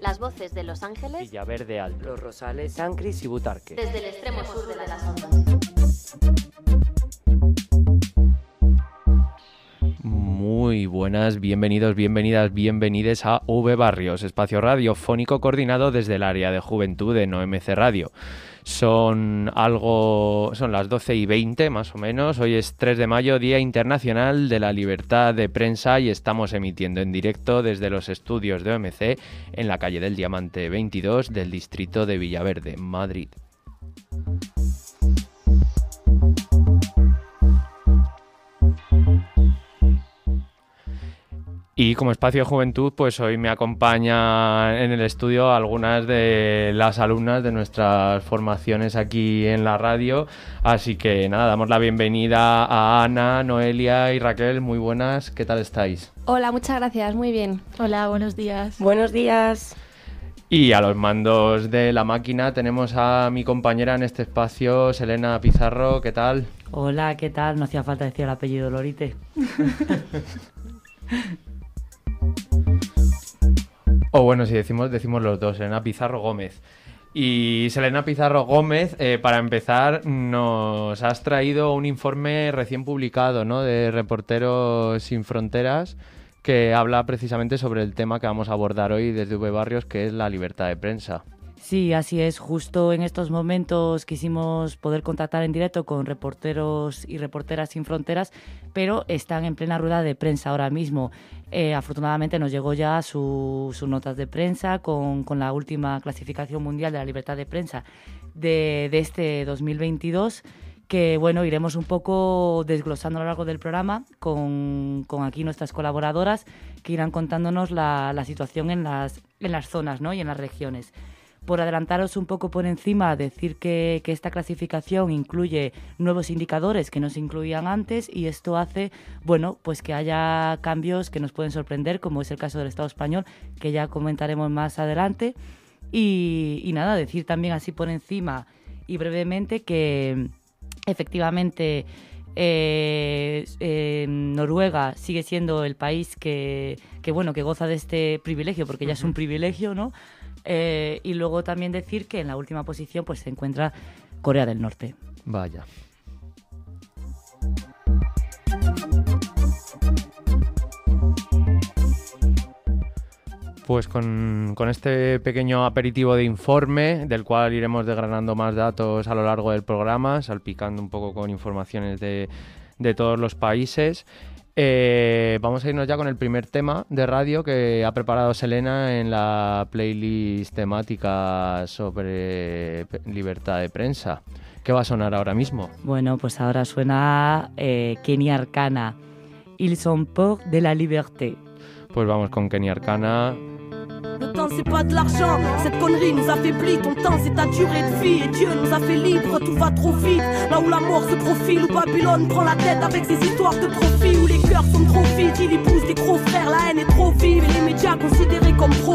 Las voces de Los Ángeles, Villaverde Alto, Los Rosales, San Cris y Butarque. desde el extremo sur de las ondas. Muy buenas, bienvenidos, bienvenidas, bienvenides a V Barrios, espacio radiofónico coordinado desde el área de juventud de OMC Radio. Son algo, son las 12 y 20 más o menos. Hoy es 3 de mayo, Día Internacional de la Libertad de Prensa y estamos emitiendo en directo desde los estudios de OMC en la calle del Diamante 22 del distrito de Villaverde, Madrid. Y como espacio de juventud, pues hoy me acompaña en el estudio algunas de las alumnas de nuestras formaciones aquí en la radio. Así que nada, damos la bienvenida a Ana, Noelia y Raquel. Muy buenas, ¿qué tal estáis? Hola, muchas gracias, muy bien. Hola, buenos días. Buenos días. Y a los mandos de la máquina tenemos a mi compañera en este espacio, Selena Pizarro. ¿Qué tal? Hola, ¿qué tal? No hacía falta decir el apellido Lorite. O bueno, si decimos, decimos los dos, Selena Pizarro Gómez. Y Selena Pizarro Gómez, eh, para empezar, nos has traído un informe recién publicado, ¿no? De Reporteros Sin Fronteras, que habla precisamente sobre el tema que vamos a abordar hoy desde V Barrios, que es la libertad de prensa. Sí, así es. Justo en estos momentos quisimos poder contactar en directo con reporteros y reporteras sin fronteras, pero están en plena rueda de prensa ahora mismo. Eh, afortunadamente nos llegó ya su- sus notas de prensa con, con la última clasificación mundial de la libertad de prensa de, de este 2022 que bueno, iremos un poco desglosando a lo largo del programa con, con aquí nuestras colaboradoras que irán contándonos la, la situación en las, en las zonas ¿no? y en las regiones. Por adelantaros un poco por encima, decir que, que esta clasificación incluye nuevos indicadores que no se incluían antes y esto hace, bueno, pues que haya cambios que nos pueden sorprender, como es el caso del Estado español, que ya comentaremos más adelante. Y, y nada, decir también así por encima y brevemente que efectivamente eh, eh, Noruega sigue siendo el país que, que, bueno que goza de este privilegio porque ya es un privilegio no Eh, y luego también decir que en la última posición pues se encuentra Corea del Norte Vaya. Pues con, con este pequeño aperitivo de informe, del cual iremos desgranando más datos a lo largo del programa, salpicando un poco con informaciones de, de todos los países. Eh, vamos a irnos ya con el primer tema de radio que ha preparado Selena en la playlist temática sobre libertad de prensa. ¿Qué va a sonar ahora mismo? bueno pues ahora suena eh, Kenia Arcana Ils sont peur de la liberté Pues vamos con Kenny Arcana. Le temps c'est pas de l'argent, cette connerie nous affaiblit. Ton temps c'est ta durée de vie et Dieu nous a fait libre. Tout va trop vite, là où la mort se profile, où Babylone prend la tête avec ses histoires de profit, où les cœurs sont trop vides, il épouse des gros frères, la haine est trop vive et les médias considérés comme prophètes.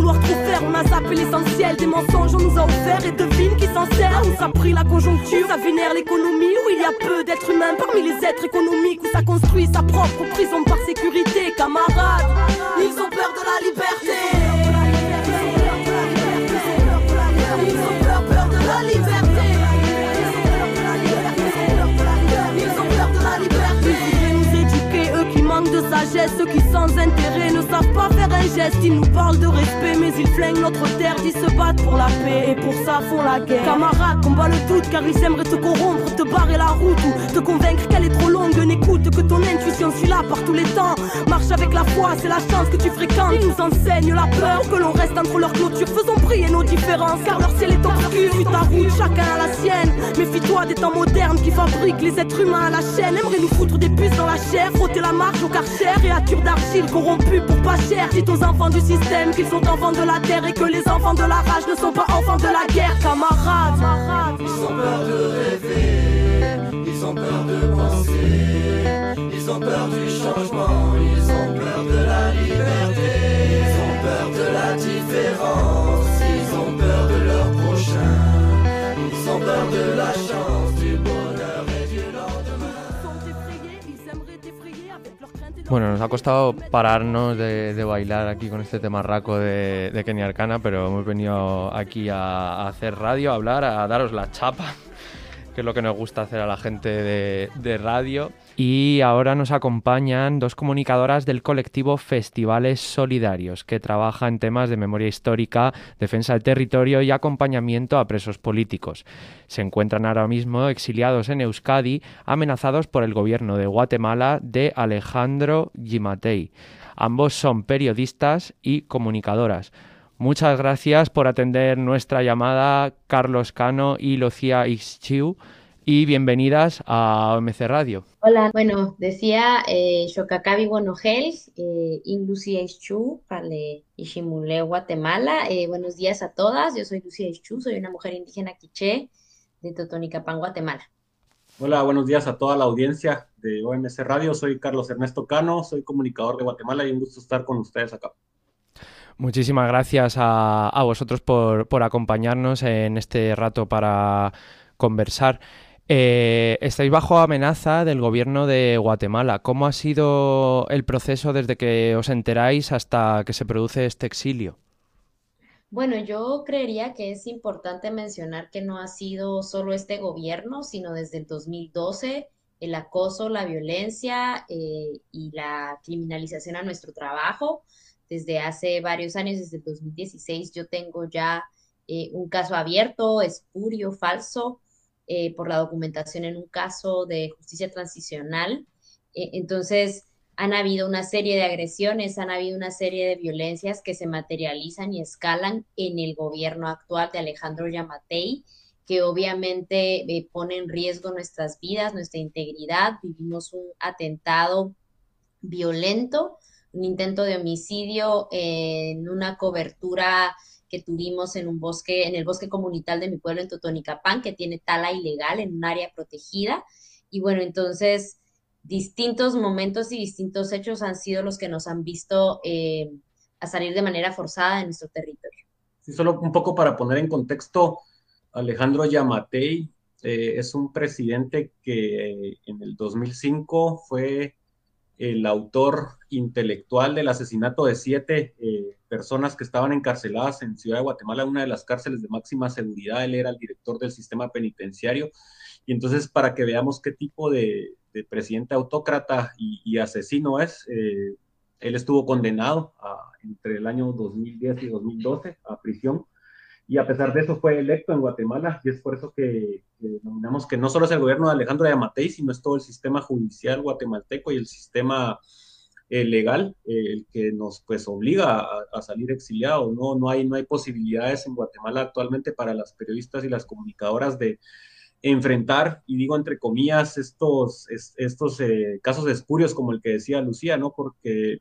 Vouloir trop faire, on a zappé l'essentiel des mensonges, on nous a offert et devine qui s'en sert. Où ça pris la conjoncture, ça vénère l'économie, où il y a peu d'êtres humains parmi les êtres économiques, où ça construit sa propre prison par sécurité, camarades. Ils ont peur de la liberté. Ils ont peur, peur de la liberté. Ils ont peur de la liberté. Ils voudraient nous éduquer, eux qui manquent de sagesse, ceux qui sans intérêt ne savent pas faire un geste. Ils nous parlent de respect, mais ils flinguent notre terre, ils se battent pour la paix et pour ça font la guerre. Camarades, combat le doute car ils aimeraient te corrompre, te barrer la route ou te convaincre qu'elle est trop longue. N'écoute que ton intuition, suis là par tous les temps. Marche avec la foi, c'est la chance que tu fréquentes. Ils nous enseignent la peur que l'on reste entre leurs clôtures. Faisons briller nos différences car leur ciel est obscur. Suis ta route, chacun a la sienne. Méfie-toi des temps modernes qui fabriquent les êtres humains à la chaîne. Aimeraient nous foutre des puces dans la chair, frotter la marche au karcher, créatures d'argile corrompues pour pas Dites aux enfants du système qu'ils sont enfants de la terre et que les enfants de la rage ne sont pas enfants de la guerre, camarades. Ils ont peur de rêver, ils ont peur de penser, ils ont peur du changement, ils ont peur de la liberté, ils ont peur de la différence, Bueno, nos ha costado pararnos de, bailar aquí con este tema raco de, Kenia Arcana, pero hemos venido aquí a, hacer radio, a hablar, a daros la chapa, que es lo que nos gusta hacer a la gente de radio. Y ahora nos acompañan dos comunicadoras del colectivo Festivales Solidarios, que trabaja en temas de memoria histórica, defensa del territorio y acompañamiento a presos políticos. Se encuentran ahora mismo exiliados en Euskadi, amenazados por el gobierno de Guatemala de Alejandro Gimatei. Ambos son periodistas y comunicadoras. Muchas gracias por atender nuestra llamada, Carlos Cano y Lucía Ixchiu y bienvenidas a OMC Radio. Hola, bueno, decía eh, Shokakabi Bonogel, eh, Lucia Ischu, Pale Ishimule, Guatemala. Eh, buenos días a todas, yo soy Lucia Ischu, soy una mujer indígena quiché de Totonicapán, Guatemala. Hola, buenos días a toda la audiencia de OMC Radio, soy Carlos Ernesto Cano, soy comunicador de Guatemala y un gusto estar con ustedes acá. Muchísimas gracias a, a vosotros por, por acompañarnos en este rato para conversar. Eh, estáis bajo amenaza del gobierno de Guatemala. ¿Cómo ha sido el proceso desde que os enteráis hasta que se produce este exilio? Bueno, yo creería que es importante mencionar que no ha sido solo este gobierno, sino desde el 2012 el acoso, la violencia eh, y la criminalización a nuestro trabajo. Desde hace varios años, desde el 2016, yo tengo ya eh, un caso abierto, espurio, falso, eh, por la documentación en un caso de justicia transicional. Eh, entonces, han habido una serie de agresiones, han habido una serie de violencias que se materializan y escalan en el gobierno actual de Alejandro Yamatei, que obviamente pone en riesgo nuestras vidas, nuestra integridad. Vivimos un atentado violento, un intento de homicidio en una cobertura que tuvimos en un bosque, en el bosque comunital de mi pueblo en Totonicapán, que tiene tala ilegal en un área protegida. Y bueno, entonces distintos momentos y distintos hechos han sido los que nos han visto eh, a salir de manera forzada de nuestro territorio. Sí, solo un poco para poner en contexto, Alejandro Yamatei eh, es un presidente que en el 2005 fue el autor intelectual del asesinato de siete eh, personas que estaban encarceladas en Ciudad de Guatemala, una de las cárceles de máxima seguridad. Él era el director del sistema penitenciario. Y entonces, para que veamos qué tipo de, presidente autócrata y, asesino es, eh, él estuvo condenado entre el año 2010 y 2012 a prisión y a pesar de eso fue electo en Guatemala y es por eso que, nominamos que no solo es el gobierno de Alejandro Yamatei, sino es todo el sistema judicial guatemalteco y el sistema eh, legal eh, el que nos pues obliga a, salir exiliados. ¿no? No, hay, no hay posibilidades en Guatemala actualmente para las periodistas y las comunicadoras de enfrentar, y digo entre comillas, estos, estos eh, casos espurios como el que decía Lucía, ¿no? Porque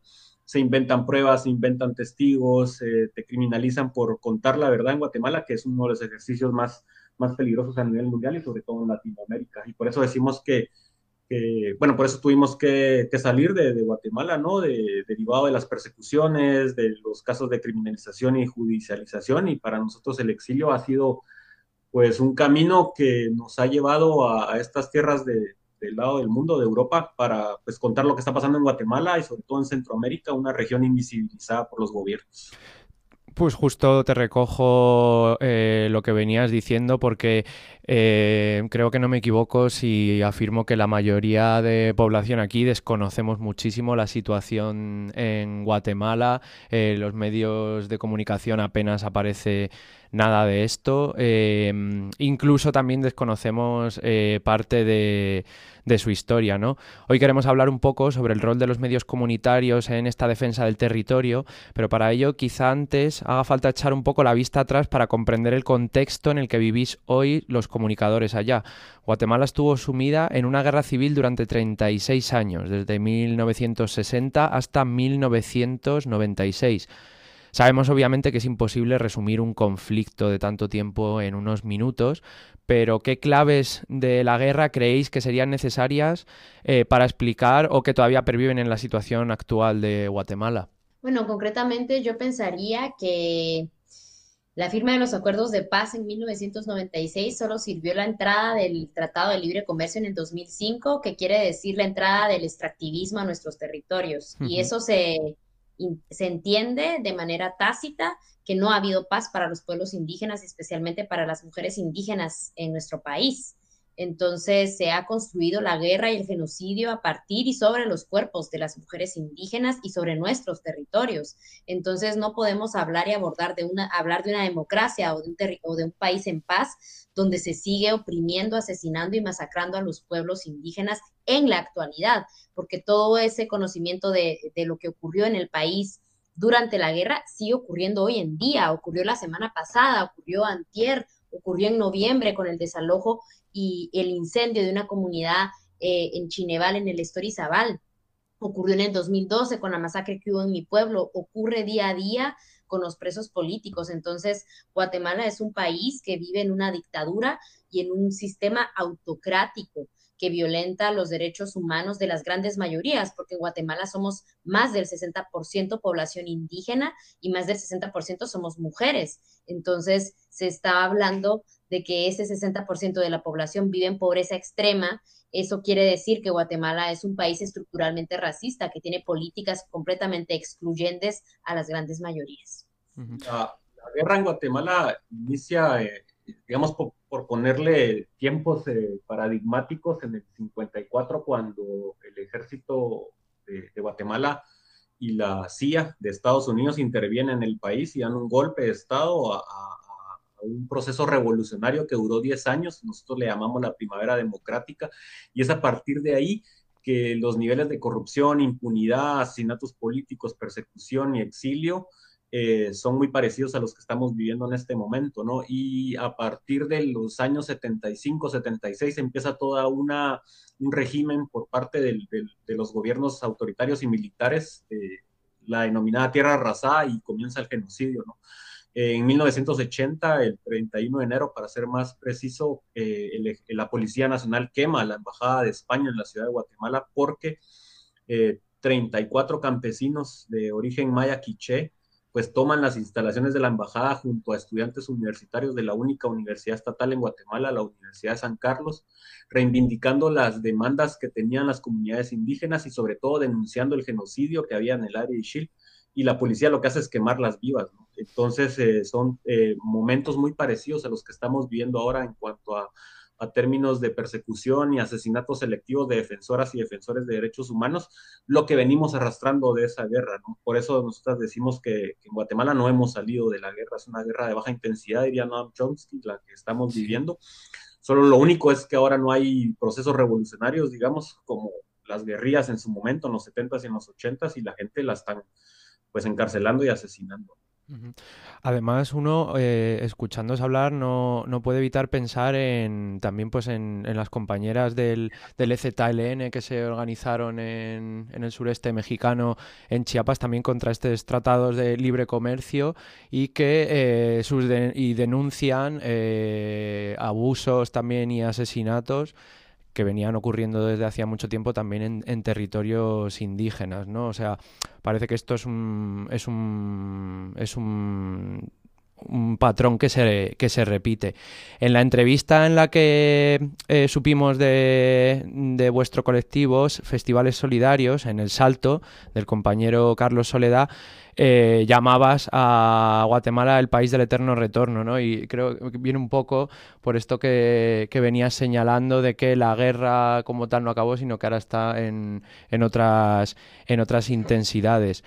se inventan pruebas, se inventan testigos, eh, te criminalizan por contar la verdad en Guatemala, que es uno de los ejercicios más, más peligrosos a nivel mundial y sobre todo en Latinoamérica. Y por eso decimos que, bueno, por eso tuvimos que, salir de, Guatemala, ¿no? De, derivado de las persecuciones, de los casos de criminalización y judicialización, y para nosotros el exilio ha sido pues un camino que nos ha llevado a estas tierras de, del lado del mundo, de Europa, para pues, contar lo que está pasando en Guatemala y sobre todo en Centroamérica, una región invisibilizada por los gobiernos. Pues justo te recojo eh, lo que venías diciendo porque eh, creo que no me equivoco si afirmo que la mayoría de población aquí desconocemos muchísimo la situación en Guatemala. Eh, los medios de comunicación apenas aparece nada de esto. incluso también desconocemos parte de de su historia. ¿no? Hoy queremos hablar un poco sobre el rol de los medios comunitarios en esta defensa del territorio, pero para ello quizá antes haga falta echar un poco la vista atrás para comprender el contexto en el que vivís hoy los comunicadores allá. Guatemala estuvo sumida en una guerra civil durante 36 años, desde 1960 hasta 1996. Sabemos obviamente que es imposible resumir un conflicto de tanto tiempo en unos minutos, pero ¿qué claves de la guerra creéis que serían necesarias eh, para explicar o que todavía perviven en la situación actual de Guatemala? Bueno, concretamente yo pensaría que La firma de los acuerdos de paz en 1996 solo sirvió la entrada del Tratado de Libre Comercio en el 2005, que quiere decir la entrada del extractivismo a nuestros territorios. Y eso se, se entiende de manera tácita que no ha habido paz para los pueblos indígenas, especialmente para las mujeres indígenas en nuestro país. Entonces se ha construido la guerra y el genocidio a partir y sobre los cuerpos de las mujeres indígenas y sobre nuestros territorios. Entonces no podemos hablar y abordar de una, hablar de una democracia o de un, o de un país en paz donde se sigue oprimiendo, asesinando y masacrando a los pueblos indígenas en la actualidad, porque todo ese conocimiento de, lo que ocurrió en el país durante la guerra sigue ocurriendo hoy en día, ocurrió la semana pasada, ocurrió antier, ocurrió en noviembre con el desalojo y el incendio de una comunidad eh, en Chineval, en el Estorizabal. Ocurrió en el 2012 con la masacre que hubo en mi pueblo. Ocurre día a día con los presos políticos. Entonces, Guatemala es un país que vive en una dictadura y en un sistema autocrático que violenta los derechos humanos de las grandes mayorías, porque en Guatemala somos más del 60% población indígena y más del 60% somos mujeres. Entonces, se está hablando de que ese 60% de la población vive en pobreza extrema, eso quiere decir que Guatemala es un país estructuralmente racista, que tiene políticas completamente excluyentes a las grandes mayorías. La, guerra en Guatemala inicia, eh, digamos, por, ponerle tiempos eh, paradigmáticos en el 54, cuando el ejército de, Guatemala y la CIA de Estados Unidos intervienen en el país y dan un golpe de Estado a un proceso revolucionario que duró 10 años, nosotros le llamamos la primavera democrática, y es a partir de ahí que los niveles de corrupción, impunidad, asesinatos políticos, persecución y exilio eh, son muy parecidos a los que estamos viviendo en este momento, ¿no? Y a partir de los años 75, 76 empieza toda una, un régimen por parte de los gobiernos autoritarios y militares, la denominada tierra arrasada y comienza el genocidio, ¿no? En 1980, el 31 de enero, para ser más preciso, eh, la Policía Nacional quema la Embajada de España en la ciudad de Guatemala porque 34 eh, campesinos de origen maya quiché pues toman las instalaciones de la embajada junto a estudiantes universitarios de la única universidad estatal en Guatemala, la Universidad de San Carlos, reivindicando las demandas que tenían las comunidades indígenas y sobre todo denunciando el genocidio que había en el área de Ixil y la policía lo que hace es quemarlas vivas. Entonces, eh, son eh, momentos muy parecidos a los que estamos viendo ahora en cuanto a, términos de persecución y asesinatos selectivos de defensoras y defensores de derechos humanos, lo que venimos arrastrando de esa guerra. Por eso nosotros decimos que, en Guatemala no hemos salido de la guerra, es una guerra de baja intensidad, diría Noam Chomsky, la que estamos viviendo. Solo lo único es que ahora no hay procesos revolucionarios, digamos, como las guerrillas en su momento, en los 70s y en los 80s, y la gente la están pues encarcelando y asesinando. Además, uno, eh, escuchándos hablar, no, no, puede evitar pensar en también pues en, las compañeras del, del EZLN que se organizaron en, en, el sureste mexicano, en Chiapas, también contra estos tratados de libre comercio y que eh, sus y denuncian eh, abusos también y asesinatos que venían ocurriendo desde hacía mucho tiempo también en, territorios indígenas, ¿no? O sea, parece que esto es un, es un, es un, un patrón que se, que se repite. En la entrevista en la que eh, supimos de, de vuestro colectivo, Festivales Solidarios, en El Salto, del compañero Carlos Soledad, eh, llamabas a Guatemala el país del eterno retorno, ¿no? Y creo que viene un poco por esto que, venías señalando de que la guerra como tal no acabó, sino que ahora está en, otras, en otras intensidades.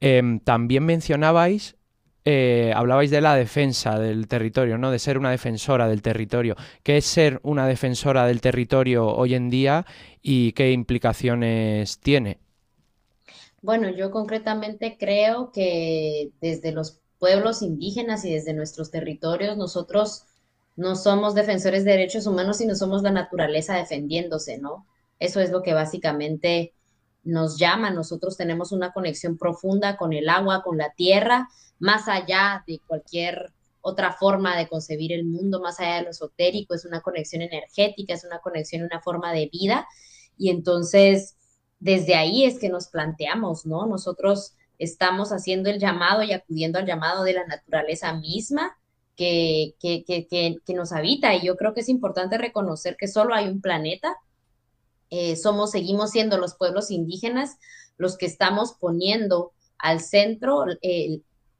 Em, también mencionabais eh, hablabais de la defensa del territorio, ¿no? De ser una defensora del territorio. ¿Qué es ser una defensora del territorio hoy en día y qué implicaciones tiene? Bueno, yo concretamente creo que desde los pueblos indígenas y desde nuestros territorios nosotros no somos defensores de derechos humanos, sino somos la naturaleza defendiéndose, ¿no? Eso es lo que básicamente nos llama. Nosotros tenemos una conexión profunda con el agua, con la tierra, más allá de cualquier otra forma de concebir el mundo, más allá de lo esotérico, es una conexión energética, es una conexión, una forma de vida. Y entonces desde ahí es que nos planteamos, ¿no? Nosotros estamos haciendo el llamado y acudiendo al llamado de la naturaleza misma que, que, que, que, nos habita. Y yo creo que es importante reconocer que solo hay un planeta. Eh, somos, seguimos siendo los pueblos indígenas los que estamos poniendo al centro,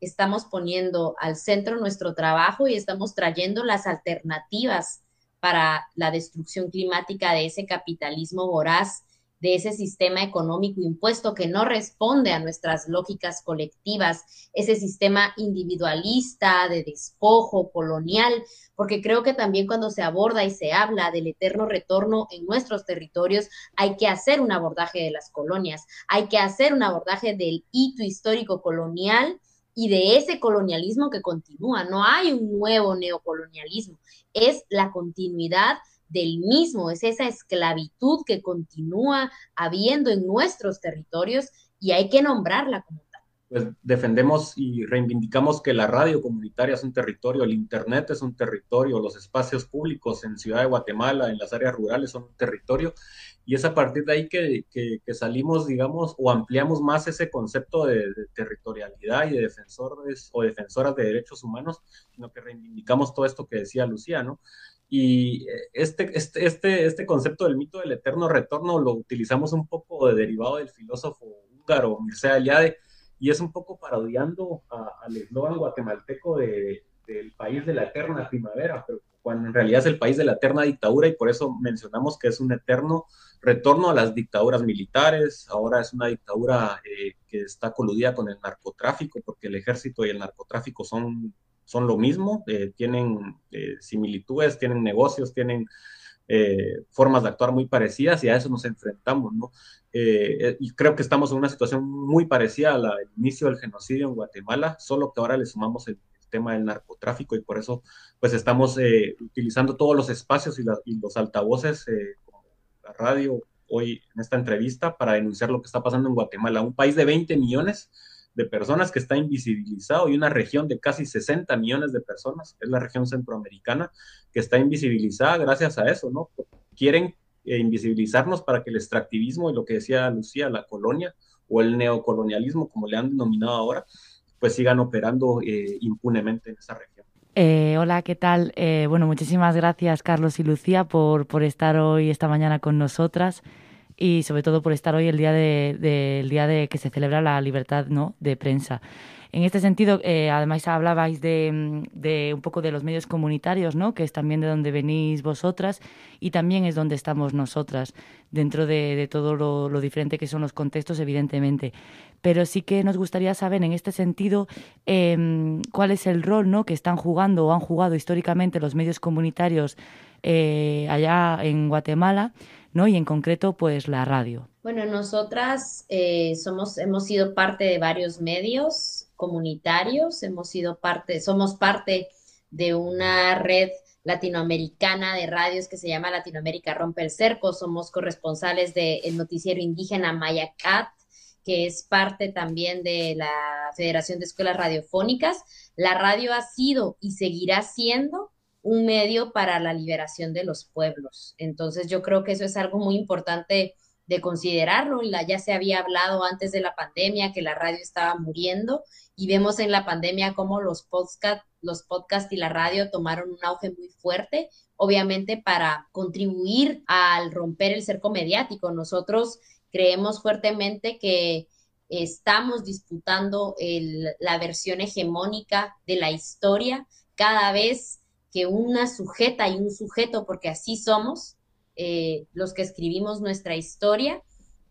estamos poniendo al centro nuestro trabajo y estamos trayendo las alternativas para la destrucción climática de ese capitalismo voraz de ese sistema económico impuesto que no responde a nuestras lógicas colectivas, ese sistema individualista de despojo colonial, porque creo que también cuando se aborda y se habla del eterno retorno en nuestros territorios, hay que hacer un abordaje de las colonias, hay que hacer un abordaje del hito histórico colonial y de ese colonialismo que continúa. No hay un nuevo neocolonialismo, es la continuidad del mismo, es esa esclavitud que continúa habiendo en nuestros territorios y hay que nombrarla como tal. Pues defendemos y reivindicamos que la radio comunitaria es un territorio, el Internet es un territorio, los espacios públicos en Ciudad de Guatemala, en las áreas rurales son territorio y es a partir de ahí que, que, salimos, digamos, o ampliamos más ese concepto de, de, territorialidad y de defensores o defensoras de derechos humanos, sino que reivindicamos todo esto que decía Lucía, ¿no? Y este, este, este, este concepto del mito del eterno retorno lo utilizamos un poco de derivado del filósofo húngaro Mircea Eliade, y es un poco parodiando al eslogan guatemalteco de, del país de la eterna primavera, pero cuando en realidad es el país de la eterna dictadura y por eso mencionamos que es un eterno retorno a las dictaduras militares, ahora es una dictadura eh, que está coludida con el narcotráfico, porque el ejército y el narcotráfico son son lo mismo, eh, tienen eh, similitudes, tienen negocios, tienen eh, formas de actuar muy parecidas y a eso nos enfrentamos, ¿no? y creo que estamos en una situación muy parecida al inicio del genocidio en Guatemala, solo que ahora le sumamos el, tema del narcotráfico y por eso pues estamos utilizando todos los espacios y, y los altavoces como la radio hoy en esta entrevista para denunciar lo que está pasando en Guatemala, un país de 20 millones de personas que está invisibilizado y una región de casi 60 millones de personas, es la región centroamericana, que está invisibilizada gracias a eso, ¿no? Quieren eh, invisibilizarnos para que el extractivismo y lo que decía Lucía, la colonia o el neocolonialismo, como le han denominado ahora, pues sigan operando eh, impunemente en esa región. Eh, hola, ¿qué tal? bueno, muchísimas gracias Carlos y Lucía por, por estar hoy, esta mañana con nosotras y sobre todo por estar hoy el día de, día de que se celebra la libertad ¿no? de prensa. En este sentido, eh, además hablabais de, de, un poco de los medios comunitarios, ¿no? que es también de donde venís vosotras y también es donde estamos nosotras, dentro de, de todo lo, diferente que son los contextos, evidentemente. Pero sí que nos gustaría saber en este sentido eh, cuál es el rol ¿no? que están jugando o han jugado históricamente los medios comunitarios eh, allá en Guatemala ¿no? Y en concreto, pues la radio. Bueno, nosotras eh, somos, hemos sido parte de varios medios comunitarios, hemos sido parte, somos parte de una red latinoamericana de radios que se llama Latinoamérica Rompe el Cerco, somos corresponsales del noticiero indígena Mayacat, que es parte también de la Federación de Escuelas Radiofónicas. La radio ha sido y seguirá siendo un medio para la liberación de los pueblos. Entonces yo creo que eso es algo muy importante de considerarlo. Ya se había hablado antes de la pandemia que la radio estaba muriendo y vemos en la pandemia cómo los podcasts los podcast y la radio tomaron un auge muy fuerte, obviamente para contribuir al romper el cerco mediático. Nosotros creemos fuertemente que estamos disputando la versión hegemónica de la historia. Cada vez que una sujeta y un sujeto, porque así somos, eh, los que escribimos nuestra historia,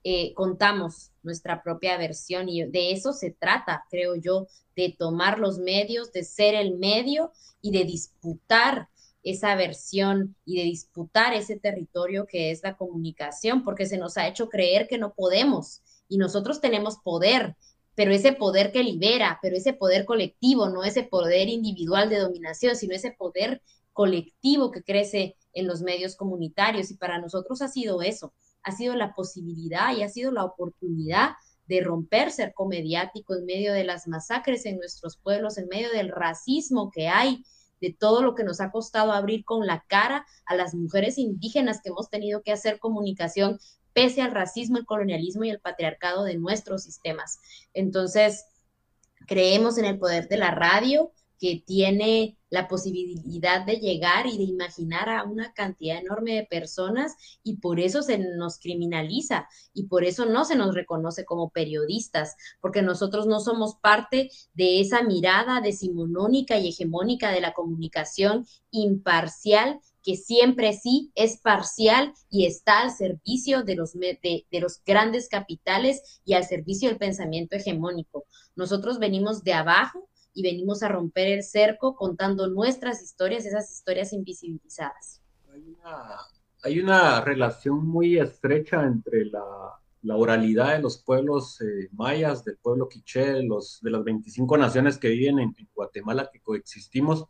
eh, contamos nuestra propia versión y de eso se trata, creo yo, de tomar los medios, de ser el medio y de disputar esa versión y de disputar ese territorio que es la comunicación, porque se nos ha hecho creer que no podemos y nosotros tenemos poder pero ese poder que libera, pero ese poder colectivo, no ese poder individual de dominación, sino ese poder colectivo que crece en los medios comunitarios. Y para nosotros ha sido eso, ha sido la posibilidad y ha sido la oportunidad de romper cerco mediático en medio de las masacres en nuestros pueblos, en medio del racismo que hay, de todo lo que nos ha costado abrir con la cara a las mujeres indígenas que hemos tenido que hacer comunicación pese al racismo, el colonialismo y el patriarcado de nuestros sistemas. Entonces, creemos en el poder de la radio, que tiene la posibilidad de llegar y de imaginar a una cantidad enorme de personas y por eso se nos criminaliza y por eso no se nos reconoce como periodistas, porque nosotros no somos parte de esa mirada decimonónica y hegemónica de la comunicación imparcial que siempre sí es parcial y está al servicio de los, de, los grandes capitales y al servicio del pensamiento hegemónico. Nosotros venimos de abajo y venimos a romper el cerco contando nuestras historias, esas historias invisibilizadas. Hay una, hay una relación muy estrecha entre la, la oralidad de los pueblos eh, mayas, del pueblo quiché, de, los, de las 25 naciones que viven en, en Guatemala, que coexistimos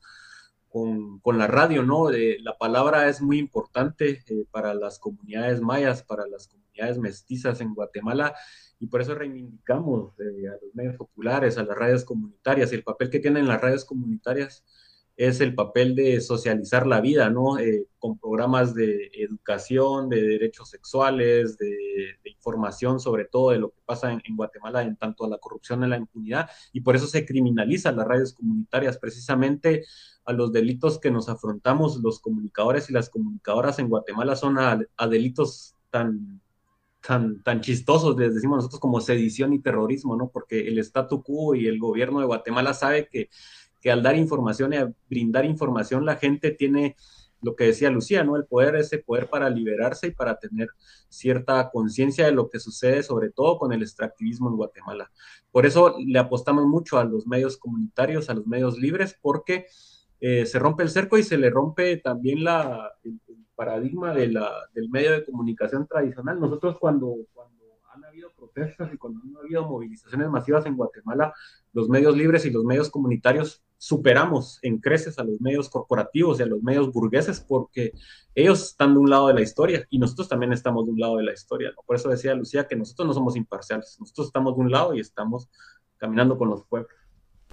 con, la radio, ¿no? Eh, la palabra es muy importante eh, para las comunidades mayas, para las comunidades mestizas en Guatemala y por eso reivindicamos eh, a los medios populares, a las radios comunitarias. Y el papel que tienen las radios comunitarias es el papel de socializar la vida, ¿no? Eh, con programas de educación, de derechos sexuales, de, información sobre todo de lo que pasa en, Guatemala en tanto a la corrupción y la impunidad. Y por eso se criminalizan las radios comunitarias, precisamente a los delitos que nos afrontamos los comunicadores y las comunicadoras en Guatemala son a, a delitos tan tan, tan chistosos, les decimos nosotros, como sedición y terrorismo, ¿no? Porque el statu quo y el gobierno de Guatemala sabe que, que al dar información y a brindar información, la gente tiene lo que decía Lucía, ¿no? El poder, ese poder para liberarse y para tener cierta conciencia de lo que sucede, sobre todo con el extractivismo en Guatemala. Por eso le apostamos mucho a los medios comunitarios, a los medios libres, porque eh, se rompe el cerco y se le rompe también la, el, paradigma de la, del medio de comunicación tradicional. Nosotros cuando, cuando han habido protestas y cuando han habido movilizaciones masivas en Guatemala, los medios libres y los medios comunitarios superamos en creces a los medios corporativos y a los medios burgueses porque ellos están de un lado de la historia y nosotros también estamos de un lado de la historia. Por eso decía Lucía que nosotros no somos imparciales, nosotros estamos de un lado y estamos caminando con los pueblos.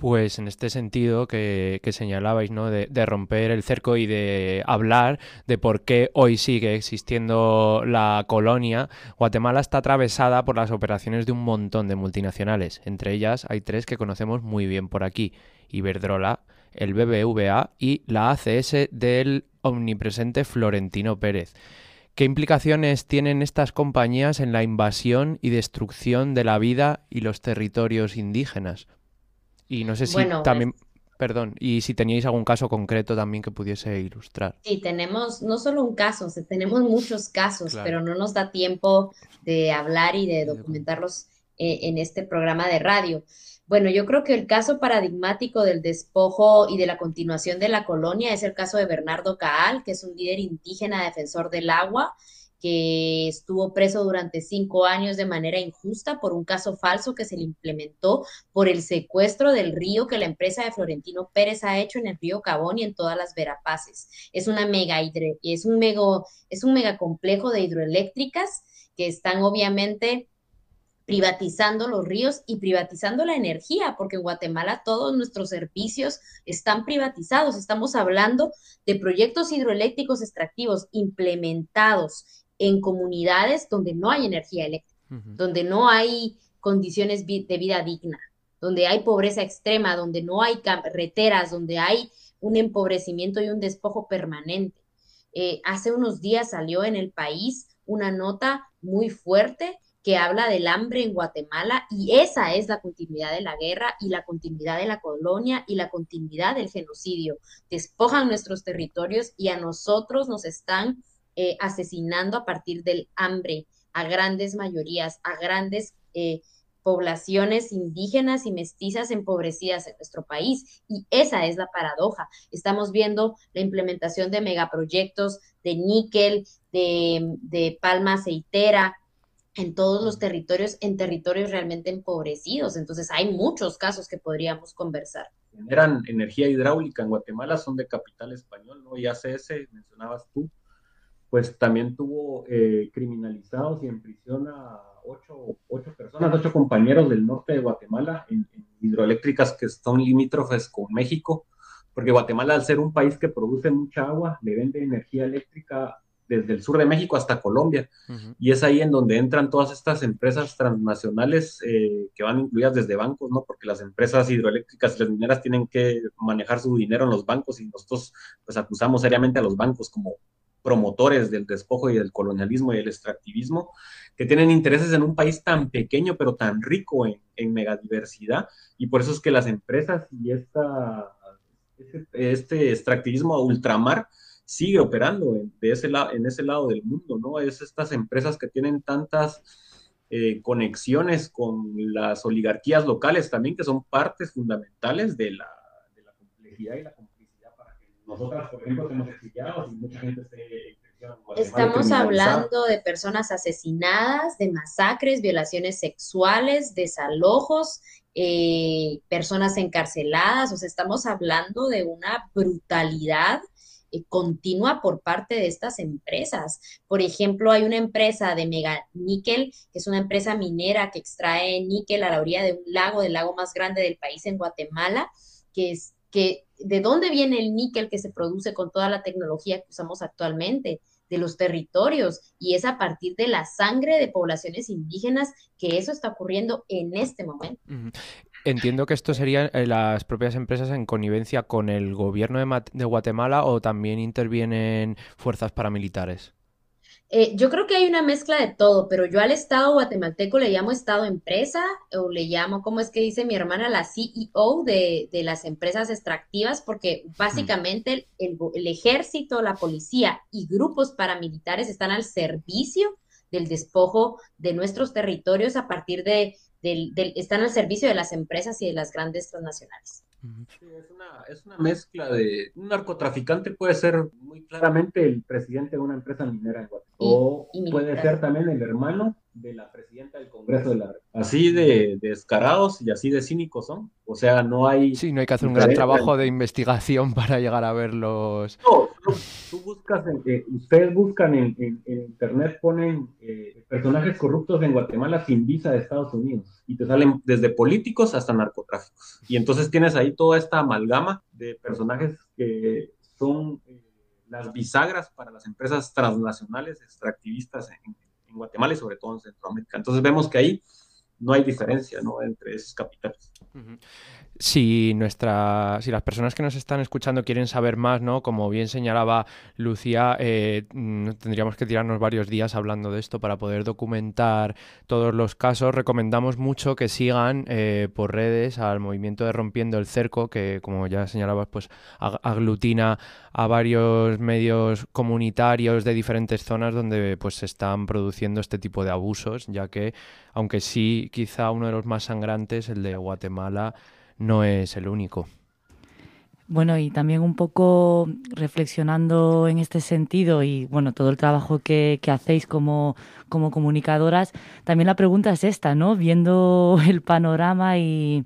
Pues en este sentido que, señalabais, ¿no? De, de, romper el cerco y de hablar de por qué hoy sigue existiendo la colonia, Guatemala está atravesada por las operaciones de un montón de multinacionales. Entre ellas hay tres que conocemos muy bien por aquí. Iberdrola, el BBVA y la ACS del omnipresente Florentino Pérez. ¿Qué implicaciones tienen estas compañías en la invasión y destrucción de la vida y los territorios indígenas? Y no sé si bueno, también, pues, perdón, y si teníais algún caso concreto también que pudiese ilustrar. Sí, tenemos no solo un caso, tenemos muchos casos, claro. pero no nos da tiempo de hablar y de documentarlos eh, en este programa de radio. Bueno, yo creo que el caso paradigmático del despojo y de la continuación de la colonia es el caso de Bernardo Caal, que es un líder indígena defensor del agua que estuvo preso durante cinco años de manera injusta por un caso falso que se le implementó por el secuestro del río que la empresa de Florentino Pérez ha hecho en el río Cabón y en todas las Verapaces. Es una mega es un mega, es un mega complejo de hidroeléctricas que están obviamente privatizando los ríos y privatizando la energía, porque en Guatemala todos nuestros servicios están privatizados. Estamos hablando de proyectos hidroeléctricos extractivos implementados en comunidades donde no hay energía eléctrica, uh -huh. donde no hay condiciones de vida digna, donde hay pobreza extrema, donde no hay carreteras, donde hay un empobrecimiento y un despojo permanente. Eh, hace unos días salió en el país una nota muy fuerte que habla del hambre en Guatemala y esa es la continuidad de la guerra y la continuidad de la colonia y la continuidad del genocidio. Despojan nuestros territorios y a nosotros nos están eh, asesinando a partir del hambre a grandes mayorías, a grandes eh, poblaciones indígenas y mestizas empobrecidas en nuestro país. Y esa es la paradoja. Estamos viendo la implementación de megaproyectos de níquel, de, de palma aceitera, en todos los territorios, en territorios realmente empobrecidos. Entonces hay muchos casos que podríamos conversar. Generan energía hidráulica en Guatemala, son de capital español, ¿no? Y ACS, mencionabas tú, pues también tuvo eh, criminalizados y en prisión a ocho, ocho, personas, ocho compañeros del norte de Guatemala en, en, hidroeléctricas que son limítrofes con México, porque Guatemala al ser un país que produce mucha agua, le vende energía eléctrica desde el sur de México hasta Colombia. Y es ahí en donde entran todas estas empresas transnacionales eh, que van incluidas desde bancos, ¿no? Porque las empresas hidroeléctricas y las mineras tienen que manejar su dinero en los bancos y nosotros pues acusamos seriamente a los bancos como promotores del despojo y del colonialismo y el extractivismo, que tienen intereses en un país tan pequeño pero tan rico en, en megadiversidad. Y por eso es que las empresas y esta, este, este extractivismo a ultramar sigue operando en, de ese en ese lado del mundo, ¿no? Es estas empresas que tienen tantas eh, conexiones con las oligarquías locales también, que son partes fundamentales de la, de la complejidad y la que nosotras, por ejemplo, estemos exiliados y mucha gente esté Estamos hablando de personas asesinadas, de masacres, violaciones sexuales, desalojos, eh, personas encarceladas, o sea, estamos hablando de una brutalidad eh, continua por parte de estas empresas. Por ejemplo, hay una empresa de mega níquel, que es una empresa minera que extrae níquel a la orilla de un lago, del lago más grande del país en Guatemala, que es que de dónde viene el níquel que se produce con toda la tecnología que usamos actualmente de los territorios y es a partir de la sangre de poblaciones indígenas que eso está ocurriendo en este momento. Entiendo que esto serían eh, las propias empresas en connivencia con el gobierno de, Guatemala o también intervienen fuerzas paramilitares. Eh, yo creo que hay una mezcla de todo, pero yo al Estado guatemalteco le llamo Estado empresa o le llamo, ¿cómo es que dice mi hermana, la CEO de, las empresas extractivas? Porque básicamente el, el, ejército, la policía y grupos paramilitares están al servicio del despojo de nuestros territorios a partir de del, están al servicio de las empresas y de las grandes transnacionales. Sí, es, una, es una mezcla de un narcotraficante puede ser muy claramente el presidente de una empresa minera en Guatemala. O puede ser también el hermano de la presidenta del Congreso de la Así de, descarados y así de cínicos son. O sea, no hay... Sí, no hay que hacer un gran trabajo de investigación para llegar a verlos. No, tú buscas, eh, ustedes buscan en, internet, ponen eh, personajes corruptos en Guatemala sin visa de Estados Unidos y te salen desde políticos hasta narcotráficos. Y entonces tienes ahí toda esta amalgama de personajes que son... Eh, las bisagras para las empresas transnacionales extractivistas en, en Guatemala y sobre todo en Centroamérica. Entonces vemos que ahí no hay diferencia ¿no? entre esos capitales. Si, nuestra, si las personas que nos están escuchando quieren saber más, ¿no? como bien señalaba Lucía, eh, tendríamos que tirarnos varios días hablando de esto para poder documentar todos los casos. Recomendamos mucho que sigan eh, por redes al movimiento de Rompiendo el Cerco, que como ya señalabas, pues aglutina a varios medios comunitarios de diferentes zonas donde pues se están produciendo este tipo de abusos, ya que aunque sí quizá uno de los más sangrantes, el de Guatemala, no es el único. Bueno, y también un poco reflexionando en este sentido y bueno, todo el trabajo que, hacéis como, como, comunicadoras, también la pregunta es esta, ¿no? Viendo el panorama y,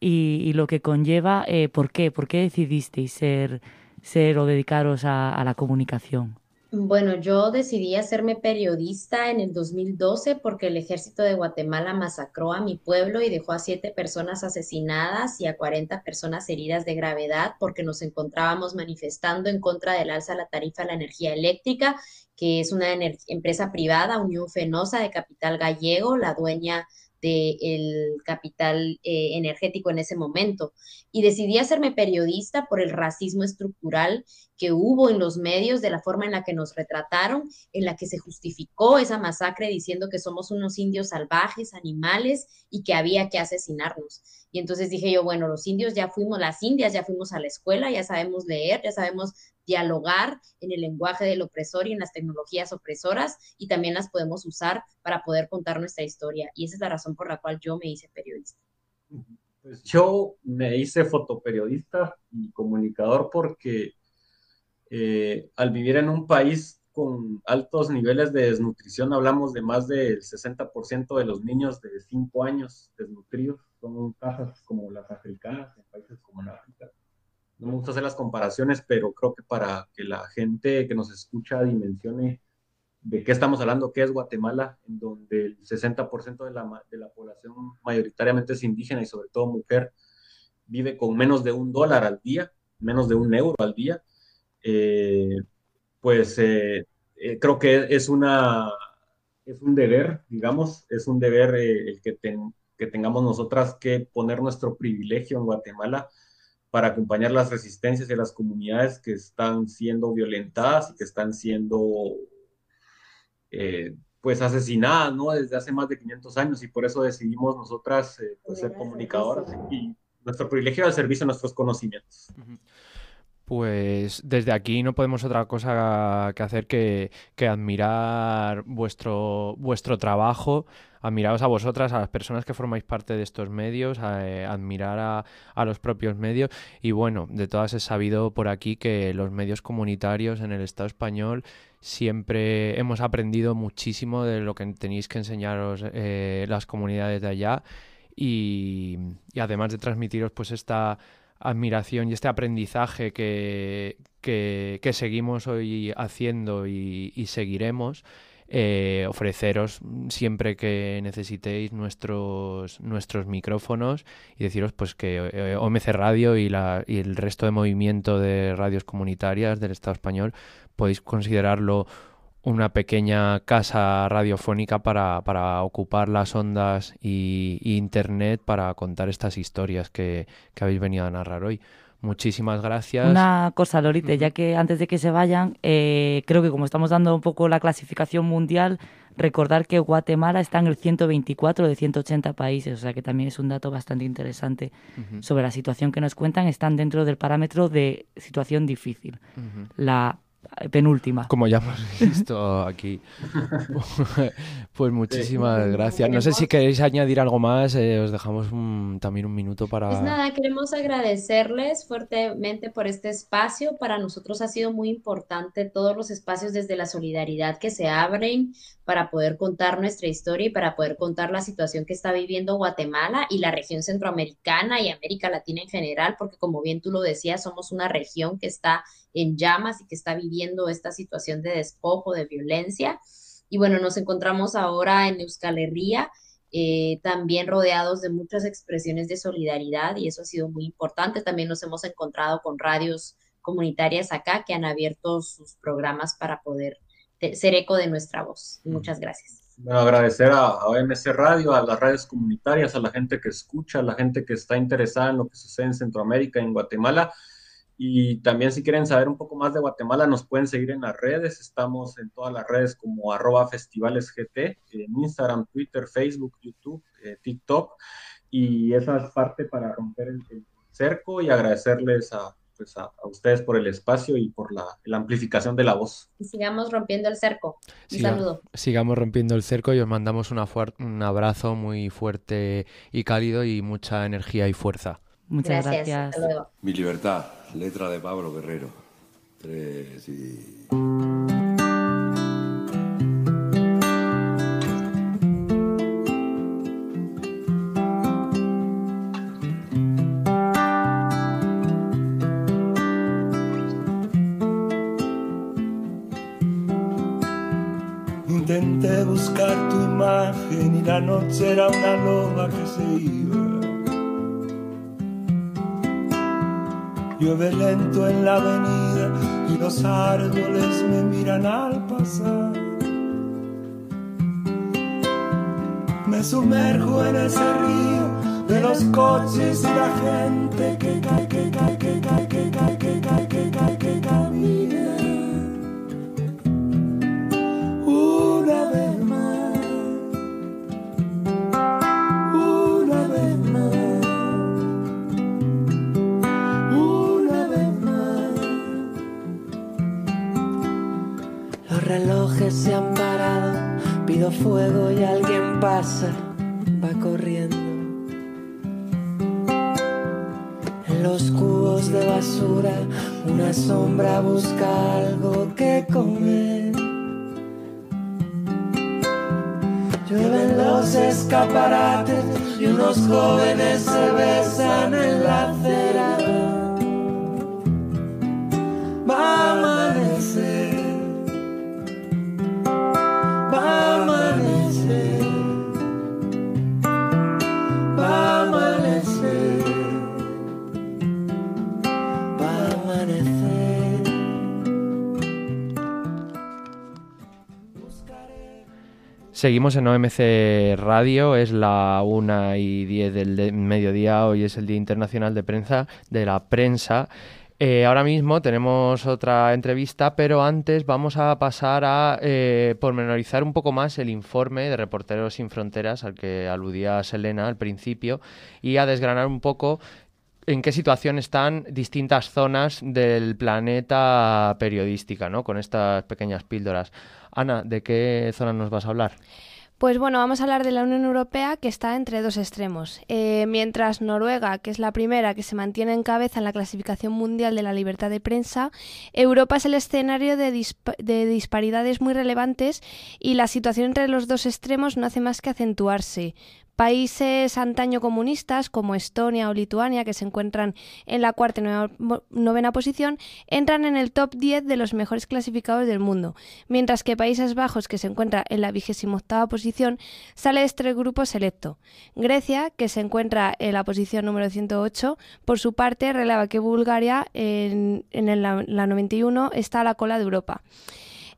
y, lo que conlleva, eh, ¿por qué? ¿Por qué decidisteis ser, ser o dedicaros a la comunicación? Bueno, yo decidí hacerme periodista en el 2012 porque el ejército de Guatemala masacró a mi pueblo y dejó a siete personas asesinadas y a 40 personas heridas de gravedad porque nos encontrábamos manifestando en contra del alza de la tarifa de la energía eléctrica, que es una empresa privada, Unión Fenosa de capital gallego, la dueña del capital eh, energético en ese momento. Y decidí hacerme periodista por el racismo estructural que hubo en los medios, de la forma en la que nos retrataron, en la que se justificó esa masacre diciendo que somos unos indios salvajes, animales y que había que asesinarnos. Y entonces dije yo, bueno, los indios ya fuimos, las indias ya fuimos a la escuela, ya sabemos leer, ya sabemos dialogar en el lenguaje del opresor y en las tecnologías opresoras y también las podemos usar para poder contar nuestra historia. Y esa es la razón por la cual yo me hice periodista. Pues yo me hice fotoperiodista y comunicador porque eh, al vivir en un país con altos niveles de desnutrición, hablamos de más del 60% de los niños de 5 años desnutridos, son casas como las africanas en países como en África no me gusta hacer las comparaciones, pero creo que para que la gente que nos escucha dimensione de qué estamos hablando, qué es Guatemala, en donde el 60% de la, de la población mayoritariamente es indígena y sobre todo mujer, vive con menos de un dólar al día, menos de un euro al día, eh, pues eh, eh, creo que es una es un deber, digamos, es un deber el que, que tengamos nosotras que poner nuestro privilegio en Guatemala para acompañar las resistencias y las comunidades que están siendo violentadas y que están siendo eh, pues asesinadas, ¿no? Desde hace más de 500 años y por eso decidimos nosotras eh, pues, ser comunicadoras y nuestro privilegio al servicio de nuestros conocimientos. Pues desde aquí no podemos otra cosa que hacer que, admirar vuestro, vuestro trabajo, admiraros a vosotras, a las personas que formáis parte de estos medios, eh, admirar a, a, los propios medios. Y bueno, de todas he sabido por aquí que los medios comunitarios en el Estado español siempre hemos aprendido muchísimo de lo que tenéis que enseñaros eh, las comunidades de allá. Y, y además de transmitiros pues esta admiración y este aprendizaje que, que, seguimos hoy haciendo y, seguiremos, eh, ofreceros siempre que necesitéis nuestros, nuestros micrófonos y deciros pues que eh, OMC Radio y, la, y el resto de movimiento de radios comunitarias del Estado español podéis considerarlo una pequeña casa radiofónica para, para ocupar las ondas y, internet para contar estas historias que, habéis venido a narrar hoy. Muchísimas gracias. Una cosa, Lorite, ya que antes de que se vayan, eh, creo que como estamos dando un poco la clasificación mundial, recordar que Guatemala está en el 124 de 180 países, o sea que también es un dato bastante interesante sobre la situación que nos cuentan. Están dentro del parámetro de situación difícil. La penúltima. Como ya hemos visto aquí. pues muchísimas gracias. No sé si queréis añadir algo más, eh, os dejamos también un minuto para... Pues nada, queremos agradecerles fuertemente por este espacio. Para nosotros ha sido muy importante todos los espacios desde la solidaridad que se abren para poder contar nuestra historia y para poder contar la situación que está viviendo Guatemala y la región centroamericana y América Latina en general, porque como bien tú lo decías, somos una región que está en llamas y que está viviendo esta situación de despojo, de violencia. Y bueno, nos encontramos ahora en Euskal Herria, eh, también rodeados de muchas expresiones de solidaridad y eso ha sido muy importante. También nos hemos encontrado con radios comunitarias acá que han abierto sus programas para poder ser eco de nuestra voz. Muchas gracias. Bueno, agradecer a, a, OMC Radio, a las radios comunitarias, a la gente que escucha, a la gente que está interesada en lo que sucede en Centroamérica, en Guatemala. Y también si quieren saber un poco más de Guatemala, nos pueden seguir en las redes. Estamos en todas las redes como arroba festivales.gt, en Instagram, Twitter, Facebook, YouTube, eh, TikTok. Y esa es parte para romper el, cerco y agradecerles a, pues a, ustedes por el espacio y por la, amplificación de la voz. Y sigamos rompiendo el cerco. Un saludo. Sigamos rompiendo el cerco y os mandamos una un abrazo muy fuerte y cálido y mucha energía y fuerza. Muchas gracias. Mi libertad, letra de Pablo Guerrero. Tres y... Intenté buscar tu imagen y la noche era una loba y los árboles me miran al pasar. Me sumerjo en ese río de los coches y la gente que cae, que cae, que cae, que cae, que Seguimos en OMC Radio, es la 1 y 10 del mediodía, hoy es el Día Internacional de Prensa, de la Prensa. Eh, ahora mismo tenemos otra entrevista, pero antes vamos a pasar a eh, pormenorizar un poco más el informe de Reporteros Sin Fronteras al que aludía Selena al principio y a desgranar un poco en qué situación están distintas zonas del planeta periodística, ¿no? Con estas pequeñas píldoras. Ana, ¿de qué zona nos vas a hablar? Pues bueno, vamos a hablar de la Unión Europea que está entre dos extremos. Eh, mientras Noruega, que es la primera que se mantiene en cabeza en la clasificación mundial de la libertad de prensa, Europa es el escenario de, de disparidades muy relevantes y la situación entre los dos extremos no hace más que acentuarse. Países antaño comunistas como Estonia o Lituania, que se encuentran en la cuarta y novena posición, entran en el top 10 de los mejores clasificados del mundo, mientras que Países Bajos, que se encuentra en la vigésima octava posición, sale de este grupo selecto. Grecia, que se encuentra en la posición número 108, por su parte releva que Bulgaria en, la 91 está a la cola de Europa.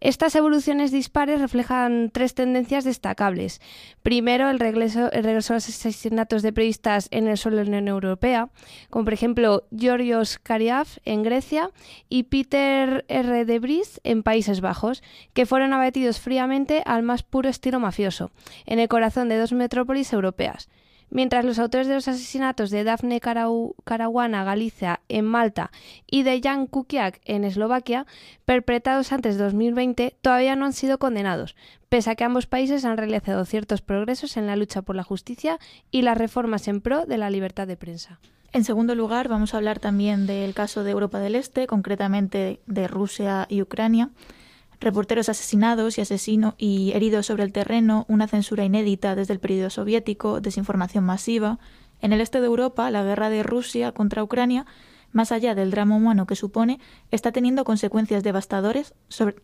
Estas evoluciones dispares reflejan tres tendencias destacables. Primero, el regreso, el regreso a los asesinatos de periodistas en el suelo de la Unión Europea, como por ejemplo Georgios Kariaf en Grecia y Peter R. de Vries en Países Bajos, que fueron abatidos fríamente al más puro estilo mafioso, en el corazón de dos metrópolis europeas mientras los autores de los asesinatos de Dafne Caruana Galicia en Malta y de Jan Kukiak en Eslovaquia, perpetrados antes de 2020, todavía no han sido condenados, pese a que ambos países han realizado ciertos progresos en la lucha por la justicia y las reformas en pro de la libertad de prensa. En segundo lugar, vamos a hablar también del caso de Europa del Este, concretamente de Rusia y Ucrania reporteros asesinados y asesino y heridos sobre el terreno, una censura inédita desde el periodo soviético, desinformación masiva. En el este de Europa, la guerra de Rusia contra Ucrania, más allá del drama humano que supone, está teniendo consecuencias devastadoras sobre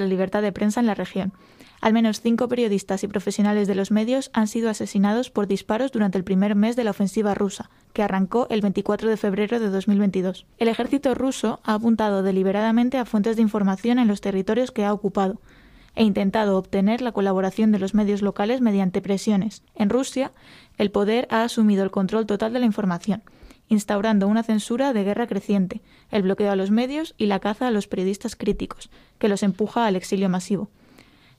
la libertad de prensa en la región. Al menos cinco periodistas y profesionales de los medios han sido asesinados por disparos durante el primer mes de la ofensiva rusa, que arrancó el 24 de febrero de 2022. El ejército ruso ha apuntado deliberadamente a fuentes de información en los territorios que ha ocupado e intentado obtener la colaboración de los medios locales mediante presiones. En Rusia, el poder ha asumido el control total de la información, instaurando una censura de guerra creciente, el bloqueo a los medios y la caza a los periodistas críticos, que los empuja al exilio masivo.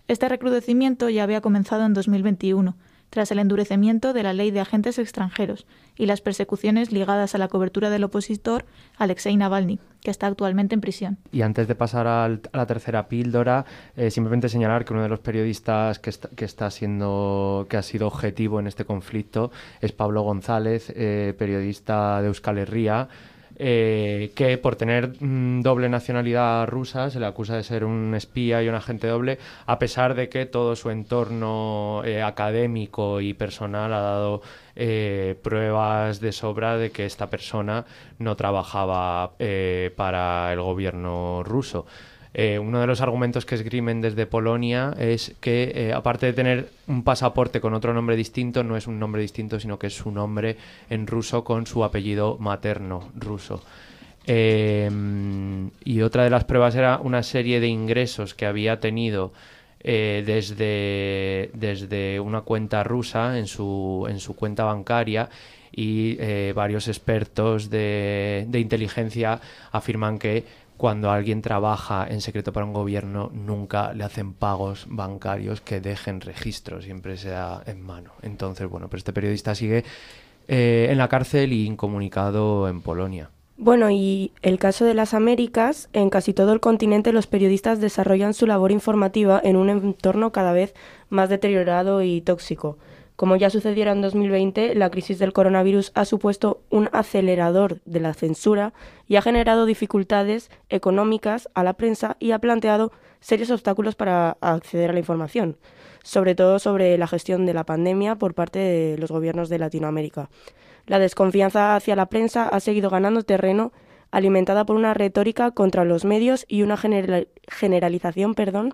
Este recrudecimiento ya había comenzado en 2021, tras el endurecimiento de la ley de agentes extranjeros y las persecuciones ligadas a la cobertura del opositor Alexei Navalny, que está actualmente en prisión. Y antes de pasar a la tercera píldora, eh, simplemente señalar que uno de los periodistas que está, siendo, que ha sido objetivo en este conflicto es Pablo González, eh, periodista de Euskal Herria, eh, que por tener mm, doble nacionalidad rusa se le acusa de ser un espía y un agente doble, a pesar de que todo su entorno eh, académico y personal ha dado eh, pruebas de sobra de que esta persona no trabajaba para el gobierno ruso. Eh, uno de los argumentos que esgrimen desde Polonia es que, eh, aparte de tener un pasaporte con otro nombre distinto, no es un nombre distinto, sino que es su nombre en ruso con su apellido materno ruso. Em, y otra de las pruebas era una serie de ingresos que había tenido eh, desde, desde una cuenta rusa en su, en su cuenta bancaria y varios expertos de, de inteligencia afirman que cuando alguien trabaja en secreto para un gobierno, nunca le hacen pagos bancarios que dejen registro, siempre se da en mano. Entonces, bueno, pero este periodista sigue eh, en la cárcel y incomunicado en Polonia. Bueno, y el caso de las Américas, en casi todo el continente los periodistas desarrollan su labor informativa en un entorno cada vez más deteriorado y tóxico. Como ya sucediera en 2020, la crisis del coronavirus ha supuesto un acelerador de la censura y ha generado dificultades económicas a la prensa y ha planteado serios obstáculos para acceder a la información, sobre todo sobre la gestión de la pandemia por parte de los gobiernos de Latinoamérica. La desconfianza hacia la prensa ha seguido ganando terreno alimentada por una retórica contra los medios y una generalización perdón,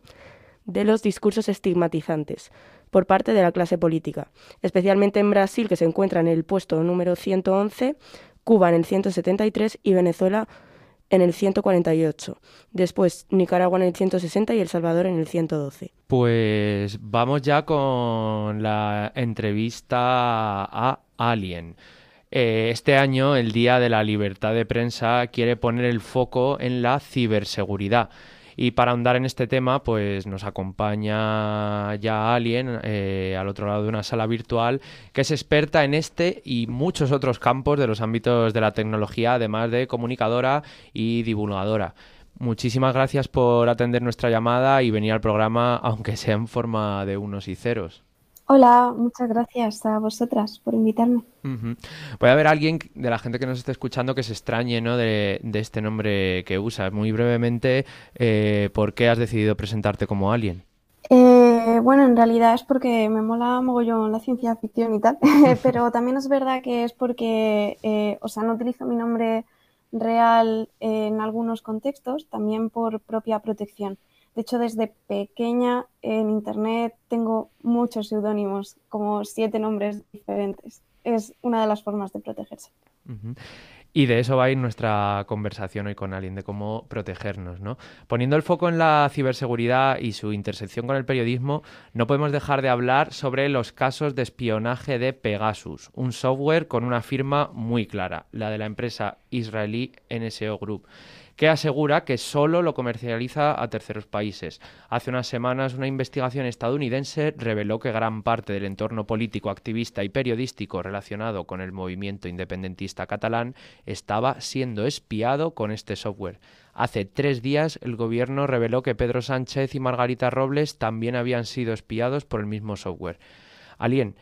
de los discursos estigmatizantes por parte de la clase política, especialmente en Brasil, que se encuentra en el puesto número 111, Cuba en el 173 y Venezuela en el 148, después Nicaragua en el 160 y El Salvador en el 112. Pues vamos ya con la entrevista a Alien. Eh, este año, el Día de la Libertad de Prensa quiere poner el foco en la ciberseguridad. Y para ahondar en este tema, pues nos acompaña ya alguien eh, al otro lado de una sala virtual que es experta en este y muchos otros campos de los ámbitos de la tecnología, además de comunicadora y divulgadora. Muchísimas gracias por atender nuestra llamada y venir al programa, aunque sea en forma de unos y ceros. Hola, muchas gracias a vosotras por invitarme. Puede haber alguien de la gente que nos esté escuchando que se extrañe ¿no? de, este nombre que usas. Muy brevemente, eh, ¿por qué has decidido presentarte como Alien? Eh, bueno, en realidad es porque me mola mogollón la ciencia ficción y tal, pero también es verdad que es porque, eh, o sea, no utilizo mi nombre real en algunos contextos, también por propia protección. De hecho, desde pequeña en Internet tengo muchos seudónimos, como siete nombres diferentes. Es una de las formas de protegerse. Y de eso va a ir nuestra conversación hoy con alguien, de cómo protegernos, ¿no? Poniendo el foco en la ciberseguridad y su intersección con el periodismo, no podemos dejar de hablar sobre los casos de espionaje de Pegasus, un software con una firma muy clara, la de la empresa israelí NSO Group que asegura que solo lo comercializa a terceros países. Hace unas semanas una investigación estadounidense reveló que gran parte del entorno político, activista y periodístico relacionado con el movimiento independentista catalán estaba siendo espiado con este software. Hace tres días el gobierno reveló que Pedro Sánchez y Margarita Robles también habían sido espiados por el mismo software. Alien,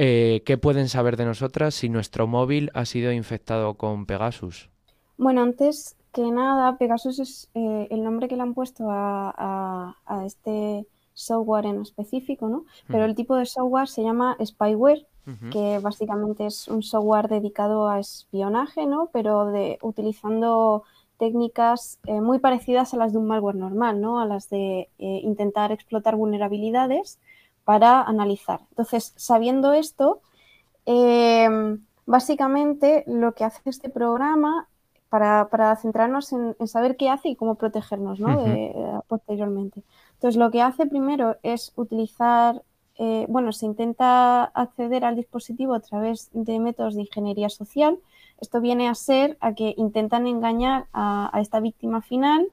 eh, ¿qué pueden saber de nosotras si nuestro móvil ha sido infectado con Pegasus? Bueno, antes que nada, Pegasus es eh, el nombre que le han puesto a, este software en específico, ¿no? Pero el tipo de software se llama spyware, que básicamente es un software dedicado a espionaje, ¿no? Pero de utilizando técnicas eh, muy parecidas a las de un malware normal, ¿no? A las de eh, intentar explotar vulnerabilidades para analizar. Entonces, sabiendo esto, básicamente lo que hace este programa para, centrarnos en, saber qué hace y cómo protegernos ¿no? posteriormente. Entonces, lo que hace primero es utilizar, eh, bueno, se intenta acceder al dispositivo a través de métodos de ingeniería social. Esto viene a ser a que intentan engañar a, esta víctima final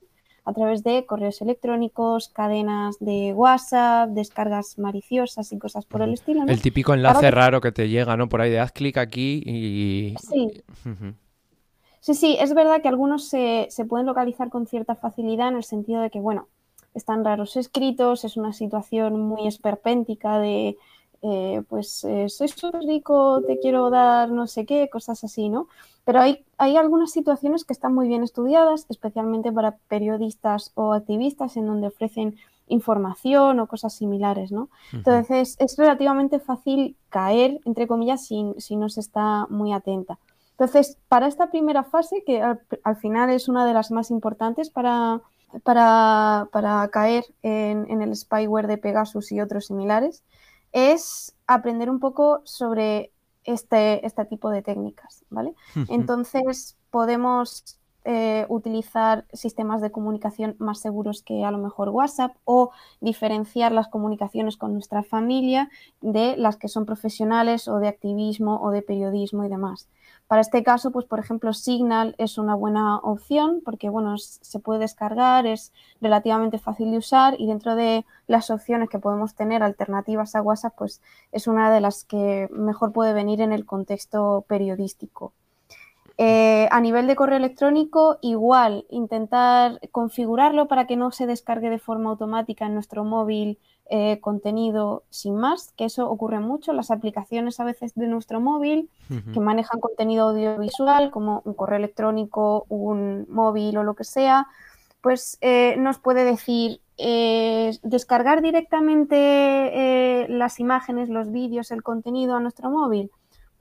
a través de correos electrónicos, cadenas de WhatsApp, descargas maliciosas y cosas por el estilo. El típico enlace raro que te llega, ¿no? Por ahí de haz clic aquí y... Sí. Sí, sí, es verdad que algunos se, pueden localizar con cierta facilidad en el sentido de que, bueno, están raros escritos, es una situación muy esperpéntica de, eh, pues, eh, soy súper rico, te quiero dar no sé qué, cosas así, ¿no? Pero hay, hay algunas situaciones que están muy bien estudiadas, especialmente para periodistas o activistas en donde ofrecen información o cosas similares, ¿no? Entonces, es relativamente fácil caer, entre comillas, si, si no se está muy atenta. Entonces, para esta primera fase, que al, final es una de las más importantes para, para, caer en, el spyware de Pegasus y otros similares, es aprender un poco sobre este, este tipo de técnicas, ¿vale? Entonces, podemos eh, utilizar sistemas de comunicación más seguros que a lo mejor WhatsApp o diferenciar las comunicaciones con nuestra familia de las que son profesionales o de activismo o de periodismo y demás. Para este caso, pues por ejemplo, Signal es una buena opción porque bueno, se puede descargar, es relativamente fácil de usar y dentro de las opciones que podemos tener alternativas a WhatsApp, pues es una de las que mejor puede venir en el contexto periodístico. Eh, a nivel de correo electrónico, igual, intentar configurarlo para que no se descargue de forma automática en nuestro móvil eh, contenido sin más, que eso ocurre mucho. Las aplicaciones a veces de nuestro móvil que manejan contenido audiovisual, como un correo electrónico, un móvil o lo que sea, pues eh, nos puede decir descargar directamente las imágenes, los vídeos, el contenido a nuestro móvil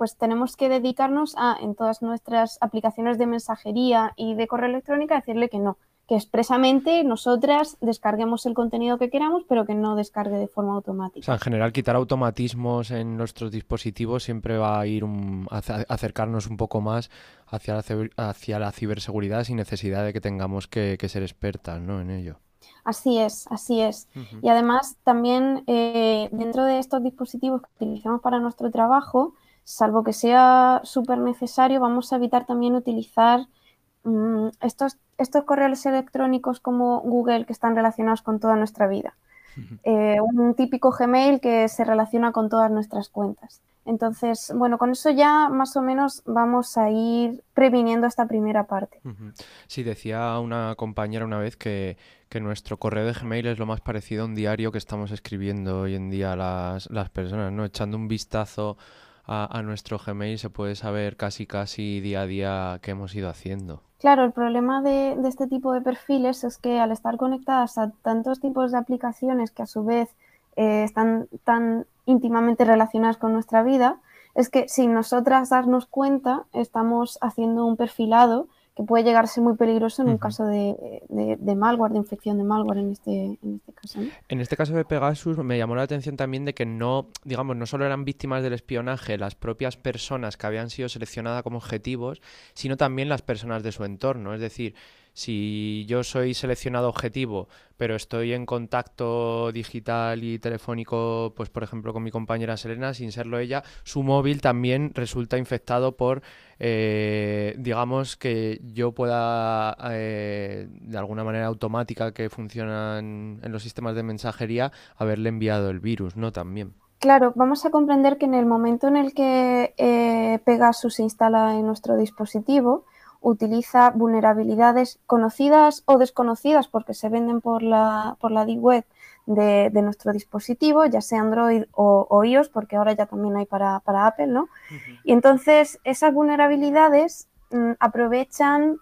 pues tenemos que dedicarnos a, en todas nuestras aplicaciones de mensajería y de correo electrónica, decirle que no, que expresamente nosotras descarguemos el contenido que queramos, pero que no descargue de forma automática. O sea, en general, quitar automatismos en nuestros dispositivos siempre va a ir un, a acercarnos un poco más hacia la, hacia la ciberseguridad sin necesidad de que tengamos que, que ser expertas ¿no? en ello. Así es, así es. Y además también eh, dentro de estos dispositivos que utilizamos para nuestro trabajo, salvo que sea súper necesario, vamos a evitar también utilizar mm, estos, estos correos electrónicos como Google que están relacionados con toda nuestra vida. Eh, un típico Gmail que se relaciona con todas nuestras cuentas. Entonces, bueno, con eso ya más o menos vamos a ir previniendo esta primera parte. Sí, decía una compañera una vez que, nuestro correo de Gmail es lo más parecido a un diario que estamos escribiendo hoy en día las, las personas, ¿no? Echando un vistazo a, nuestro Gmail se puede saber casi casi día a día qué hemos ido haciendo. Claro, el problema de, de este tipo de perfiles es que al estar conectadas a tantos tipos de aplicaciones que a su vez eh, están tan íntimamente relacionadas con nuestra vida, es que sin nosotras darnos cuenta estamos haciendo un perfilado que puede llegar a ser muy peligroso en un caso de, de, malware, de infección de malware en este, en este caso. En este caso de Pegasus me llamó la atención también de que no, digamos, no solo eran víctimas del espionaje las propias personas que habían sido seleccionadas como objetivos, sino también las personas de su entorno. Es decir, si yo soy seleccionado objetivo, pero estoy en contacto digital y telefónico, pues por ejemplo con mi compañera Selena, sin serlo ella, su móvil también resulta infectado por, eh, digamos, que yo pueda, eh, de alguna manera automática que funcionan en los sistemas de mensajería, haberle enviado el virus, ¿no? También. Claro, vamos a comprender que en el momento en el que eh, Pegasus se instala en nuestro dispositivo, utiliza vulnerabilidades conocidas o desconocidas porque se venden por la, por la web de, nuestro dispositivo, ya sea Android o, iOS, porque ahora ya también hay para, Apple, ¿no? Y entonces esas vulnerabilidades mm, aprovechan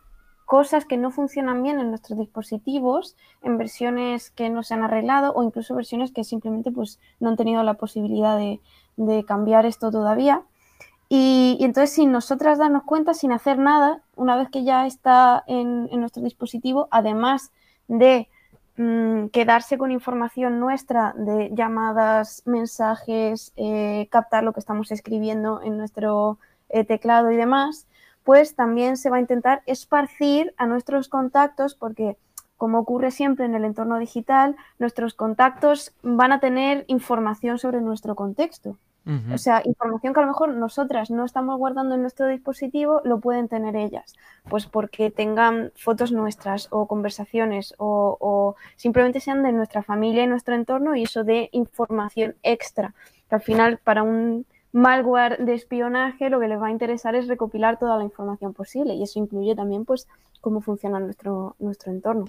cosas que no funcionan bien en nuestros dispositivos, en versiones que no se han arreglado o incluso versiones que simplemente pues, no han tenido la posibilidad de, de cambiar esto todavía. Y, entonces, sin nosotras darnos cuenta, sin hacer nada, una vez que ya está en, nuestro dispositivo, además de mm, quedarse con información nuestra de llamadas, mensajes, eh, captar lo que estamos escribiendo en nuestro eh, teclado y demás, pues también se va a intentar esparcir a nuestros contactos porque como ocurre siempre en el entorno digital, nuestros contactos van a tener información sobre nuestro contexto. O sea, información que a lo mejor nosotras no estamos guardando en nuestro dispositivo, lo pueden tener ellas. Pues porque tengan fotos nuestras o conversaciones o, simplemente sean de nuestra familia y nuestro entorno y eso de información extra. Que al final, para un malware de espionaje, lo que les va a interesar es recopilar toda la información posible y eso incluye también pues cómo funciona nuestro, nuestro entorno.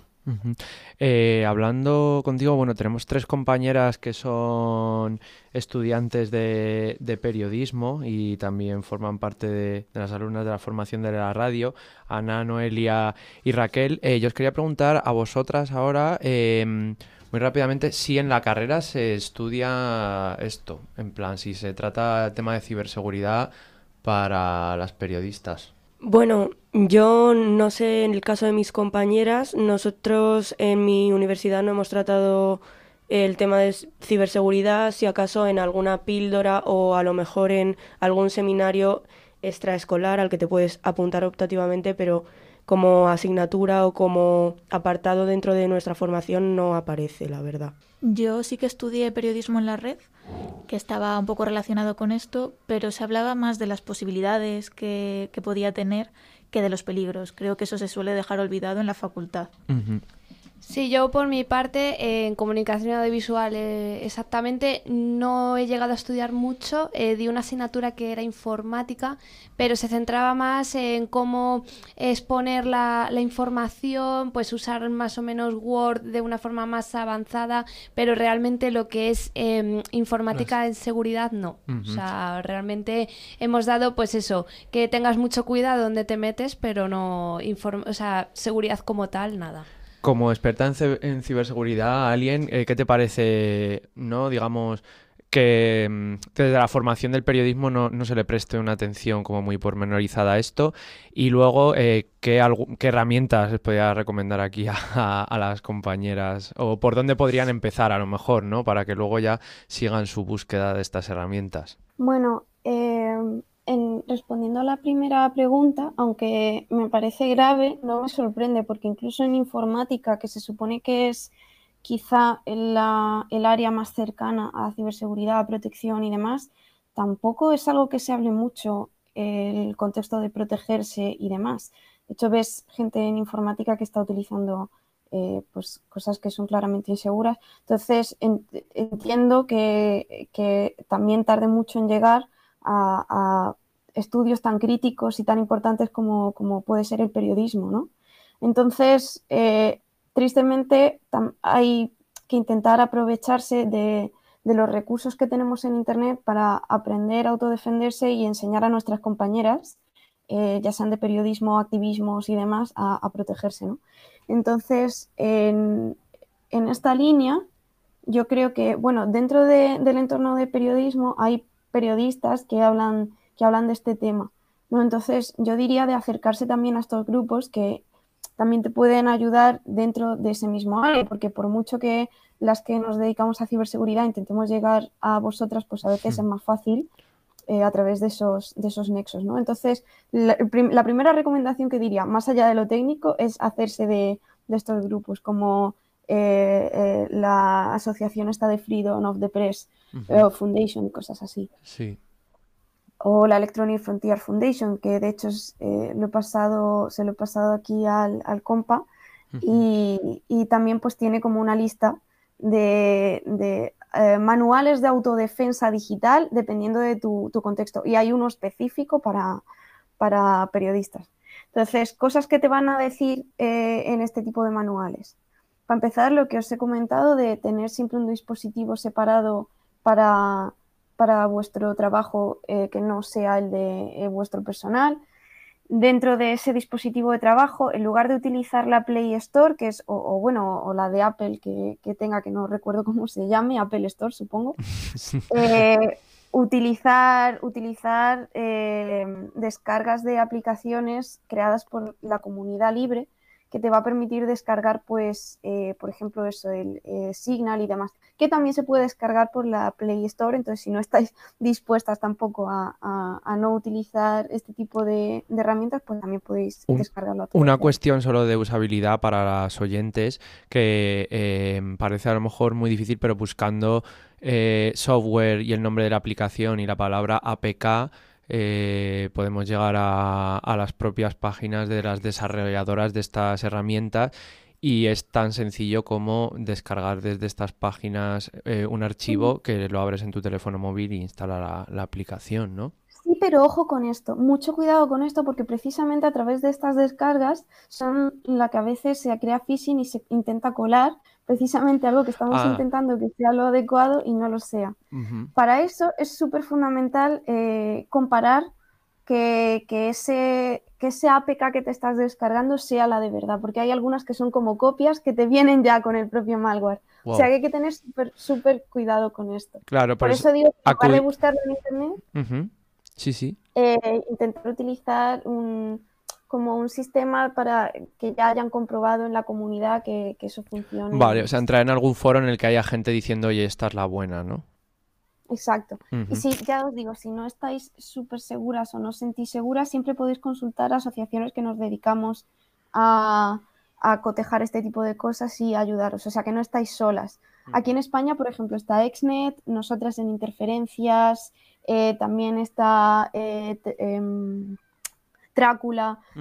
Eh, hablando contigo, bueno, tenemos tres compañeras que son estudiantes de, periodismo y también forman parte de, las alumnas de la formación de la radio, Ana, Noelia y Raquel. Eh, yo os quería preguntar a vosotras ahora, em, muy rápidamente, si en la carrera se estudia esto, en plan, si se trata el tema de ciberseguridad para las periodistas. Bueno, yo no sé en el caso de mis compañeras, nosotros en mi universidad no hemos tratado el tema de ciberseguridad, si acaso en alguna píldora o a lo mejor en algún seminario extraescolar al que te puedes apuntar optativamente, pero como asignatura o como apartado dentro de nuestra formación no aparece, la verdad. Yo sí que estudié periodismo en la red, que estaba un poco relacionado con esto, pero se hablaba más de las posibilidades que, podía tener que de los peligros. Creo que eso se suele dejar olvidado en la facultad. Sí, yo por mi parte en comunicación audiovisual eh, exactamente no he llegado a estudiar mucho, eh, di una asignatura que era informática, pero se centraba más en cómo exponer la, la, información, pues usar más o menos Word de una forma más avanzada, pero realmente lo que es em, informática en seguridad no. O sea, realmente hemos dado pues eso, que tengas mucho cuidado donde te metes, pero no, o sea, seguridad como tal, nada. Como experta en, ciberseguridad, alguien, eh, ¿qué te parece, no, digamos, que, mm, desde la formación del periodismo no, se le preste una atención como muy pormenorizada a esto. Y luego, eh, ¿qué, algu- qué herramientas les podría recomendar aquí a, a las compañeras? O por dónde podrían empezar a lo mejor, ¿no? Para que luego ya sigan su búsqueda de estas herramientas. Bueno, eh, en- respondiendo a la primera pregunta, aunque me parece grave, no me sorprende, porque incluso en informática, que se supone que es quizá el área más cercana a ciberseguridad, a protección y demás, tampoco es algo que se hable mucho el contexto de protegerse y demás. De hecho, ves gente en informática que está utilizando eh, pues, cosas que son claramente inseguras. Entonces, en- entiendo que, también tarde mucho en llegar a estudios tan críticos y tan importantes como, como puede ser el periodismo, ¿no? Entonces, eh, tristemente, hay que intentar aprovecharse de, de los recursos que tenemos en Internet para aprender a autodefenderse y enseñar a nuestras compañeras, eh, ya sean de periodismo, activismos y demás, a, protegerse, ¿no? Entonces, en, en esta línea, yo creo que, bueno, dentro de- del entorno de periodismo hay periodistas que hablan, que hablan de este tema, ¿no? Entonces, yo diría de acercarse también a estos grupos que también te pueden ayudar dentro de ese mismo área, porque por mucho que las que nos dedicamos a ciberseguridad intentemos llegar a vosotras, pues a veces es más fácil eh, a través de esos, de esos nexos, ¿no? Entonces, la, el prim- la primera recomendación que diría, más allá de lo técnico, es hacerse de, de estos grupos, como eh, eh, la asociación esta de Freedom of the Press eh, Foundation y cosas así. Sí. O la Electronic Frontier Foundation, que de hecho eh, lo he pasado, se lo he pasado aquí al, al compa, y, y también pues tiene como una lista de, de, eh, manuales de autodefensa digital dependiendo de tu, tu contexto. Y hay uno específico para, para periodistas. Entonces, cosas que te van a decir eh, en este tipo de manuales. Para empezar, lo que os he comentado de tener siempre un dispositivo separado para, para vuestro trabajo eh, que no sea el de eh, vuestro personal. Dentro de ese dispositivo de trabajo, en lugar de utilizar la Play Store, que es, o, o bueno, o la de Apple que, que tenga, que no recuerdo cómo se llame, Apple Store, supongo, eh, utilizar, utilizar descargas de aplicaciones creadas por la comunidad libre que te va a permitir descargar, pues, eh, por ejemplo, eso, el eh, Signal y demás, que también se puede descargar por la Play Store. Entonces, si no estáis dispuestas tampoco a, a- a no utilizar este tipo de, de herramientas, pues también podéis Un- descargarlo. a Una cuestión solo de usabilidad para las oyentes que eh, parece a lo mejor muy difícil, pero buscando eh, software y el nombre de la aplicación y la palabra APK eh, podemos llegar a, a las propias páginas de las desarrolladoras de estas herramientas y es tan sencillo como descargar desde estas páginas eh, un archivo que lo abres en tu teléfono móvil e instala la, la aplicación, ¿no? Pero ojo con esto, mucho cuidado con esto porque precisamente a través de estas descargas son la que a veces se crea phishing y se intenta colar precisamente algo que estamos Ah. intentando que sea lo adecuado y no lo sea. Para eso es súper fundamental eh, comparar que, que ese, que ese APK que te estás descargando sea la de verdad, porque hay algunas que son como copias que te vienen ya con el propio malware. O sea que hay que tener súper súper cuidado con esto. Claro, Por por eso digo, acudi- buscarlo en internet. Sí, sí. eh, intentar utilizar un, como un sistema para que ya hayan comprobado en la comunidad que, que eso funciona. Vale, o sea, entrar en algún foro en el que haya gente diciendo, oye, esta es la buena, ¿no? Exacto. Y si, ya os digo, si no estáis súper seguras o no os sentís seguras, siempre podéis consultar a asociaciones que nos dedicamos a, a cotejar este tipo de cosas y ayudaros. O sea, que no estáis solas. Aquí en España, por ejemplo, está Exnet, nosotras en Interferencias, eh, también está eh, em.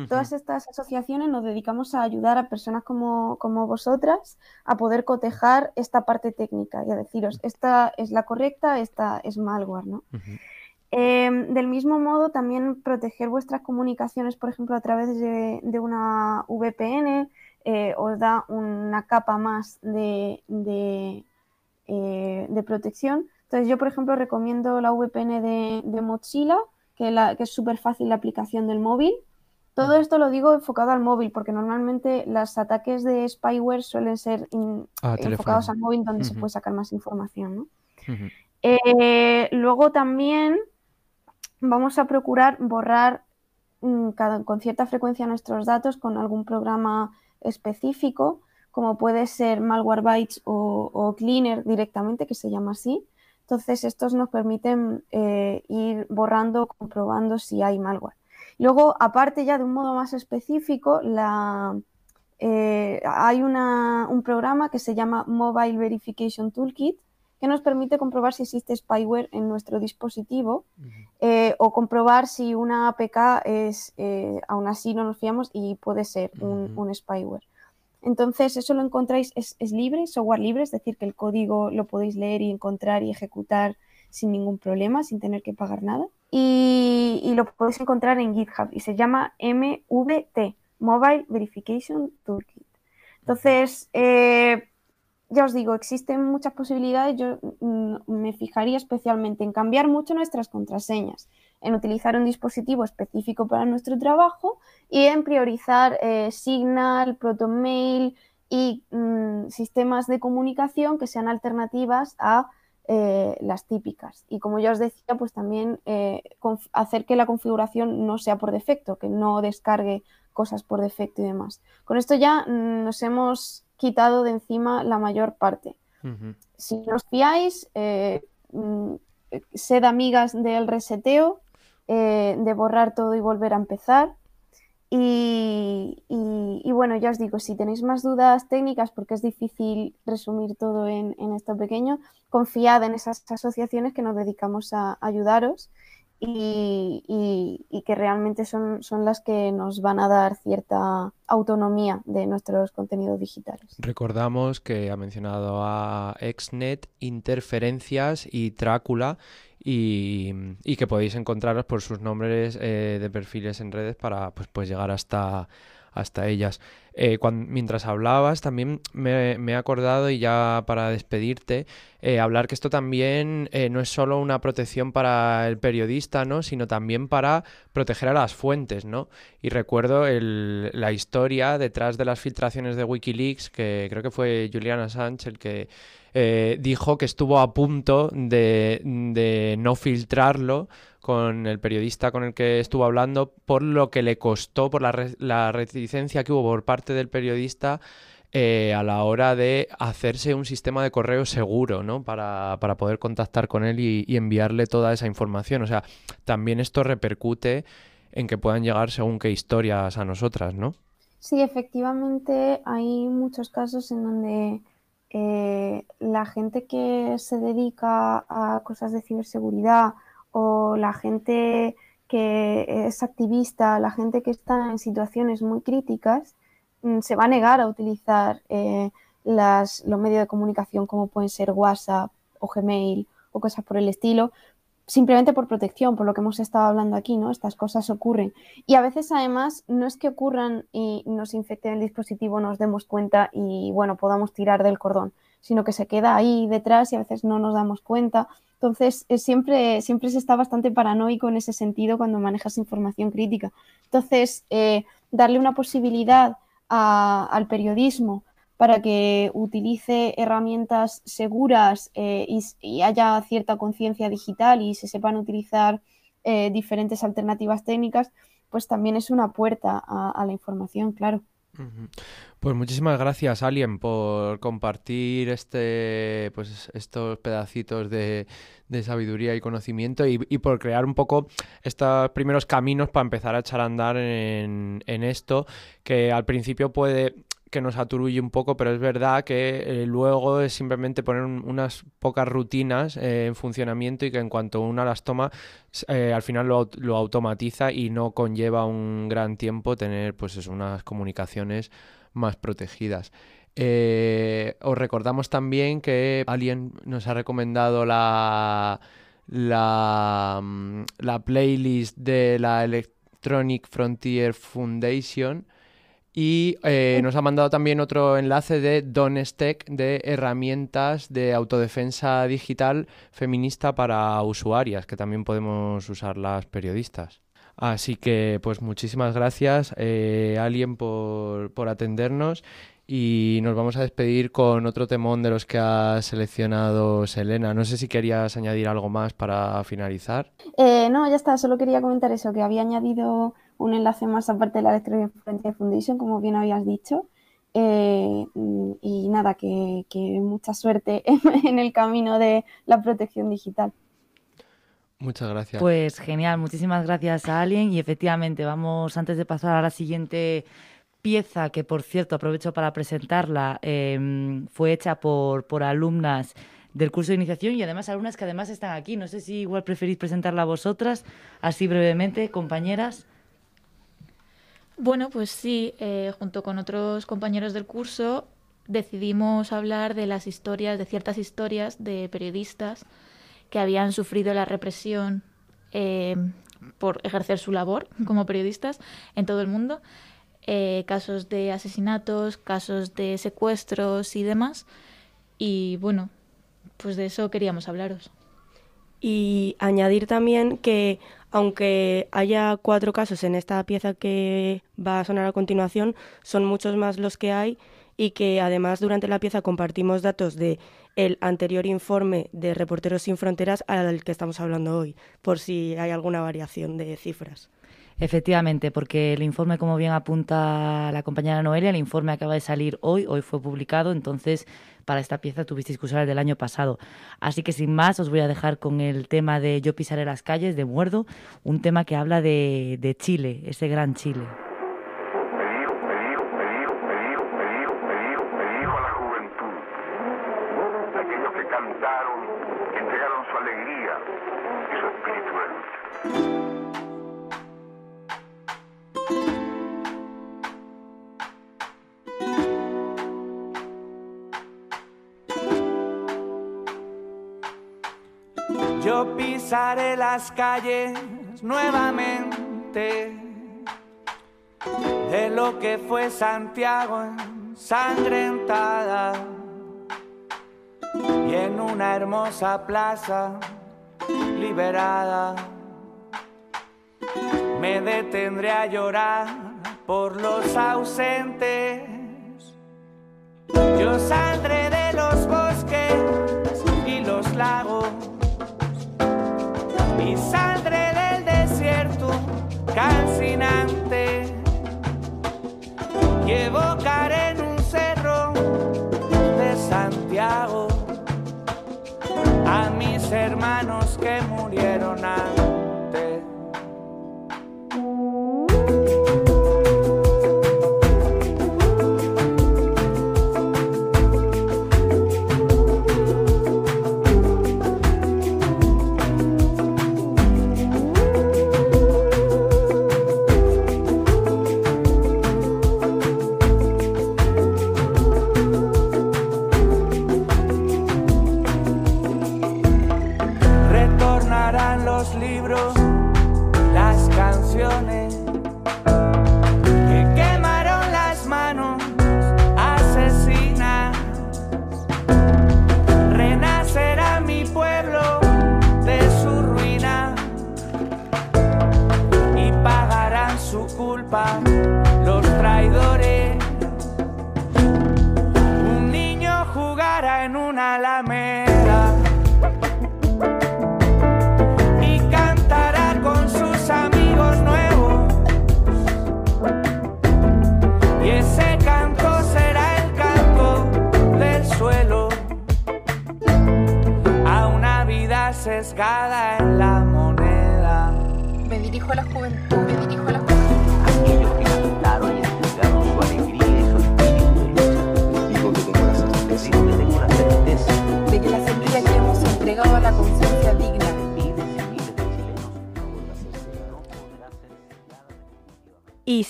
Todas estas asociaciones nos dedicamos a ayudar a personas como, como vosotras a poder cotejar esta parte técnica y a deciros, esta es la correcta, esta es malware, ¿no? Eh, del mismo modo, también proteger vuestras comunicaciones, por ejemplo, a través de, de una VPN, eh, os da una capa más de, de, eh, de protección. Entonces, yo, por ejemplo, recomiendo la VPN de, de Mozilla, que, la- que es súper fácil la aplicación del móvil. Todo esto lo digo enfocado al móvil, porque normalmente los ataques de spyware suelen ser in- Ah, enfocados al móvil donde se puede sacar más información. Eh, luego también vamos a procurar borrar mm, con cierta frecuencia nuestros datos con algún programa específico, como puede ser Malwarebytes o, o Cleaner directamente, que se llama así. Entonces, estos nos permiten eh, ir borrando, comprobando si hay malware. Luego, aparte ya de un modo más específico, eh, hay un programa que se llama Mobile Verification Toolkit, que nos permite comprobar si existe spyware en nuestro dispositivo eh, o comprobar si una APK es, aún así no nos fiamos y puede ser un spyware. Entonces, eso lo encontráis, es, libre, software libre, es decir, que el código lo podéis leer y encontrar y ejecutar sin ningún problema, sin tener que pagar nada. Y, lo podéis encontrar en GitHub y se llama MVT, Mobile Verification Toolkit. Entonces, eh, ya os digo, existen muchas posibilidades. Yo mm, me fijaría especialmente en cambiar mucho nuestras contraseñas en utilizar un dispositivo específico para nuestro trabajo y en priorizar eh, Signal, ProtonMail y mm, sistemas de comunicación que sean alternativas a eh, las típicas. Y como ya os decía, pues también eh, hacer que la configuración no sea por defecto, que no descargue cosas por defecto y demás. Con esto ya mm, nos hemos quitado de encima la mayor parte. Si os fiáis, mm, sed amigas del reseteo, eh, de borrar todo y volver a empezar. Y, bueno, ya os digo, si tenéis más dudas técnicas, porque es difícil resumir todo en, esto pequeño, confiad en esas asociaciones que nos dedicamos a ayudaros y, que realmente son, son las que nos van a dar cierta autonomía de nuestros contenidos digitales. Recordamos que ha mencionado a Exnet, Interferencias y Trácula y, que podéis encontraros por sus nombres eh, de perfiles en redes para pues, pues llegar hasta, hasta ellas. Eh, mientras hablabas, también me, he acordado, y ya para despedirte, eh, hablar que esto también eh, no es solo una protección para el periodista, ¿no? sino también para proteger a las fuentes. ¿no? Y recuerdo la historia detrás de las filtraciones de Wikileaks, que creo que fue Juliana Sánchez el que dijo que estuvo a punto de, de no filtrarlo con el periodista con el que estuvo hablando por lo que le costó, por la, reticencia que hubo por parte del periodista eh, a la hora de hacerse un sistema de correo seguro, ¿no? Para, poder contactar con él y, enviarle toda esa información. O sea, también esto repercute en que puedan llegar según qué historias a nosotras, ¿no? Sí, efectivamente hay muchos casos en donde eh, la gente que se dedica a cosas de ciberseguridad o la gente que es activista, la gente que está en situaciones muy críticas, mm, se va a negar a utilizar eh, las, los medios de comunicación como pueden ser WhatsApp o Gmail o cosas por el estilo, simplemente por protección, por lo que hemos estado hablando aquí, ¿no? Estas cosas ocurren. Y a veces además no es que ocurran y nos infecten el dispositivo, nos demos cuenta y bueno, podamos tirar del cordón, sino que se queda ahí detrás y a veces no nos damos cuenta entonces, siempre, siempre se está bastante paranoico en ese sentido cuando manejas información crítica. Entonces, eh, darle una posibilidad al periodismo para que utilice herramientas seguras eh, y, haya cierta conciencia digital y se sepan utilizar eh, diferentes alternativas técnicas, pues también es una puerta a la información, claro. Pues muchísimas gracias, Alien, por compartir este, pues estos pedacitos de, sabiduría y conocimiento y, por crear un poco estos primeros caminos para empezar a echar a andar en esto, que al principio puede que nos aturulle un poco, pero es verdad que eh, luego es simplemente poner unas pocas rutinas eh, en funcionamiento y que en cuanto una las toma, eh, al final lo, automatiza y no conlleva un gran tiempo tener pues unas comunicaciones más protegidas. os recordamos también que alguien nos ha recomendado la, la, mm, la playlist de la Electronic Frontier Foundation y eh, nos ha mandado también otro enlace de Donestec de herramientas de autodefensa digital feminista para usuarias, que también podemos usar las periodistas. Así que, pues muchísimas gracias, eh, Alien, por, por atendernos Y nos vamos a despedir con otro temón de los que ha seleccionado Selena. No sé si querías añadir algo más para finalizar. Eh, no, ya está, solo quería comentar eso, que había añadido un enlace más aparte de la Electronic Frontier Foundation, como bien habías dicho. Eh, y nada, que, que mucha suerte en el camino de la protección digital. Muchas gracias. Pues genial, muchísimas gracias a Alien y efectivamente vamos antes de pasar a la siguiente pieza que, por cierto, aprovecho para presentarla, eh, fue hecha por, por alumnas del curso de iniciación y además alumnas que además están aquí. No sé si igual preferís presentarla a vosotras, así brevemente, compañeras. Bueno, pues sí, eh, junto con otros compañeros del curso decidimos hablar de las historias, de ciertas historias de periodistas que habían sufrido la represión eh, por ejercer su labor como periodistas en todo el mundo eh, casos de asesinatos, casos de secuestros y demás. Y bueno, pues de eso queríamos hablaros. Y añadir también que aunque haya cuatro casos en esta pieza que va a sonar a continuación, son muchos más los que hay y que además durante la pieza compartimos datos de el anterior informe de Reporteros sin Fronteras al que estamos hablando hoy, por si hay alguna variación de cifras. Efectivamente, porque el informe, como bien apunta la compañera Noelia, el informe acaba de salir hoy, hoy fue publicado, entonces para esta pieza tuvisteis que usar el del año pasado. Así que sin más, os voy a dejar con el tema de Yo pisaré las calles, de Muerdo, un tema que habla de, de Chile, ese gran Chile. Las calles nuevamente. De lo que fue Santiago ensangrentada. Y en una hermosa plaza liberada. Me detendré a llorar por los ausentes. Yo saldré de y evocaré en un cerro de Santiago a mis hermanos que murieron antes.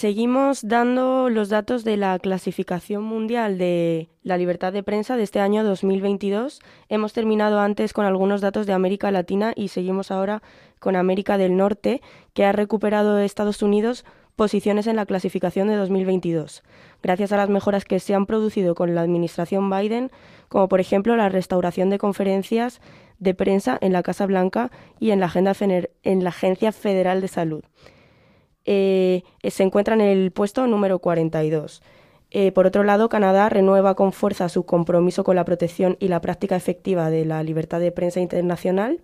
Seguimos dando los datos de la clasificación mundial de la libertad de prensa de este año 2022. Hemos terminado antes con algunos datos de América Latina y seguimos ahora con América del Norte, que ha recuperado Estados Unidos posiciones en la clasificación de 2022, gracias a las mejoras que se han producido con la administración Biden, como por ejemplo la restauración de conferencias de prensa en la Casa Blanca y en la, en la Agencia Federal de Salud. Eh, se encuentra en el puesto número 42. Eh, por otro lado, Canadá renueva con fuerza su compromiso con la protección y la práctica efectiva de la libertad de prensa internacional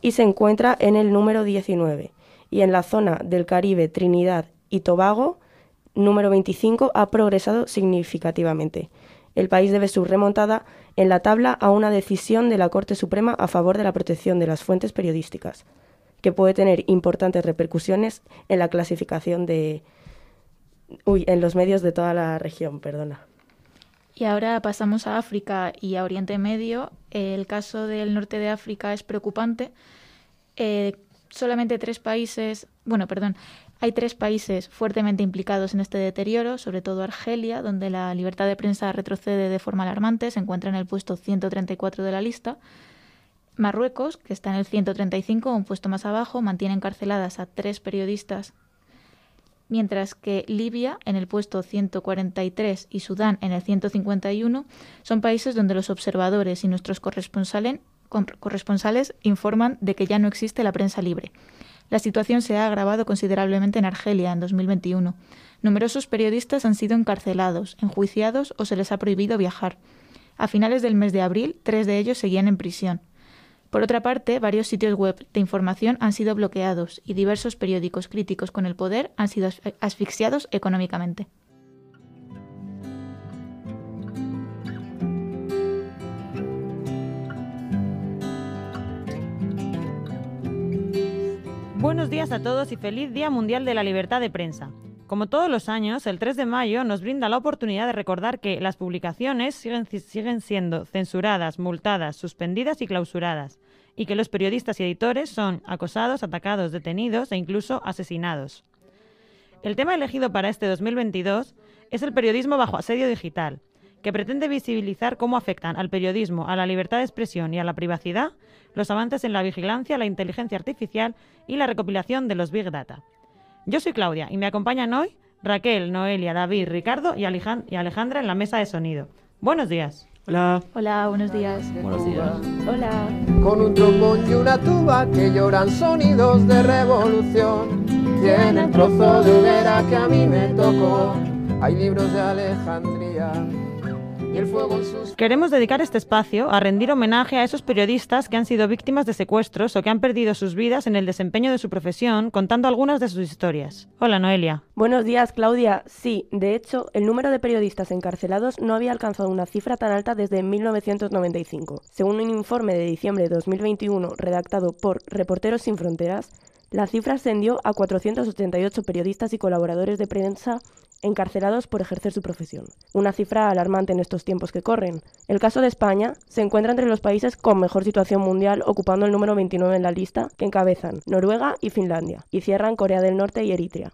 y se encuentra en el número 19. Y en la zona del Caribe, Trinidad y Tobago, número 25, ha progresado significativamente. El país debe su remontada en la tabla a una decisión de la Corte Suprema a favor de la protección de las fuentes periodísticas, que puede tener importantes repercusiones en la clasificación de, Uy, en los medios de toda la región, perdona. Y ahora pasamos a África y a Oriente Medio. El caso del norte de África es preocupante. Eh, solamente tres países, bueno, perdón, hay tres países fuertemente implicados en este deterioro, sobre todo Argelia, donde la libertad de prensa retrocede de forma alarmante, se encuentra en el puesto 134 de la lista. Marruecos, que está en el 135, un puesto más abajo, mantiene encarceladas a tres periodistas mientras que Libia en el puesto 143 y Sudán en el 151 son países donde los observadores y nuestros corresponsales, informan de que ya no existe la prensa libre. La situación se ha agravado considerablemente en Argelia en 2021. Numerosos periodistas han sido encarcelados, enjuiciados o se les ha prohibido viajar. A finales del mes de abril, tres de ellos seguían en prisión. Por otra parte, varios sitios web de información han sido bloqueados y diversos periódicos críticos con el poder han sido asfixiados económicamente. Buenos días a todos y feliz Día Mundial de la Libertad de Prensa. Como todos los años, el 3 de mayo nos brinda la oportunidad de recordar que las publicaciones siguen, siguen, siendo censuradas, multadas, suspendidas y clausuradas, y que los periodistas y editores son acosados, atacados, detenidos e incluso asesinados. El tema elegido para este 2022 es el periodismo bajo asedio digital, que pretende visibilizar cómo afectan al periodismo, a la libertad de expresión y a la privacidad los avances en la vigilancia, la inteligencia artificial y la recopilación de los Big Data. Yo soy Claudia y me acompañan hoy Raquel, Noelia, David, Ricardo y Alejandra en la mesa de sonido. Buenos días. Hola. Hola, buenos días. Buenos días. Hola. Con un trombón y una tuba que lloran sonidos de revolución. Tienen trozo de hoguera que a mí me tocó. Hay libros de Alejandría Queremos dedicar este espacio a rendir homenaje a esos periodistas que han sido víctimas de secuestros o que han perdido sus vidas en el desempeño de su profesión, contando algunas de sus historias. Hola, Noelia. Buenos días, Claudia. Sí, de hecho, el número de periodistas encarcelados no había alcanzado una cifra tan alta desde 1995. Según un informe de diciembre de 2021 redactado por Reporteros Sin Fronteras, la cifra ascendió a 488 periodistas y colaboradores de prensa encarcelados por ejercer su profesión. Una cifra alarmante en estos tiempos que corren. El caso de España se encuentra entre los países con mejor situación mundial, ocupando el número 29 en la lista, que encabezan Noruega y Finlandia, y cierran Corea del Norte y Eritrea.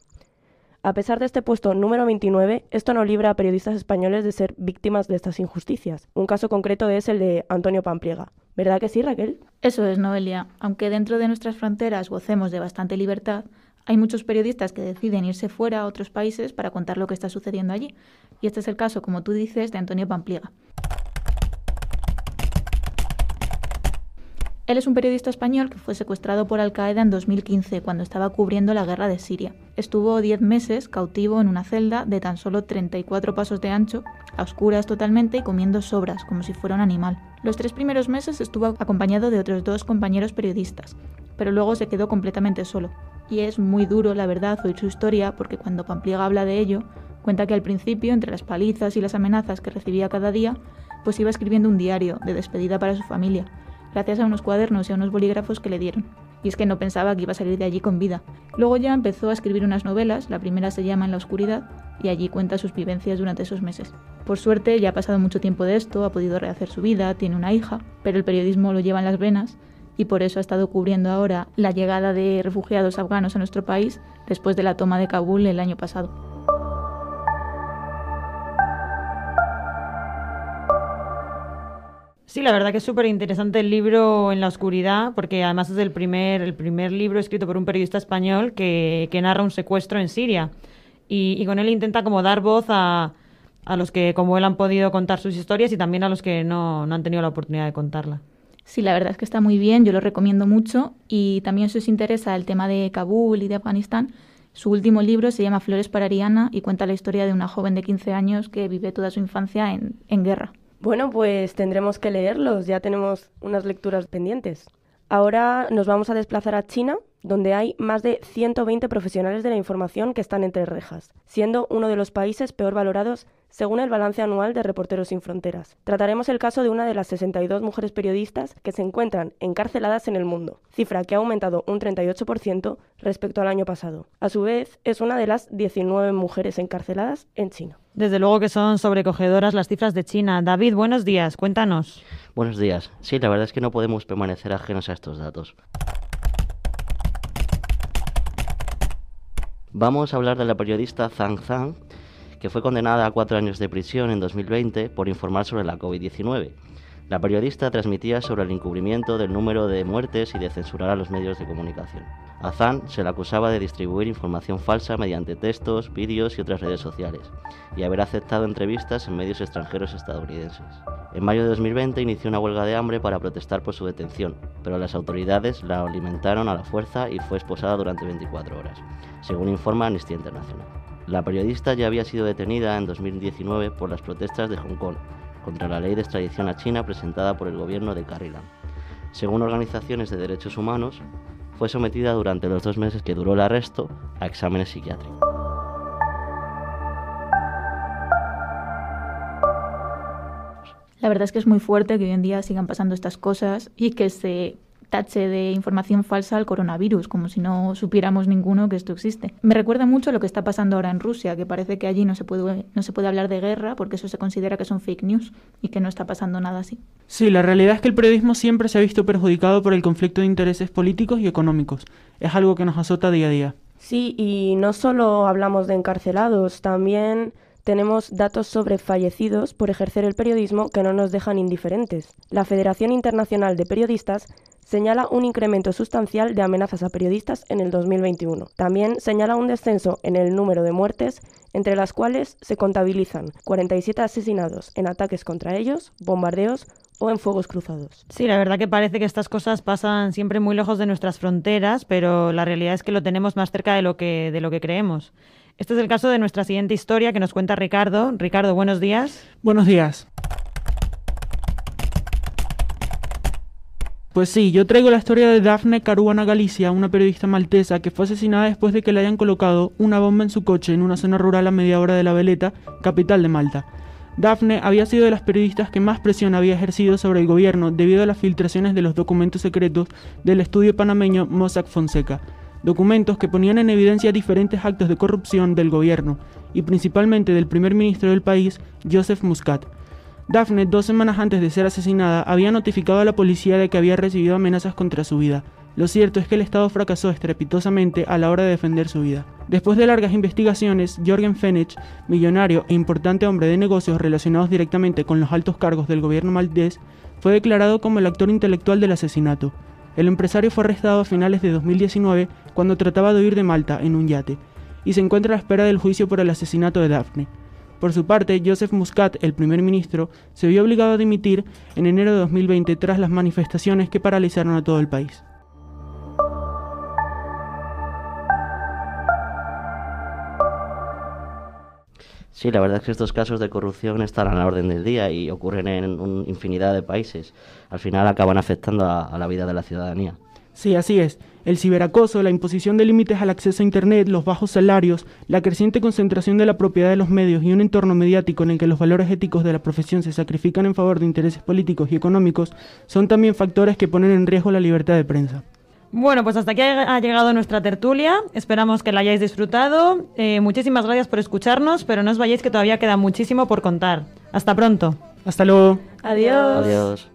A pesar de este puesto número 29, esto no libra a periodistas españoles de ser víctimas de estas injusticias. Un caso concreto es el de Antonio Pampliega. ¿Verdad que sí, Raquel? Eso es, Noelia. Aunque dentro de nuestras fronteras gocemos de bastante libertad, hay muchos periodistas que deciden irse fuera a otros países para contar lo que está sucediendo allí. Y este es el caso, como tú dices, de Antonio Pampliega. Él es un periodista español que fue secuestrado por Al Qaeda en 2015, cuando estaba cubriendo la guerra de Siria. Estuvo 10 meses cautivo en una celda de tan solo 34 pasos de ancho, a oscuras totalmente y comiendo sobras, como si fuera un animal. Los tres primeros meses estuvo acompañado de otros dos compañeros periodistas, pero luego se quedó completamente solo. Y es muy duro, la verdad, oír su historia, porque cuando Pampliega habla de ello, cuenta que al principio, entre las palizas y las amenazas que recibía cada día, pues iba escribiendo un diario de despedida para su familia gracias a unos cuadernos y a unos bolígrafos que le dieron. Y es que no pensaba que iba a salir de allí con vida. Luego ya empezó a escribir unas novelas, la primera se llama En la oscuridad, y allí cuenta sus vivencias durante esos meses. Por suerte ya ha pasado mucho tiempo de esto, ha podido rehacer su vida, tiene una hija, pero el periodismo lo lleva en las venas y por eso ha estado cubriendo ahora la llegada de refugiados afganos a nuestro país después de la toma de Kabul el año pasado. Sí, la verdad que es súper interesante el libro En la oscuridad, porque además es el primer, el primer libro escrito por un periodista español que, narra un secuestro en Siria. Y, con él intenta como dar voz a, a, los que como él han podido contar sus historias y también a los que no, no han tenido la oportunidad de contarla. Sí, la verdad es que está muy bien, yo lo recomiendo mucho. Y también si os interesa el tema de Kabul y de Afganistán, Su último libro se llama Flores para Ariana y cuenta la historia de una joven de 15 años que vive toda su infancia en, en guerra. Bueno, pues tendremos que leerlos, ya tenemos unas lecturas pendientes. Ahora nos vamos a desplazar a China, donde hay más de 120 profesionales de la información que están entre rejas, siendo uno de los países peor valorados según el balance anual de Reporteros Sin Fronteras. Trataremos el caso de una de las 62 mujeres periodistas que se encuentran encarceladas en el mundo, cifra que ha aumentado un 38% respecto al año pasado. A su vez, es una de las 19 mujeres encarceladas en China. Desde luego que son sobrecogedoras las cifras de China. David, buenos días, cuéntanos. Buenos días. Sí, la verdad es que no podemos permanecer ajenos a estos datos. Vamos a hablar de la periodista Zhang Zhang, que fue condenada a cuatro años de prisión en 2020 por informar sobre la COVID-19. La periodista transmitía sobre el encubrimiento del número de muertes y de censurar a los medios de comunicación. A Zhang se le acusaba de distribuir información falsa mediante textos, vídeos y otras redes sociales, y haber aceptado entrevistas en medios extranjeros estadounidenses. En mayo de 2020 inició una huelga de hambre para protestar por su detención, pero las autoridades la alimentaron a la fuerza y fue esposada durante 24 horas, según informa Amnistía Internacional. La periodista ya había sido detenida en 2019 por las protestas de Hong Kong contra la ley de extradición a China presentada por el gobierno de Carrie Lam. Según organizaciones de derechos humanos, fue sometida durante los dos meses que duró el arresto a exámenes psiquiátricos. La verdad es que es muy fuerte que hoy en día sigan pasando estas cosas y que se tache de información falsa al coronavirus, como si no supiéramos ninguno que esto existe. Me recuerda mucho a lo que está pasando ahora en Rusia, que parece que allí no se puede, no se puede hablar de guerra porque eso se considera que son fake news y que no está pasando nada así. Sí, la realidad es que el periodismo siempre se ha visto perjudicado por el conflicto de intereses políticos y económicos. Es algo que nos azota día a día. Sí, y no solo hablamos de encarcelados, también tenemos datos sobre fallecidos por ejercer el periodismo que no nos dejan indiferentes. La Federación Internacional de Periodistas señala un incremento sustancial de amenazas a periodistas en el 2021. También señala un descenso en el número de muertes, entre las cuales se contabilizan 47 asesinados en ataques contra ellos, bombardeos o en fuegos cruzados. Sí, la verdad que parece que estas cosas pasan siempre muy lejos de nuestras fronteras, pero la realidad es que lo tenemos más cerca de lo que, de lo que creemos. Este es el caso de nuestra siguiente historia que nos cuenta Ricardo. Ricardo, buenos días. Buenos días. Pues sí, yo traigo la historia de Daphne Caruana Galicia, una periodista maltesa que fue asesinada después de que le hayan colocado una bomba en su coche en una zona rural a media hora de La Veleta, capital de Malta. Daphne había sido de las periodistas que más presión había ejercido sobre el gobierno debido a las filtraciones de los documentos secretos del estudio panameño Mossack Fonseca, documentos que ponían en evidencia diferentes actos de corrupción del gobierno y principalmente del primer ministro del país, Joseph Muscat. Daphne, dos semanas antes de ser asesinada, había notificado a la policía de que había recibido amenazas contra su vida. Lo cierto es que el Estado fracasó estrepitosamente a la hora de defender su vida. Después de largas investigaciones, Jorgen Fenech, millonario e importante hombre de negocios relacionados directamente con los altos cargos del gobierno maltés, fue declarado como el actor intelectual del asesinato. El empresario fue arrestado a finales de 2019 cuando trataba de huir de Malta en un yate, y se encuentra a la espera del juicio por el asesinato de Daphne. Por su parte, Joseph Muscat, el primer ministro, se vio obligado a dimitir en enero de 2020 tras las manifestaciones que paralizaron a todo el país. Sí, la verdad es que estos casos de corrupción están a la orden del día y ocurren en una infinidad de países. Al final acaban afectando a, a la vida de la ciudadanía. Sí, así es. El ciberacoso, la imposición de límites al acceso a Internet, los bajos salarios, la creciente concentración de la propiedad de los medios y un entorno mediático en el que los valores éticos de la profesión se sacrifican en favor de intereses políticos y económicos son también factores que ponen en riesgo la libertad de prensa. Bueno, pues hasta aquí ha llegado nuestra tertulia. Esperamos que la hayáis disfrutado. Eh, muchísimas gracias por escucharnos, pero no os vayáis que todavía queda muchísimo por contar. Hasta pronto. Hasta luego. Adiós. Adiós.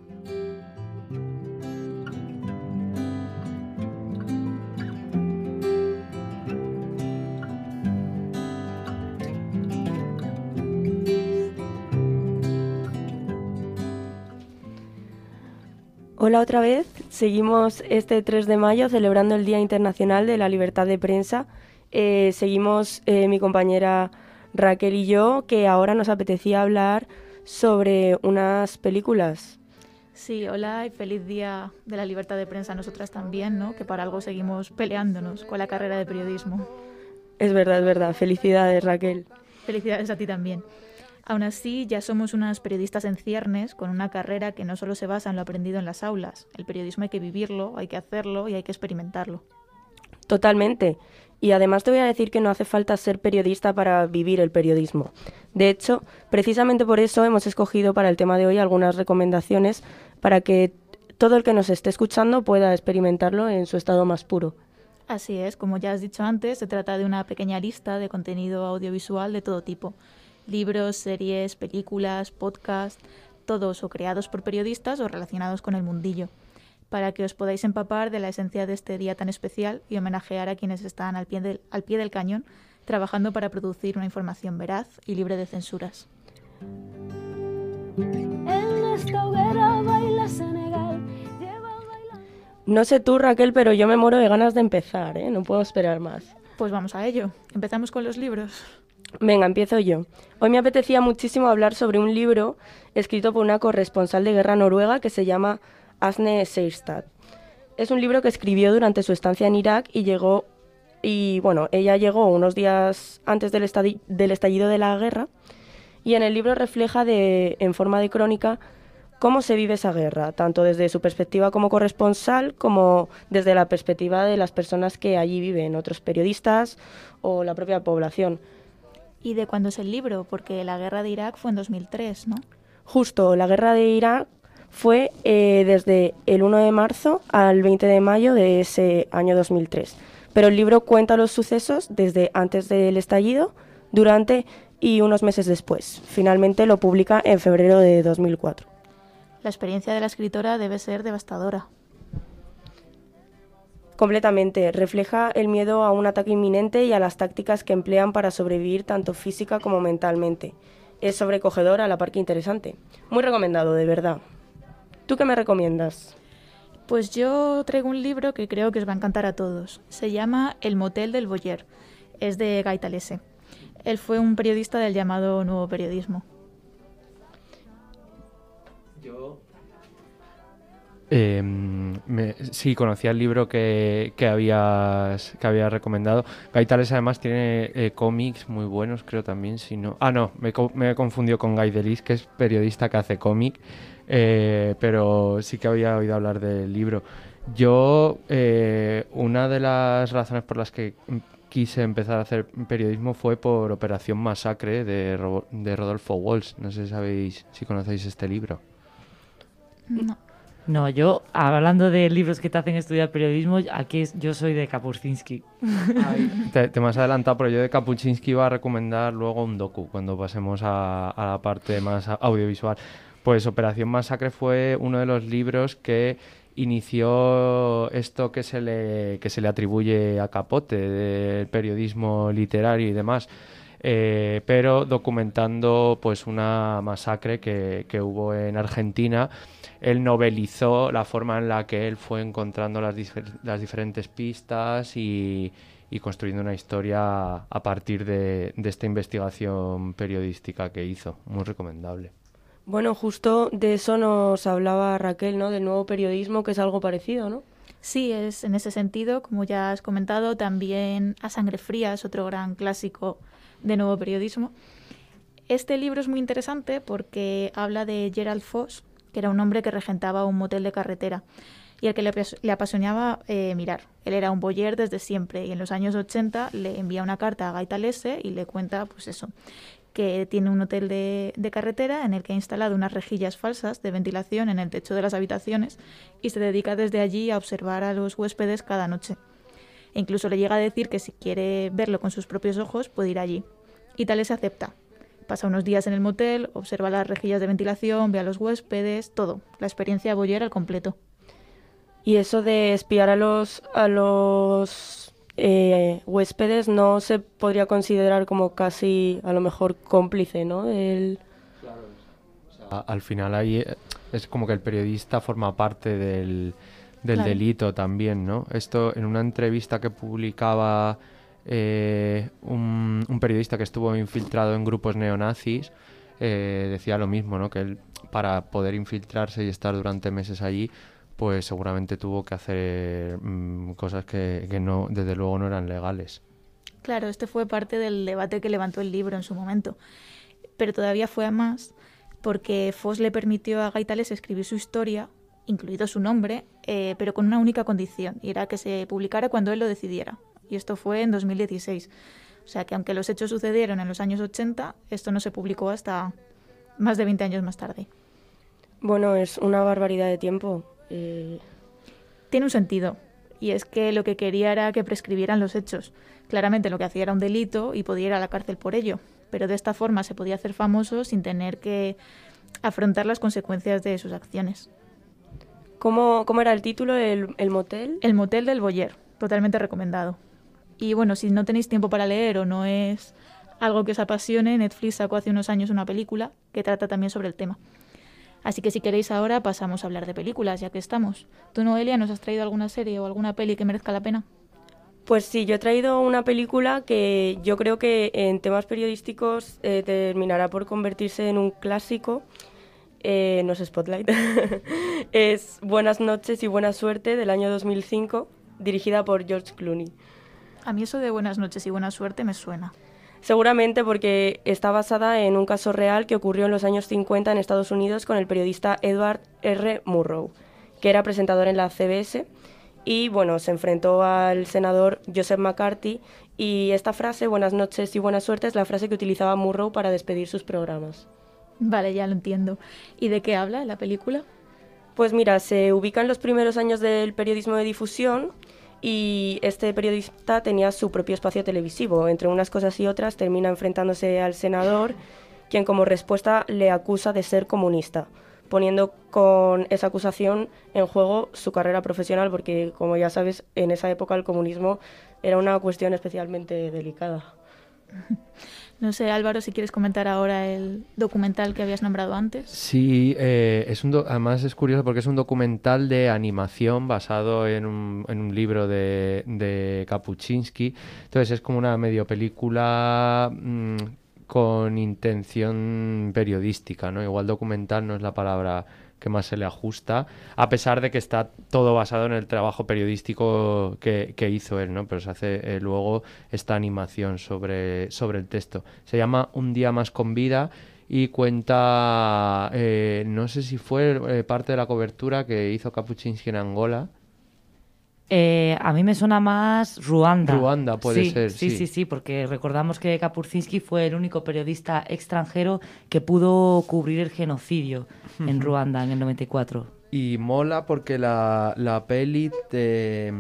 Hola otra vez, seguimos este 3 de mayo celebrando el Día Internacional de la Libertad de Prensa. Eh, seguimos eh, mi compañera Raquel y yo, que ahora nos apetecía hablar sobre unas películas. Sí, hola y feliz Día de la Libertad de Prensa a nosotras también, ¿no? Que para algo seguimos peleándonos con la carrera de periodismo. Es verdad, es verdad. Felicidades, Raquel. Felicidades a ti también. Aún así, ya somos unas periodistas en ciernes con una carrera que no solo se basa en lo aprendido en las aulas. El periodismo hay que vivirlo, hay que hacerlo y hay que experimentarlo. Totalmente. Y además te voy a decir que no hace falta ser periodista para vivir el periodismo. De hecho, precisamente por eso hemos escogido para el tema de hoy algunas recomendaciones para que todo el que nos esté escuchando pueda experimentarlo en su estado más puro. Así es, como ya has dicho antes, se trata de una pequeña lista de contenido audiovisual de todo tipo. Libros, series, películas, podcasts, todos o creados por periodistas o relacionados con el mundillo para que os podáis empapar de la esencia de este día tan especial y homenajear a quienes están al pie del, al pie del cañón trabajando para producir una información veraz y libre de censuras. No sé tú, Raquel, pero yo me muero de ganas de empezar, ¿eh? No puedo esperar más. Pues vamos a ello. Empezamos con los libros. Venga, empiezo yo. Hoy me apetecía muchísimo hablar sobre un libro escrito por una corresponsal de guerra noruega que se llama Asne Seirstad. Es un libro que escribió durante su estancia en Irak y llegó y bueno, ella llegó unos días antes del, del estallido de la guerra y en el libro refleja de, en forma de crónica cómo se vive esa guerra, tanto desde su perspectiva como corresponsal como desde la perspectiva de las personas que allí viven, otros periodistas o la propia población. ¿Y de cuándo es el libro? Porque la guerra de Irak fue en 2003, ¿no? Justo, la guerra de Irak fue eh, desde el 1 de marzo al 20 de mayo de ese año 2003. Pero el libro cuenta los sucesos desde antes del estallido, durante y unos meses después. Finalmente lo publica en febrero de 2004. La experiencia de la escritora debe ser devastadora. Completamente. Refleja el miedo a un ataque inminente y a las tácticas que emplean para sobrevivir tanto física como mentalmente. Es sobrecogedora, a la par que interesante. Muy recomendado, de verdad. ¿Tú qué me recomiendas? Pues yo traigo un libro que creo que os va a encantar a todos. Se llama El motel del Boyer. Es de Guy Talese. Él fue un periodista del llamado Nuevo Periodismo. Em, sí, conocía el libro que, que, habías, que había recomendado. Guy Talese además tiene eh, cómics muy buenos, creo también. Si no... Ah, no, me, me he confundido con Guy Delis, que es periodista que hace cómic. Eh, pero sí que había oído hablar del libro. Yo, eh, una de las razones por las que quise empezar a hacer periodismo fue por Operación Masacre de, de Rodolfo Walsh. No sé si sabéis, si conocéis este libro. No. No, yo, hablando de libros que te hacen estudiar periodismo, aquí yo soy de Kapuscinski. te, te, me has adelantado, pero yo de Kapuscinski iba a recomendar luego un docu, cuando pasemos a, a la parte más audiovisual. Pues Operación Masacre fue uno de los libros que inició esto que se le, que se le atribuye a Capote, del periodismo literario y demás. Eh, pero documentando pues una masacre que, que, hubo en Argentina. Él novelizó la forma en la que él fue encontrando las, las diferentes pistas y, y, construyendo una historia a partir de, de esta investigación periodística que hizo. Muy recomendable. Bueno, justo de eso nos hablaba Raquel, ¿no? Del nuevo periodismo, que es algo parecido, ¿no? Sí, es en ese sentido, como ya has comentado, también A Sangre Fría es otro gran clásico de nuevo periodismo. Este libro es muy interesante porque habla de Gerald Foss, que era un hombre que regentaba un motel de carretera y al que le, apasionaba eh, mirar. Él era un boyer desde siempre y en los años 80 le envía una carta a Gaitalese y le cuenta, pues eso, que tiene un hotel de, carretera en el que ha instalado unas rejillas falsas de ventilación en el techo de las habitaciones y se dedica desde allí a observar a los huéspedes cada noche. E incluso le llega a decir que si quiere verlo con sus propios ojos puede ir allí. Y se acepta. Pasa unos días en el motel, observa las rejillas de ventilación, ve a los huéspedes, todo. La experiencia boyer al completo. Y eso de espiar a los, a los eh, huéspedes no se podría considerar como casi a lo mejor cómplice, ¿no? El... Claro. O sea, al final ahí eh, es como que el periodista forma parte del, del claro. delito también, ¿no? Esto en una entrevista que publicaba eh, un, un, periodista que estuvo infiltrado en grupos neonazis eh, decía lo mismo, ¿no? Que él para poder infiltrarse y estar durante meses allí pues seguramente tuvo que hacer mmm, cosas que, que, no, desde luego no eran legales. Claro, este fue parte del debate que levantó el libro en su momento. Pero todavía fue a más porque Foss le permitió a Gaitales escribir su historia, incluido su nombre, eh, pero con una única condición, y era que se publicara cuando él lo decidiera. Y esto fue en 2016. O sea que aunque los hechos sucedieron en los años 80, esto no se publicó hasta más de 20 años más tarde. Bueno, es una barbaridad de tiempo. Eh, Tiene un sentido, y es que lo que quería era que prescribieran los hechos. Claramente lo que hacía era un delito y podía ir a la cárcel por ello, pero de esta forma se podía hacer famoso sin tener que afrontar las consecuencias de sus acciones. ¿Cómo, cómo era el título? ¿El, el motel? El motel del Boyer, totalmente recomendado. Y bueno, si no tenéis tiempo para leer o no es algo que os apasione, Netflix sacó hace unos años una película que trata también sobre el tema. Así que si queréis ahora pasamos a hablar de películas, ya que estamos. ¿Tú, Noelia, nos has traído alguna serie o alguna peli que merezca la pena? Pues sí, yo he traído una película que yo creo que en temas periodísticos eh, terminará por convertirse en un clásico. Eh, no es Spotlight. es Buenas noches y buena suerte del año 2005, dirigida por George Clooney. A mí eso de buenas noches y buena suerte me suena. Seguramente porque está basada en un caso real que ocurrió en los años 50 en Estados Unidos con el periodista Edward R. Murrow, que era presentador en la CBS y bueno, se enfrentó al senador Joseph McCarthy y esta frase, buenas noches y buena suerte, es la frase que utilizaba Murrow para despedir sus programas. Vale, ya lo entiendo. ¿Y de qué habla la película? Pues mira, se ubica en los primeros años del periodismo de difusión y este periodista tenía su propio espacio televisivo. Entre unas cosas y otras termina enfrentándose al senador, quien como respuesta le acusa de ser comunista, poniendo con esa acusación en juego su carrera profesional, porque como ya sabes, en esa época el comunismo era una cuestión especialmente delicada. No sé, Álvaro, si quieres comentar ahora el documental que habías nombrado antes. Sí, eh, es un do- además es curioso porque es un documental de animación basado en un, en un libro de, de Kapuczynski. Entonces es como una medio película mm, con intención periodística, ¿no? Igual documental no es la palabra que más se le ajusta, a pesar de que está todo basado en el trabajo periodístico que, que hizo él, ¿no? Pero se hace eh, luego esta animación sobre, sobre el texto. Se llama Un día más con vida y cuenta, eh, no sé si fue eh, parte de la cobertura que hizo Kapuczynski en Angola. Eh, a mí me suena más Ruanda. Ruanda puede Sí, ser, Sí, sí. sí, sí, porque recordamos que Kapuscinski fue el único periodista extranjero que pudo cubrir el genocidio en. Ruanda en el 94. Y mola porque la, la peli te...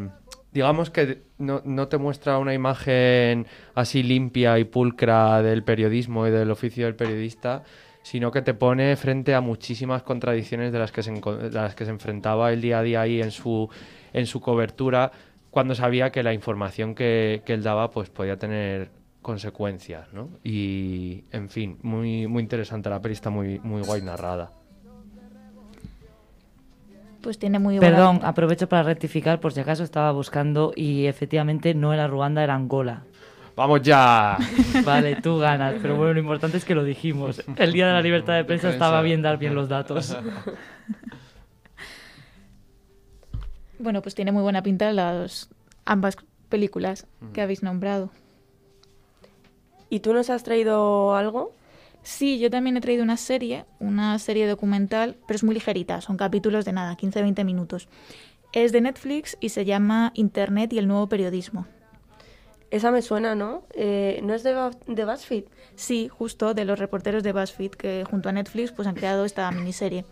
Digamos que no, no te muestra una imagen así limpia y pulcra del periodismo y del oficio del periodista, sino que te pone frente a muchísimas contradicciones de las que se, de las que se enfrentaba el día a día ahí en su, en su cobertura, cuando sabía que la información que, que él daba pues podía tener consecuencias, ¿no? Y, en fin, muy, muy interesante la peli, está muy, muy guay narrada. Pues tiene muy buena Perdón, aprovecho para rectificar por si acaso estaba buscando y efectivamente no era Ruanda, era Angola. ¡Vamos ya! Vale, tú ganas, pero bueno, lo importante es que lo dijimos. El día de la libertad de prensa estaba bien dar bien los datos. Bueno, pues tiene muy buena pinta las ambas películas que habéis nombrado. ¿Y tú nos has traído algo? Sí, yo también he traído una serie, una serie documental, pero es muy ligerita, son capítulos de nada, 15-20 minutos. Es de Netflix y se llama Internet y el nuevo periodismo. Esa me suena, ¿no? Eh, ¿No es de, de BuzzFeed? Sí, justo de los reporteros de BuzzFeed que junto a Netflix pues han creado esta miniserie.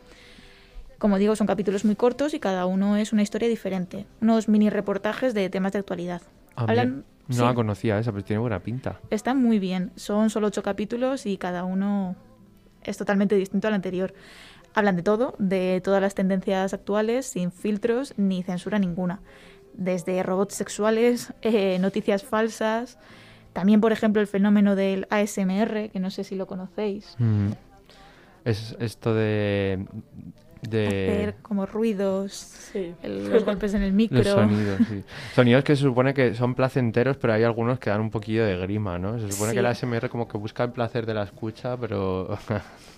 Como digo, son capítulos muy cortos y cada uno es una historia diferente. Unos mini reportajes de temas de actualidad. Ah, Hablan- No sí, la conocía esa, pero tiene buena pinta. Están muy bien. Son solo ocho capítulos y cada uno es totalmente distinto al anterior. Hablan de todo, de todas las tendencias actuales, sin filtros ni censura ninguna. Desde robots sexuales, eh, noticias falsas, también, por ejemplo, el fenómeno del ASMR, que no sé si lo conocéis. Mm. Es esto de... de Hacer como ruidos, el- los golpes en el micro. Los sonidos, sí. Sonidos que se supone que son placenteros, pero hay algunos que dan un poquillo de grima, ¿no? Se supone Sí. que la ASMR como que busca el placer de la escucha, pero...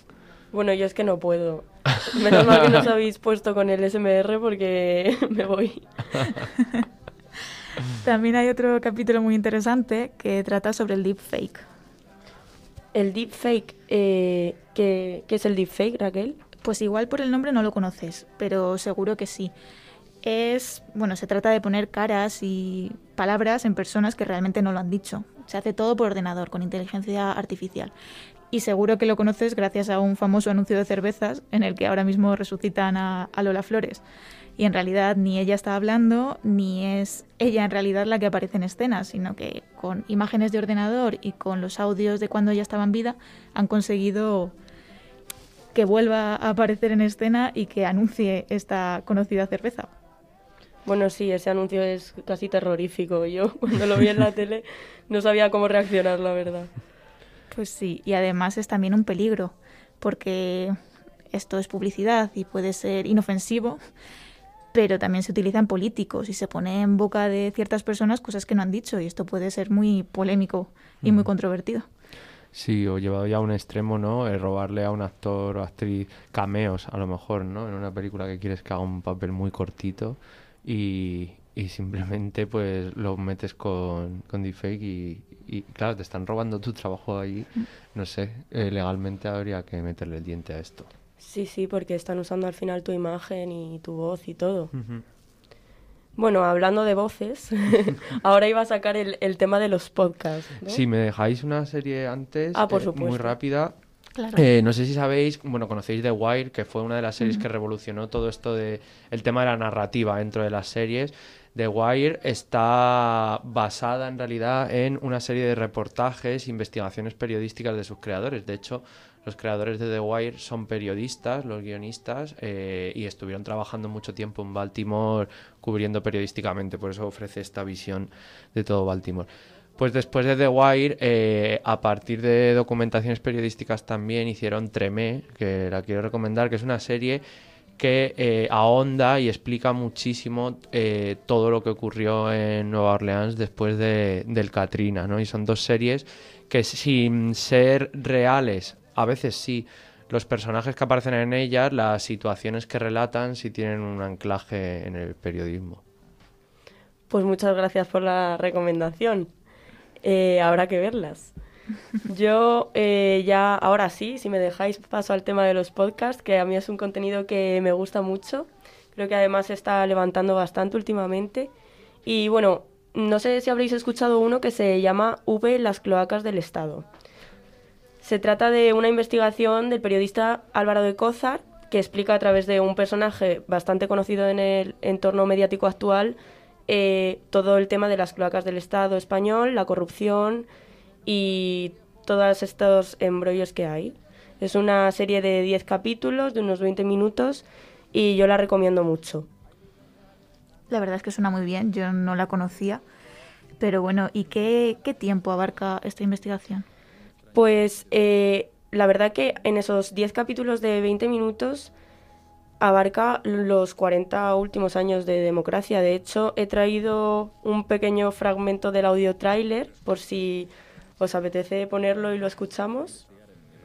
Bueno, yo es que no puedo. Menos mal que nos habéis puesto con el SMR porque me voy. También hay otro capítulo muy interesante que trata sobre el deepfake. El deepfake, eh, ¿qué, ¿qué es el deepfake, Raquel? Pues igual por el nombre no lo conoces, pero seguro que sí. Es, bueno, se trata de poner caras y palabras en personas que realmente no lo han dicho. Se hace todo por ordenador, con inteligencia artificial. Y seguro que lo conoces gracias a un famoso anuncio de cervezas en el que ahora mismo resucitan a, a Lola Flores. Y en realidad ni ella está hablando, ni es ella en realidad la que aparece en escena, sino que con imágenes de ordenador y con los audios de cuando ella estaba en vida han conseguido que vuelva a aparecer en escena y que anuncie esta conocida cerveza. Bueno, sí, ese anuncio es casi terrorífico. Yo cuando lo vi en la tele no sabía cómo reaccionar, la verdad. Pues sí, y además es también un peligro, porque esto es publicidad y puede ser inofensivo, pero también se utiliza en políticos y se pone en boca de ciertas personas cosas que no han dicho y esto puede ser muy polémico y muy Mm. controvertido. Sí, o llevado ya a un extremo, ¿no? Eh, robarle a un actor o actriz cameos, a lo mejor, ¿no? En una película que quieres que haga un papel muy cortito y, y simplemente pues lo metes con, con deepfake y, y, claro, te están robando tu trabajo ahí. No sé, eh, legalmente habría que meterle el diente a esto. Sí, sí, porque están usando al final tu imagen y tu voz y todo. Bueno, hablando de voces, ahora iba a sacar el, el tema de los podcasts. ¿no? Si me dejáis una serie antes, Ah, por eh, muy rápida. Claro. Eh, no sé si sabéis, bueno, conocéis The Wire, que fue una de las series que revolucionó todo esto de el tema de la narrativa dentro de las series. The Wire está basada en realidad en una serie de reportajes, investigaciones periodísticas de sus creadores. De hecho, los creadores de The Wire son periodistas, los guionistas, eh, y estuvieron trabajando mucho tiempo en Baltimore cubriendo periodísticamente. Por eso ofrece esta visión de todo Baltimore. Pues después de The Wire, eh, a partir de documentaciones periodísticas también hicieron Tremé, que la quiero recomendar, que es una serie que eh, ahonda y explica muchísimo eh, todo lo que ocurrió en Nueva Orleans después de, del Katrina, ¿no? Y son dos series que sin ser reales, a veces sí, los personajes que aparecen en ellas, las situaciones que relatan, sí tienen un anclaje en el periodismo. Pues muchas gracias por la recomendación. Eh, habrá que verlas. Yo eh, ya, ahora sí, si me dejáis paso al tema de los podcasts, que a mí es un contenido que me gusta mucho. Creo que además se está levantando bastante últimamente. Y bueno, no sé si habréis escuchado uno que se llama V, las cloacas del Estado. Se trata de una investigación del periodista Álvaro de Cózar, que explica a través de un personaje bastante conocido en el entorno mediático actual eh, todo el tema de las cloacas del Estado español, la corrupción y todos estos embrollos que hay. Es una serie de 10 capítulos, de unos 20 minutos, y yo la recomiendo mucho. La verdad es que suena muy bien, yo no la conocía. Pero bueno, ¿y qué, qué tiempo abarca esta investigación? Pues eh, la verdad que en esos 10 capítulos de 20 minutos abarca los 40 últimos años de democracia. De hecho, he traído un pequeño fragmento del audio tráiler por si os apetece ponerlo y lo escuchamos.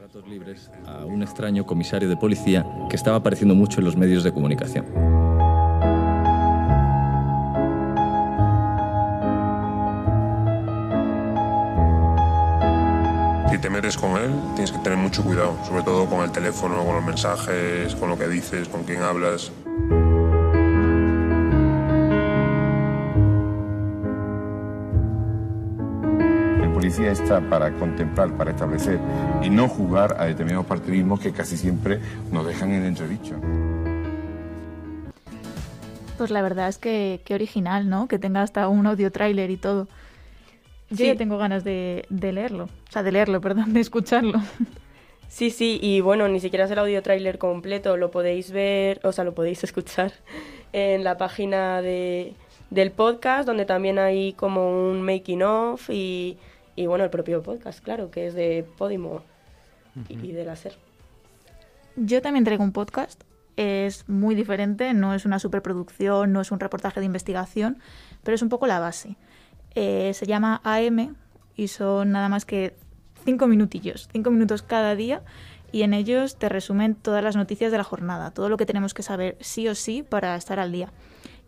ratos libres a un extraño comisario de policía que estaba apareciendo mucho en los medios de comunicación. Si te metes con él, tienes que tener mucho cuidado, sobre todo con el teléfono, con los mensajes, con lo que dices, con quién hablas. Está para contemplar, para establecer y no jugar a determinados partidismos que casi siempre nos dejan en entredicho. Pues la verdad es que qué original, ¿no? Que tenga hasta un audio tráiler y todo. Yo Sí. ya tengo ganas de, de leerlo. O sea, de leerlo, perdón, de escucharlo. Sí, sí, y bueno, ni siquiera es el audio tráiler completo, lo podéis ver, o sea, lo podéis escuchar en la página de, del podcast, donde también hay como un making of y, y bueno, el propio podcast, claro, que es de Podimo y de la SER. Yo también traigo un podcast. Es muy diferente, no es una superproducción, no es un reportaje de investigación, pero es un poco la base. Eh, se llama AM y son nada más que cinco minutillos, cinco minutos cada día y en ellos te resumen todas las noticias de la jornada, todo lo que tenemos que saber sí o sí para estar al día.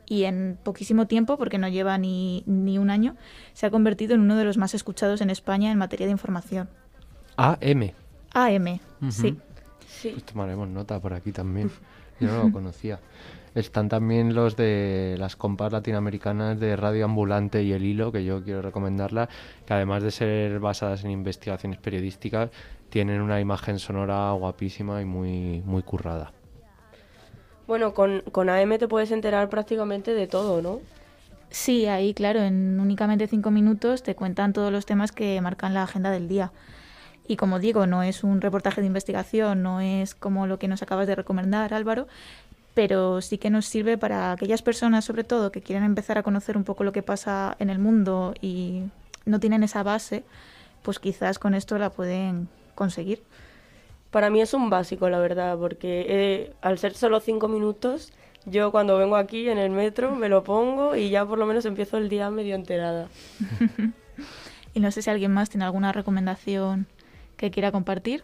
Y en poquísimo tiempo, porque no lleva ni, ni un año, se ha convertido en uno de los más escuchados en España en materia de información. AM. AM, sí. Pues tomaremos nota por aquí también. Yo no lo conocía. Están también los de las compas latinoamericanas de Radio Ambulante y El Hilo, que yo quiero recomendarla, que además de ser basadas en investigaciones periodísticas, tienen una imagen sonora guapísima y muy, muy currada. Bueno, con, con AM te puedes enterar prácticamente de todo, ¿no? Sí, ahí, claro, en únicamente cinco minutos te cuentan todos los temas que marcan la agenda del día. Y como digo, no es un reportaje de investigación, no es como lo que nos acabas de recomendar, Álvaro, pero sí que nos sirve para aquellas personas, sobre todo, que quieren empezar a conocer un poco lo que pasa en el mundo y no tienen esa base, pues quizás con esto la pueden conseguir. Para mí es un básico, la verdad, porque eh, al ser solo cinco minutos, yo cuando vengo aquí en el metro me lo pongo y ya por lo menos empiezo el día medio enterada. Y no sé si alguien más tiene alguna recomendación que quiera compartir.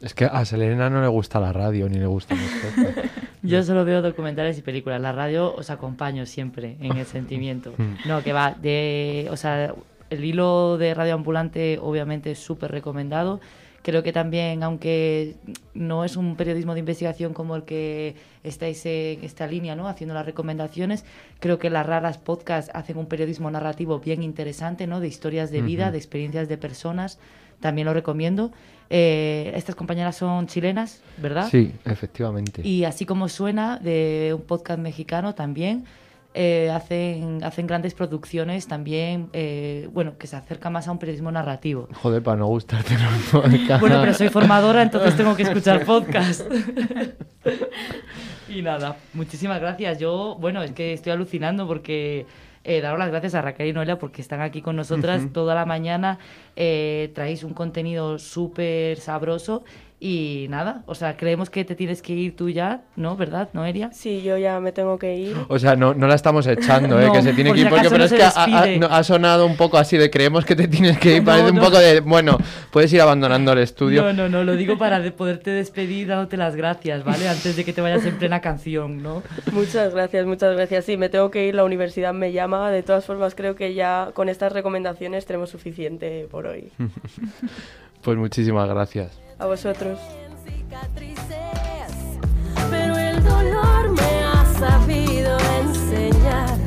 Es que a Selena no le gusta la radio ni le gusta nosotros. Yo solo veo documentales y películas. La radio os acompaño siempre en el sentimiento. No, que va de... O sea, el hilo de Radio Ambulante obviamente es súper recomendado. Creo que también, aunque no es un periodismo de investigación como el que estáis en esta línea, ¿no? Haciendo las recomendaciones, creo que las raras podcasts hacen un periodismo narrativo bien interesante, ¿no? De historias de vida, Ujú. de experiencias de personas. También lo recomiendo. Eh, estas compañeras son chilenas, ¿verdad? Sí, efectivamente. Y así como suena, de un podcast mexicano también, eh, hacen, hacen grandes producciones también, eh, bueno, que se acerca más a un periodismo narrativo. Joder, para no gustarte podcasts. Bueno, pero soy formadora, entonces tengo que escuchar podcast. y nada, muchísimas gracias. Yo, bueno, es que estoy alucinando porque eh, daros las gracias a Raquel y Noelia porque están aquí con nosotras toda la mañana. Eh, traéis un contenido súper sabroso y nada, o sea, creemos que te tienes que ir tú ya, ¿no? ¿Verdad, Noelia? Sí, yo ya me tengo que ir. O sea, no, no la estamos echando, ¿eh? No, que se tiene por que ir, porque, pero no es que ha, ha- despide. no, ha sonado un poco así de creemos que te tienes que ir, No, parece un poco de, bueno, puedes ir abandonando el estudio. No, no, no, lo digo para de poderte despedir dándote las gracias, ¿vale? Antes de que te vayas en plena canción, ¿no? Muchas gracias, muchas gracias. Sí, me tengo que ir, la universidad me llama. De todas formas, creo que ya con estas recomendaciones tenemos suficiente por hoy. Pues muchísimas gracias. A vosotros. pero el dolor me ha sabido enseñar.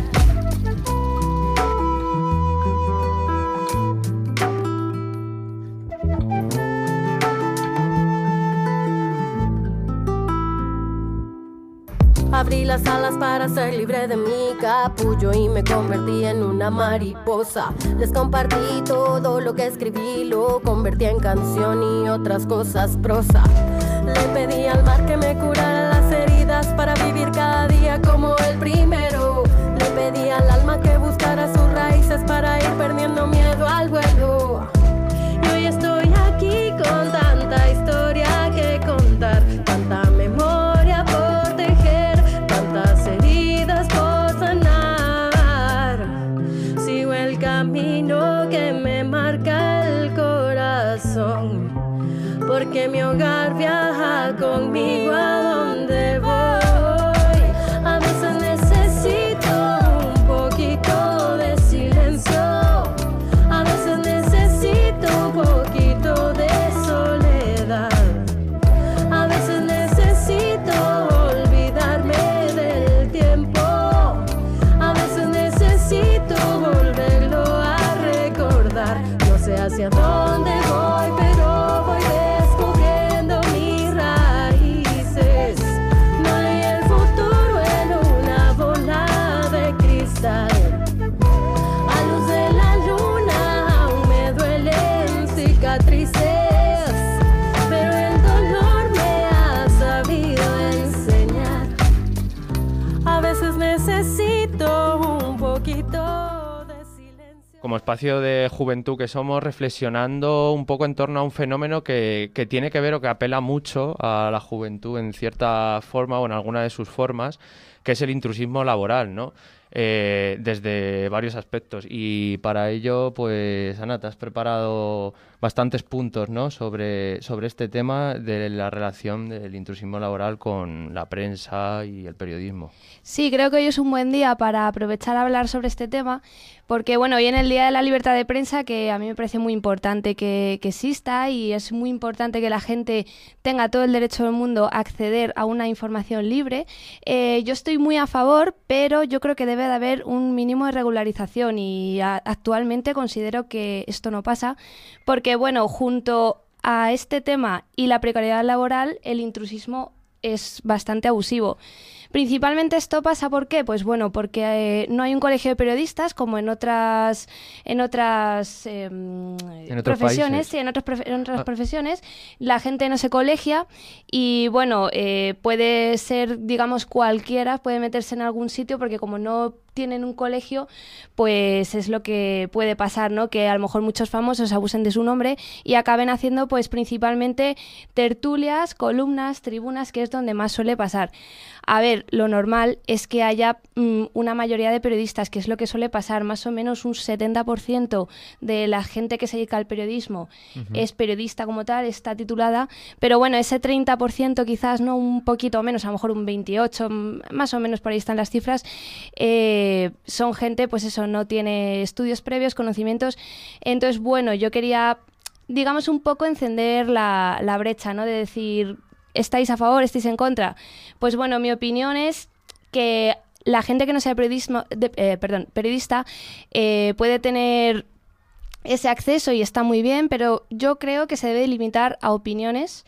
Abrí las alas para ser libre de mi capullo y me convertí en una mariposa. Les compartí todo lo que escribí, lo convertí en canción y otras cosas prosa. Le pedí al mar que me curara las heridas para vivir cada día como el primero. Le pedí al alma que buscara sus raíces para ir perdiendo miedo al vuelo. Mi hogar viaja Como espacio de juventud que somos, reflexionando un poco en torno a un fenómeno que, tiene que ver o que apela mucho a la juventud en cierta forma o en alguna de sus formas, que es el intrusismo laboral, ¿no? eh, desde varios aspectos. Y para ello, pues Ana, te has preparado bastantes puntos ¿no? sobre, sobre este tema de la relación del intrusismo laboral con la prensa y el periodismo. Sí, creo que hoy es un buen día para aprovechar a hablar sobre este tema, porque bueno, hoy en el Día de la Libertad de Prensa, que a mí me parece muy importante que, exista y es muy importante que la gente tenga todo el derecho del mundo a acceder a una información libre, eh, yo estoy muy a favor, pero yo creo que debe de haber un mínimo de regularización y actualmente considero que esto no pasa, porque bueno, junto a este tema y la precariedad laboral, el intrusismo es bastante abusivo. Principalmente esto pasa ¿por qué? Pues bueno, porque eh, no hay un colegio de periodistas como en otras en otras otros profesiones, sí, en profe- en otras Ah. profesiones, la gente no se colegia y bueno, eh, puede ser, digamos, cualquiera, puede meterse en algún sitio porque como no tienen un colegio, pues es lo que puede pasar, ¿no? Que a lo mejor muchos famosos abusen de su nombre y acaben haciendo, pues principalmente tertulias, columnas, tribunas, que es donde más suele pasar. A ver, lo normal es que haya mm, una mayoría de periodistas, que es lo que suele pasar, más o menos un 70% de la gente que se dedica al periodismo es periodista como tal, está titulada, pero bueno, ese 30% quizás no un poquito menos, a lo mejor un 28, mm, más o menos por ahí están las cifras, eh, son gente, pues eso, no tiene estudios previos, conocimientos. Entonces, bueno, yo quería, digamos, un poco encender la, la brecha, ¿no? De decir, ¿estáis a favor, estáis en contra? Pues bueno, mi opinión es que la gente que no sea periodismo, eh, perdón, periodista eh, puede tener ese acceso y está muy bien, pero yo creo que se debe limitar a opiniones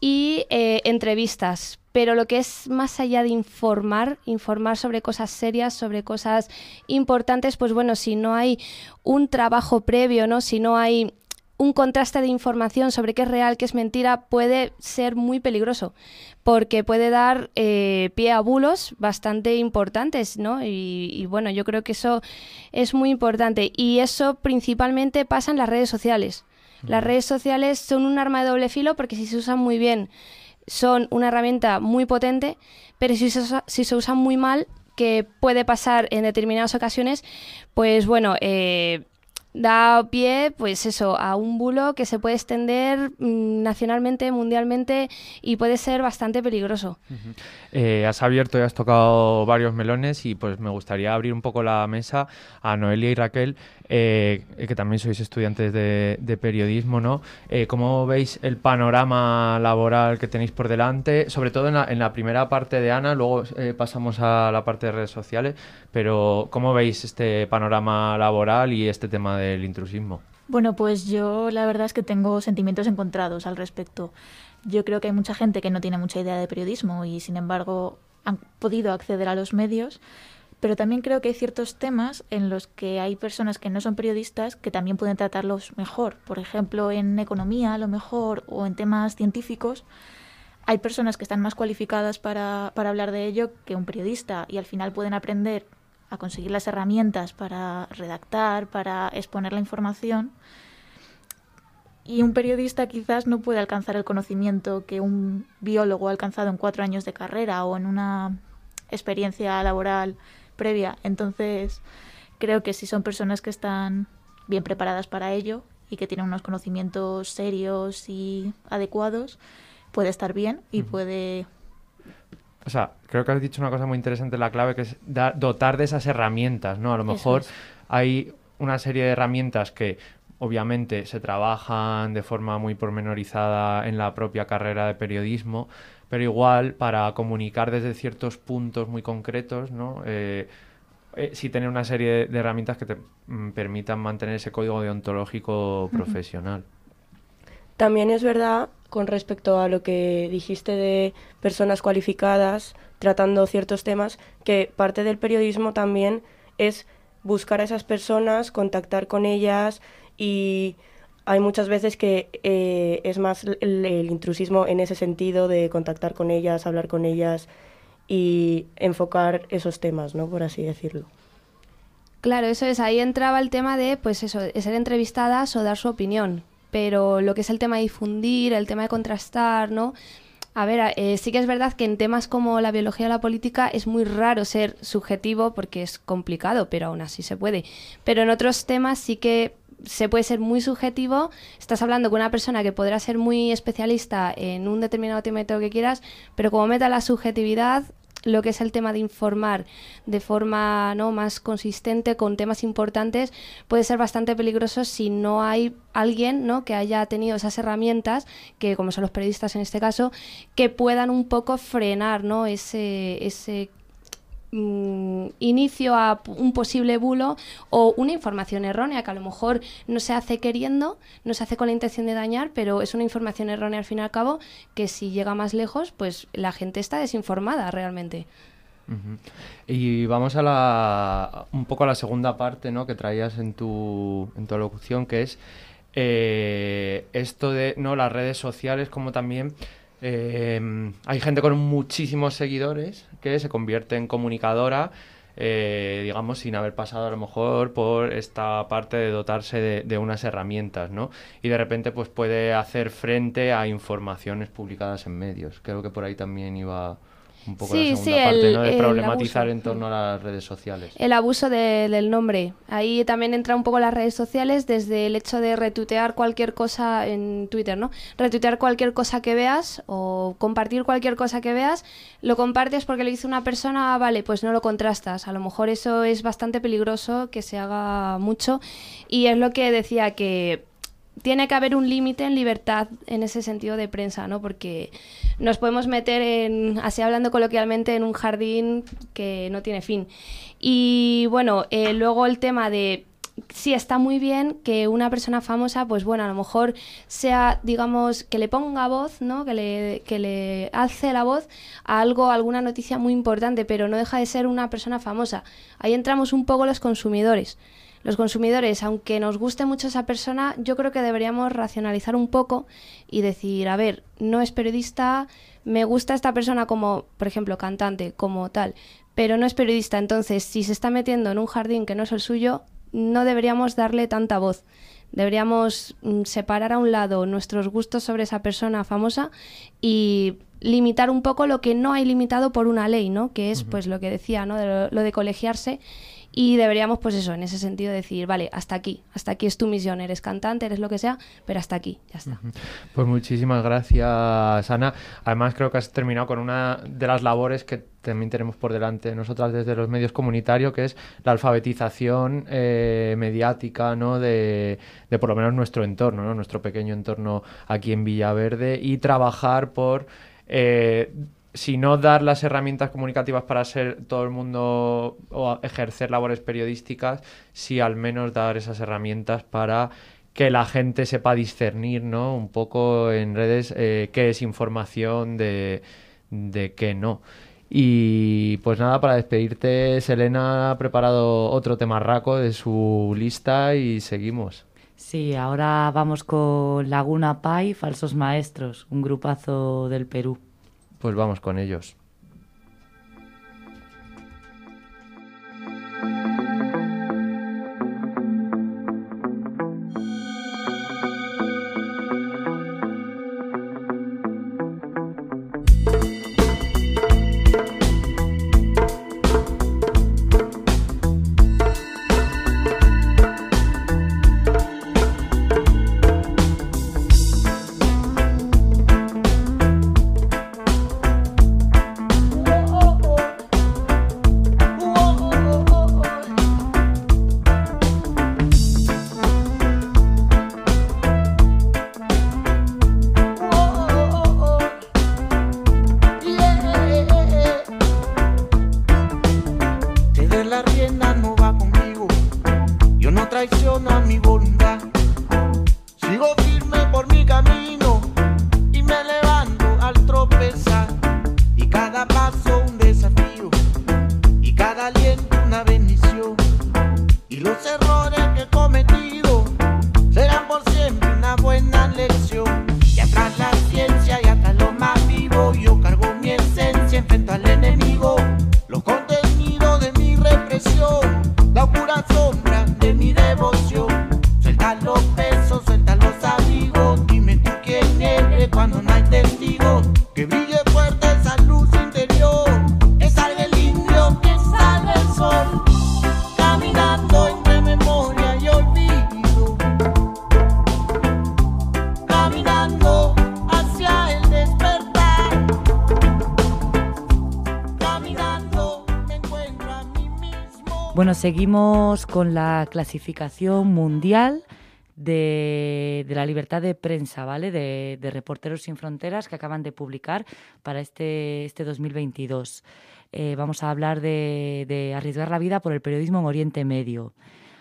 y eh, entrevistas. Pero lo que es más allá de informar, informar sobre cosas serias, sobre cosas importantes, pues bueno, si no hay un trabajo previo, ¿no? Si no hay un contraste de información sobre qué es real, qué es mentira, puede ser muy peligroso, porque puede dar eh, pie a bulos bastante importantes, ¿no? Y, y bueno, yo creo que eso es muy importante. Y eso principalmente pasa en las redes sociales. Las redes sociales son un arma de doble filo porque si se usan muy bien son una herramienta muy potente, pero si se, usa- si se usan muy mal, que puede pasar en determinadas ocasiones, pues bueno, eh, da pie, pues eso, a un bulo que se puede extender mm, nacionalmente, mundialmente y puede ser bastante peligroso. Eh, has abierto y has tocado varios melones y pues me gustaría abrir un poco la mesa a Noelia y Raquel, eh, que también sois estudiantes de, periodismo, ¿no? Eh, ¿Cómo veis el panorama laboral que tenéis por delante? Sobre todo en la, en la primera parte de Ana, luego eh, pasamos a la parte de redes sociales, pero ¿cómo veis este panorama laboral y este tema del intrusismo? Bueno, pues yo la verdad es que tengo sentimientos encontrados al respecto. Yo creo que hay mucha gente que no tiene mucha idea de periodismo y sin embargo han podido acceder a los medios, pero también creo que hay ciertos temas en los que hay personas que no son periodistas que también pueden tratarlos mejor. Por ejemplo, en economía a lo mejor o en temas científicos hay personas que están más cualificadas para, para hablar de ello que un periodista y al final pueden aprender a conseguir las herramientas para redactar, para exponer la información. Y un periodista quizás no puede alcanzar el conocimiento que un biólogo ha alcanzado en cuatro años de carrera o en una experiencia laboral previa. Entonces, creo que si son personas que están bien preparadas para ello y que tienen unos conocimientos serios y adecuados, puede estar bien y puede O sea, creo que has dicho una cosa muy interesante, la clave, que es dotar de esas herramientas, ¿no? A lo mejor es. hay una serie de herramientas que obviamente se trabajan de forma muy pormenorizada en la propia carrera de periodismo, pero igual para comunicar desde ciertos puntos muy concretos, ¿no? Eh, eh, sí tener una serie de, herramientas que te mm, permitan mantener ese código deontológico profesional. También es verdad, con respecto a lo que dijiste de personas cualificadas tratando ciertos temas, que parte del periodismo también es buscar a esas personas, contactar con ellas y hay muchas veces que eh, es más el, intrusismo en ese sentido de contactar con ellas, hablar con ellas y enfocar esos temas, ¿no? Por así decirlo. Claro, eso es, ahí entraba el tema de, pues eso, ser entrevistadas o dar su opinión, pero lo que es el tema de difundir, el tema de contrastar, ¿no? A ver, eh, sí que es verdad que en temas como la biología o la política es muy raro ser subjetivo porque es complicado, pero aún así se puede. Pero en otros temas sí que se puede ser muy subjetivo. Estás hablando con una persona que podrá ser muy especialista en un determinado tema y todo lo que quieras, pero como meta la subjetividad, lo que es el tema de informar de forma ¿no? más consistente con temas importantes puede ser bastante peligroso si no hay alguien ¿no? que haya tenido esas herramientas, que como son los periodistas en este caso, que puedan un poco frenar ¿no? ese, ese mm, inicio a un posible bulo o una información errónea que a lo mejor no se hace queriendo, no se hace con la intención de dañar, pero es una información errónea al fin y al cabo que si llega más lejos, pues la gente está desinformada realmente. Y vamos a la un poco a la segunda parte, ¿no? que traías en tu, en tu alocución, que es eh, esto de no las redes sociales, como también eh, hay gente con muchísimos seguidores que se convierte en comunicadora, eh, digamos, sin haber pasado a lo mejor por esta parte de dotarse de, de unas herramientas, ¿no? Y de repente pues puede hacer frente a informaciones publicadas en medios. Creo que por ahí también iba un poco Sí, la sí, segunda parte, el- ¿no? De el problematizar abuso. en torno a las redes sociales. El abuso de- del nombre. Ahí también entra un poco las redes sociales desde el hecho de retuitear cualquier cosa en Twitter, ¿no? Retuitear cualquier cosa que veas o compartir cualquier cosa que veas, lo compartes porque lo hizo una persona, ah, vale, pues no lo contrastas. A lo mejor eso es bastante peligroso que se haga mucho y es lo que decía que tiene que haber un límite en libertad en ese sentido de prensa, ¿no? Porque nos podemos meter en, así hablando coloquialmente, en un jardín que no tiene fin. Y bueno, eh, luego el tema de sí está muy bien que una persona famosa, pues bueno, a lo mejor sea, digamos, que le ponga voz, ¿no? Que le, que le la voz a algo, a alguna noticia muy importante, pero no deja de ser una persona famosa. Ahí entramos un poco los consumidores. Los consumidores, aunque nos guste mucho esa persona, yo creo que deberíamos racionalizar un poco y decir, a ver, no es periodista, me gusta esta persona como, por ejemplo, cantante, como tal, pero no es periodista, entonces si se está metiendo en un jardín que no es el suyo, no deberíamos darle tanta voz. Deberíamos mm, separar a un lado nuestros gustos sobre esa persona famosa y limitar un poco lo que no hay limitado por una ley, ¿no? Que es pues lo que decía, ¿no? De lo, lo de colegiarse y deberíamos pues eso, en ese sentido decir, vale, hasta aquí, hasta aquí es tu misión, eres cantante, eres lo que sea, pero hasta aquí, ya está. Pues muchísimas gracias, Ana. Además, creo que has terminado con una de las labores que también tenemos por delante nosotras desde los medios comunitarios, que es la alfabetización eh, mediática ¿no? de, de por lo menos nuestro entorno, ¿no? nuestro pequeño entorno aquí en Villaverde, y trabajar por, eh, si no dar las herramientas comunicativas para ser todo el mundo o ejercer labores periodísticas, sí al menos dar esas herramientas para que la gente sepa discernir, ¿no? Un poco en redes eh, qué es información de, de qué no. Y pues nada, para despedirte, Selena ha preparado otro temarraco de su lista y seguimos. Sí, ahora vamos con Laguna Pai, Falsos Maestros, un grupazo del Perú. Pues vamos con ellos. Seguimos con la clasificación mundial de, la libertad de prensa, ¿vale? De, de, Reporteros Sin Fronteras que acaban de publicar para este, este 2022. Eh, vamos a hablar de arriesgar la vida por el periodismo en Oriente Medio.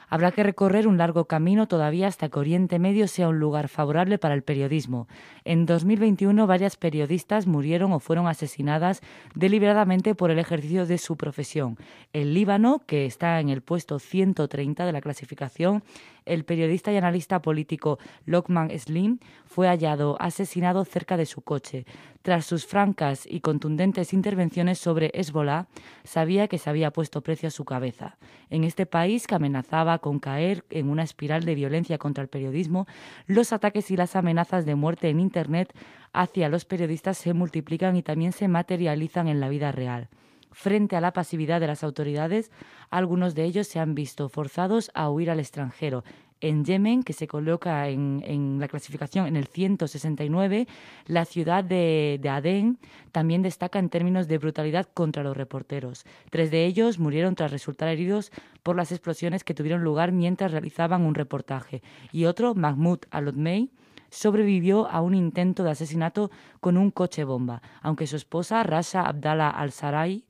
Habrá que recorrer un largo camino todavía hasta que Oriente Medio sea un lugar favorable para el periodismo. En 2021 varias periodistas murieron o fueron asesinadas deliberadamente por el ejercicio de su profesión. El Líbano, que está en el puesto 130 de la clasificación, el periodista y analista político Lokman Slim fue hallado asesinado cerca de su coche. Tras sus francas y contundentes intervenciones sobre Hezbollah, sabía que se había puesto precio a su cabeza. En este país que amenazaba con caer en una espiral de violencia contra el periodismo, los ataques y las amenazas de muerte en Internet hacia los periodistas se multiplican y también se materializan en la vida real. Frente a la pasividad de las autoridades, algunos de ellos se han visto forzados a huir al extranjero. En Yemen, que se coloca en, la clasificación en el 169, la ciudad de, Adén también destaca en términos de brutalidad contra los reporteros. Tres de ellos murieron tras resultar heridos por las explosiones que tuvieron lugar mientras realizaban un reportaje. Y otro, Mahmoud Alotmey, sobrevivió a un intento de asesinato con un coche bomba, aunque su esposa, Rasha Abdallah al-Sarai,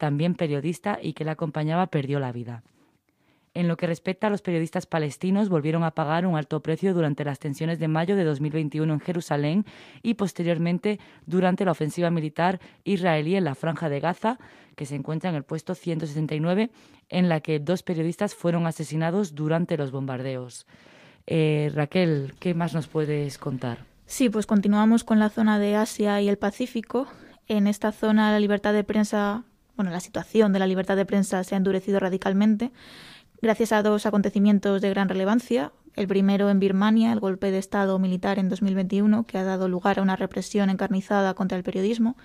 también periodista y que la acompañaba, perdió la vida. En lo que respecta a los periodistas palestinos, volvieron a pagar un alto precio durante las tensiones de mayo de 2021 en Jerusalén y posteriormente durante la ofensiva militar israelí en la franja de Gaza, que se encuentra en el puesto 169, en la que dos periodistas fueron asesinados durante los bombardeos. Eh, Raquel, ¿qué más nos puedes contar? Sí, pues continuamos con la zona de Asia y el Pacífico. En esta zona la libertad de prensa bueno, la situación de la libertad de prensa se ha endurecido radicalmente gracias a dos acontecimientos de gran relevancia. El primero en Birmania, el golpe de Estado militar en 2021, que ha dado lugar a una represión encarnizada contra el periodismo,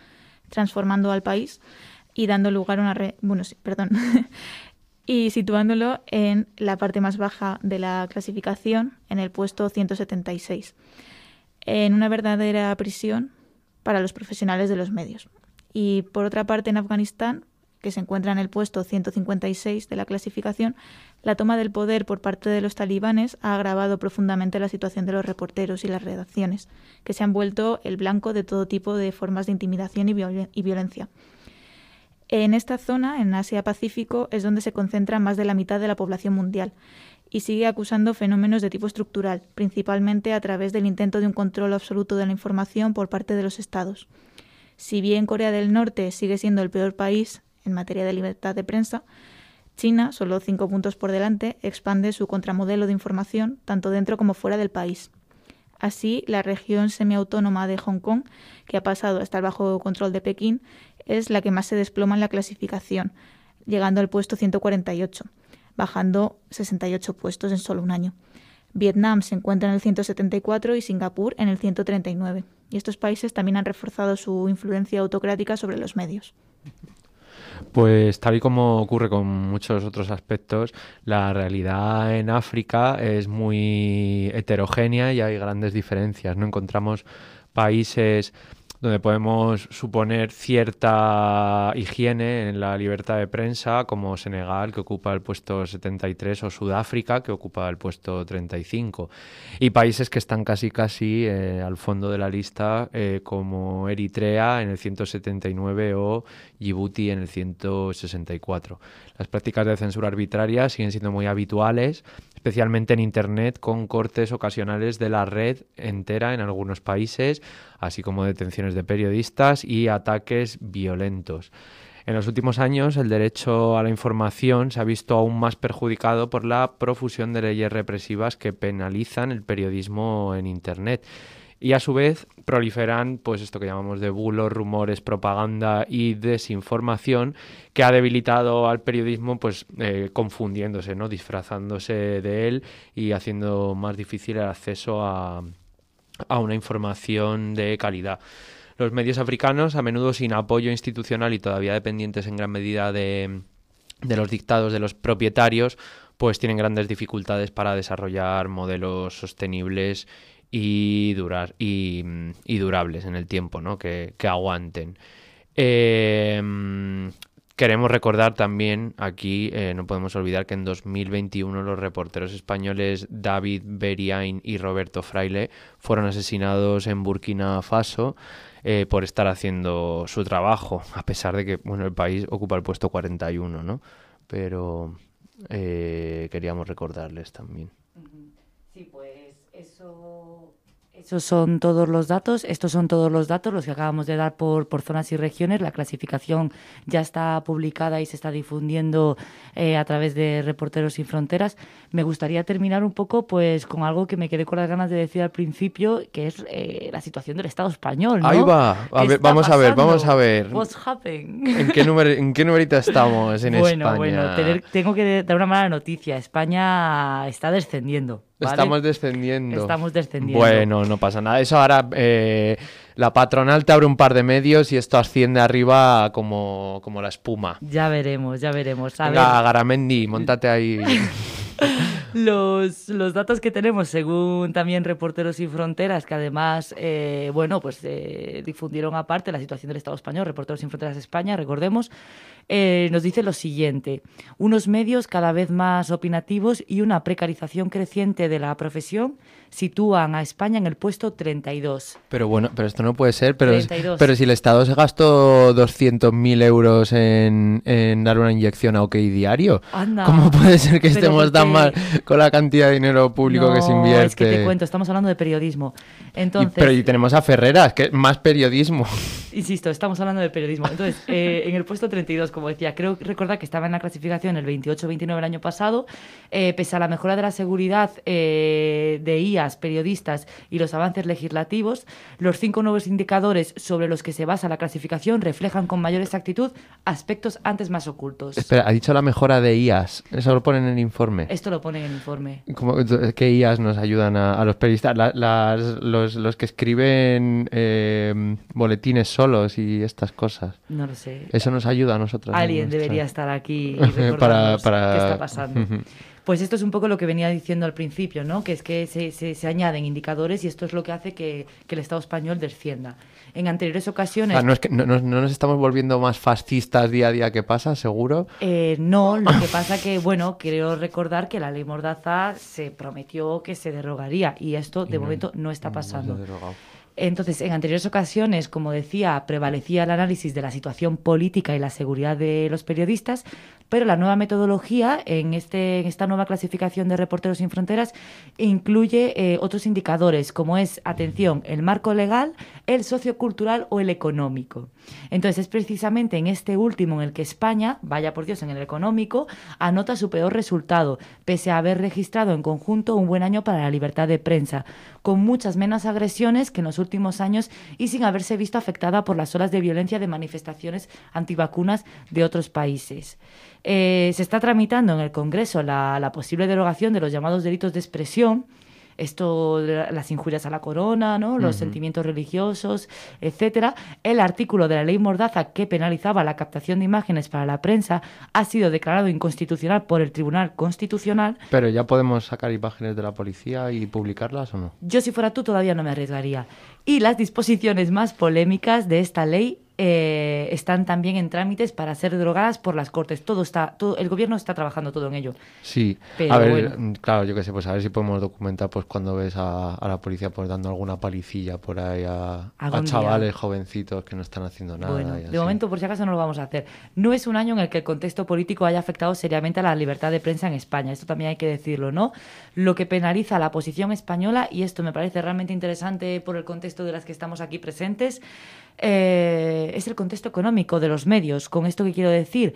transformando al país y dando lugar a una... Re... Bueno, sí, perdón. y situándolo en la parte más baja de la clasificación, en el puesto 176, en una verdadera prisión para los profesionales de los medios. Y por otra parte, en Afganistán, que se encuentra en el puesto 156 de la clasificación, la toma del poder por parte de los talibanes ha agravado profundamente la situación de los reporteros y las redacciones, que se han vuelto el blanco de todo tipo de formas de intimidación y, viol y violencia. En esta zona, en Asia-Pacífico, es donde se concentra más de la mitad de la población mundial y sigue acusando fenómenos de tipo estructural, principalmente a través del intento de un control absoluto de la información por parte de los estados. Si bien Corea del Norte sigue siendo el peor país en materia de libertad de prensa, China, solo cinco puntos por delante, expande su contramodelo de información tanto dentro como fuera del país. Así, la región semiautónoma de Hong Kong, que ha pasado a estar bajo control de Pekín, es la que más se desploma en la clasificación, llegando al puesto 148, bajando 68 puestos en solo un año. Vietnam se encuentra en el 174 y Singapur en el 139. Y estos países también han reforzado su influencia autocrática sobre los medios. Pues tal y como ocurre con muchos otros aspectos, la realidad en África es muy heterogénea y hay grandes diferencias. No encontramos países donde podemos suponer cierta higiene en la libertad de prensa, como Senegal, que ocupa el puesto 73, o Sudáfrica, que ocupa el puesto 35. Y países que están casi casi eh, al fondo de la lista, eh, como Eritrea en el 179 o Djibouti en el 164. Las prácticas de censura arbitraria siguen siendo muy habituales, especialmente en Internet, con cortes ocasionales de la red entera en algunos países, así como detenciones de periodistas y ataques violentos. En los últimos años, el derecho a la información se ha visto aún más perjudicado por la profusión de leyes represivas que penalizan el periodismo en Internet y a su vez proliferan pues esto que llamamos de bulos, rumores, propaganda y desinformación que ha debilitado al periodismo pues eh, confundiéndose, ¿no? disfrazándose de él y haciendo más difícil el acceso a, a una información de calidad. Los medios africanos, a menudo sin apoyo institucional y todavía dependientes en gran medida de, de los dictados de los propietarios, pues tienen grandes dificultades para desarrollar modelos sostenibles y, durar, y, durables en el tiempo, ¿no? que, que aguanten. Eh, Queremos recordar también aquí, eh, no podemos olvidar que en 2021 los reporteros españoles David Beriain y Roberto Fraile fueron asesinados en Burkina Faso eh, por estar haciendo su trabajo, a pesar de que bueno, el país ocupa el puesto 41, ¿no? Pero eh, queríamos recordarles también. Sí, pues eso esos son todos los datos, estos son todos los datos, los que acabamos de dar por, por zonas y regiones. La clasificación ya está publicada y se está difundiendo eh, a través de Reporteros Sin Fronteras. Me gustaría terminar un poco pues con algo que me quedé con las ganas de decir al principio, que es eh, la situación del Estado español. ¿no? Ahí va, a ¿Qué ver, vamos a ver, vamos a ver. What's happening? ¿En qué, número, ¿En qué numerito estamos en bueno, España? bueno, tener- tengo que dar una mala noticia. España está descendiendo. ¿Vale? Estamos descendiendo. Estamos descendiendo. Bueno, no pasa nada. Eso ahora eh, la patronal te abre un par de medios y esto asciende arriba como, como la espuma. Ya veremos, ya veremos. A Venga, ver, Garamendi, montate ahí. los, los datos que tenemos, según también Reporteros Sin Fronteras, que además, eh, bueno, pues eh, difundieron aparte la situación del Estado español, Reporteros Sin Fronteras España, recordemos, eh, nos dice lo siguiente, unos medios cada vez más opinativos y una precarización creciente de la profesión sitúan a España en el puesto 32. Pero bueno, pero esto no puede ser. Pero, 32. pero si el Estado se gastó 200.000 euros en, en dar una inyección a OK Diario, Anda. ¿cómo puede ser que estemos tan mal con la cantidad de dinero público que se No, invierte? es que te cuento, estamos hablando de periodismo. Y- Entonces, pero y tenemos a Ferreras, que es más periodismo. Insisto, estamos hablando de periodismo. Entonces, eh, en el puesto 32, como decía, creo recordar que estaba en la clasificación el 28-29 el año pasado. Eh, pese a la mejora de la seguridad eh, de IAS, periodistas y los avances legislativos, los cinco nuevos indicadores sobre los que se basa la clasificación reflejan con mayor exactitud aspectos antes más ocultos. Espera, ha dicho la mejora de IAS. Eso lo pone en el informe. Esto lo pone en el informe. ¿Cómo- ¿Qué IAS nos ayudan a, a los periodistas? La- las- los, los que escriben eh, boletines solos y estas cosas. No lo sé. Eso nos ayuda a nosotros. en Alguien debería estar aquí y para, para... qué está pasando. Pues esto es un poco lo que venía diciendo al principio, ¿no? Que es que se, se- se añaden indicadores y esto es lo que hace que, que el Estado español descienda. En anteriores ocasiones... Ah, no, es que no, no- no nos estamos volviendo más fascistas día a día que pasa, seguro. Eh, no, lo que pasa que, bueno, quiero recordar que la ley Mordaza se prometió que se derogaría y esto de momento no está pasando. Entonces, en anteriores ocasiones, como decía, prevalecía el análisis de la situación política y la seguridad de los periodistas, pero la nueva metodología en, este, en esta nueva clasificación de Reporteros Sin Fronteras incluye eh, otros indicadores, como es, atención, el marco legal, el sociocultural o el económico. Entonces, es precisamente en este último en el que España, vaya por Dios, en el económico, anota su peor resultado, pese a haber registrado en conjunto un buen año para la libertad de prensa, con muchas menos agresiones que en los últimos años y sin haberse visto afectada por las olas de violencia de manifestaciones antivacunas de otros países. Eh, se está tramitando en el Congreso la, la posible derogación de los llamados delitos de expresión, esto las injurias a la corona, ¿no? los sentimientos religiosos, etcétera. El artículo de la ley Mordaza que penalizaba la captación de imágenes para la prensa ha sido declarado inconstitucional por el Tribunal Constitucional. Pero ya podemos sacar imágenes de la policía y publicarlas o no. Yo si fuera tú todavía no me arriesgaría. Y las disposiciones más polémicas de esta ley eh, están también en trámites para ser derogadas por las Cortes. Todo está, todo, el gobierno está trabajando todo en ello. Sí, Pero a ver, bueno. claro, yo qué sé, pues a ver si podemos documentar pues cuando ves a, a la policía pues dando alguna palicilla por ahí a, a día. chavales jovencitos que no están haciendo nada. Bueno, de así. momento, por si acaso, no lo vamos a hacer. No es un año en el que el contexto político haya afectado seriamente a la libertad de prensa en España. Esto también hay que decirlo, ¿no? Lo que penaliza la posición española, y esto me parece realmente interesante por el contexto de las que estamos aquí presentes, eh, es el contexto económico de los medios. Con esto que quiero decir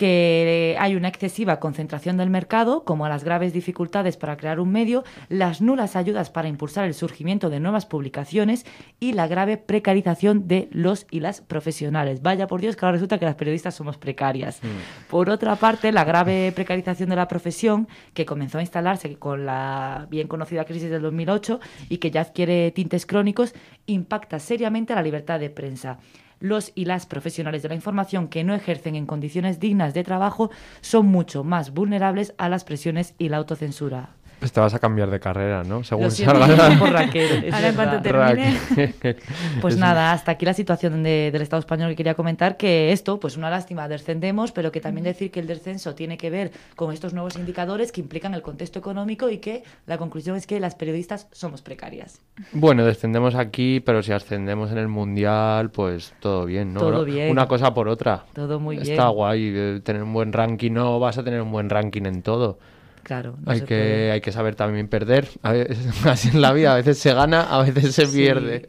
que hay una excesiva concentración del mercado, como las graves dificultades para crear un medio, las nulas ayudas para impulsar el surgimiento de nuevas publicaciones y la grave precarización de los y las profesionales. Vaya por Dios que ahora resulta que las periodistas somos precarias. Por otra parte, la grave precarización de la profesión, que comenzó a instalarse con la bien conocida crisis del 2008 y que ya adquiere tintes crónicos, impacta seriamente a la libertad de prensa. Los y las profesionales de la información que no ejercen en condiciones dignas de trabajo son mucho más vulnerables a las presiones y la autocensura. Pues te vas a cambiar de carrera, ¿no? Según Lo siento salga- por Raquel. Ahora, en cuanto termine. Raquel. Pues Es- nada, hasta aquí la situación de- del Estado español que quería comentar, que esto, pues una lástima, descendemos, pero que también decir que el descenso tiene que ver con estos nuevos indicadores que implican el contexto económico y que la conclusión es que las periodistas somos precarias. Bueno, descendemos aquí, pero si ascendemos en el mundial, pues todo bien, ¿no? Todo bien. Una cosa por otra. Todo muy bien. Está guay eh, tener un buen ranking, no vas a tener un buen ranking en todo. Claro, no hay se que puede. hay que saber también perder. A veces, así en la vida, a veces se gana, a veces se Sí. pierde.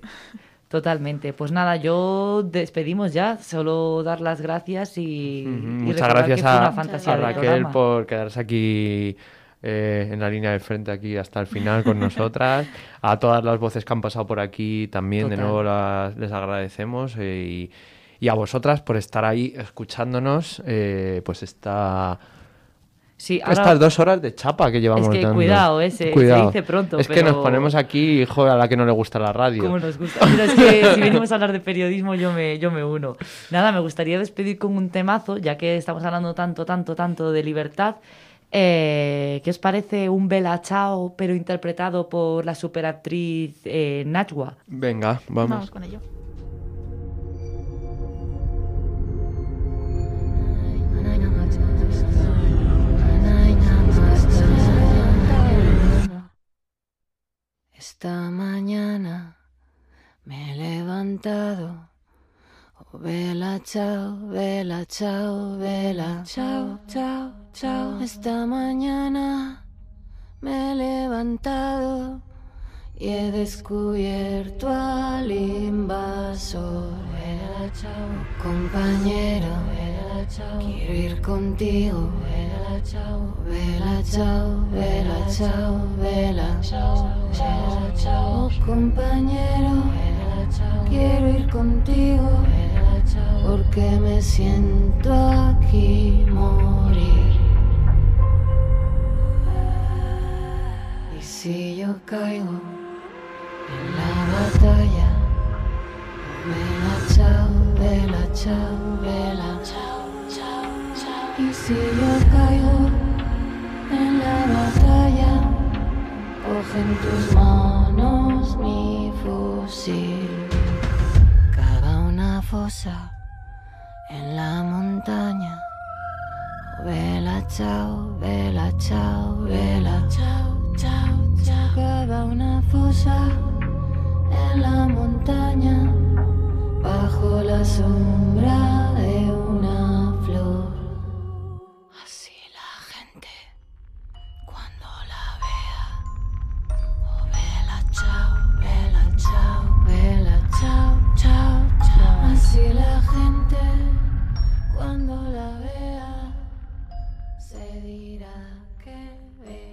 Totalmente. Pues nada, yo despedimos ya, solo dar las gracias y, y Muchas gracias que fue a, una fantasía a de Raquel por quedarse aquí eh, en la línea del frente aquí hasta el final con nosotras. A todas las voces que han pasado por aquí también de nuevo las- les agradecemos eh, y, y a vosotras por estar ahí escuchándonos eh, pues esta... Sí, ahora- Estas dos horas de chapa que llevamos Es que dando. cuidado, eh, se- dice pronto, Es que nos ponemos aquí, hijo, a la que no le gusta la radio. Como nos gusta. Pero es que si venimos a hablar de periodismo, yo me, yo me uno. Nada, me gustaría despedir con un temazo, ya que estamos hablando tanto, tanto, tanto de libertad. Eh, ¿Qué os parece un Bella Chao, pero interpretado por la superactriz eh, Najwa? Venga, vamos. Vamos con ello. Esta mañana me he levantado. Oh, vela, chao, vela, chao, vela. Chao, chao, chao. Esta mañana me he levantado y he descubierto al invasor. Vela, chao, compañero. Vela, chao, quiero ir contigo. Vela, chao, vela, chao, vela, chao, vela, chao, vela, chao, compañero. Quiero ir contigo. Porque me siento aquí morir. Y si yo caigo vela, chao, vela, chao, vela, chao, chao, chao. Y si yo caigo en la montaña, bajo la sombra de una flor. Así la gente, cuando la vea, oh vela, chao, vela, chao, vela, chao, chao, chao. Así la gente, cuando la vea, se dirá que vea.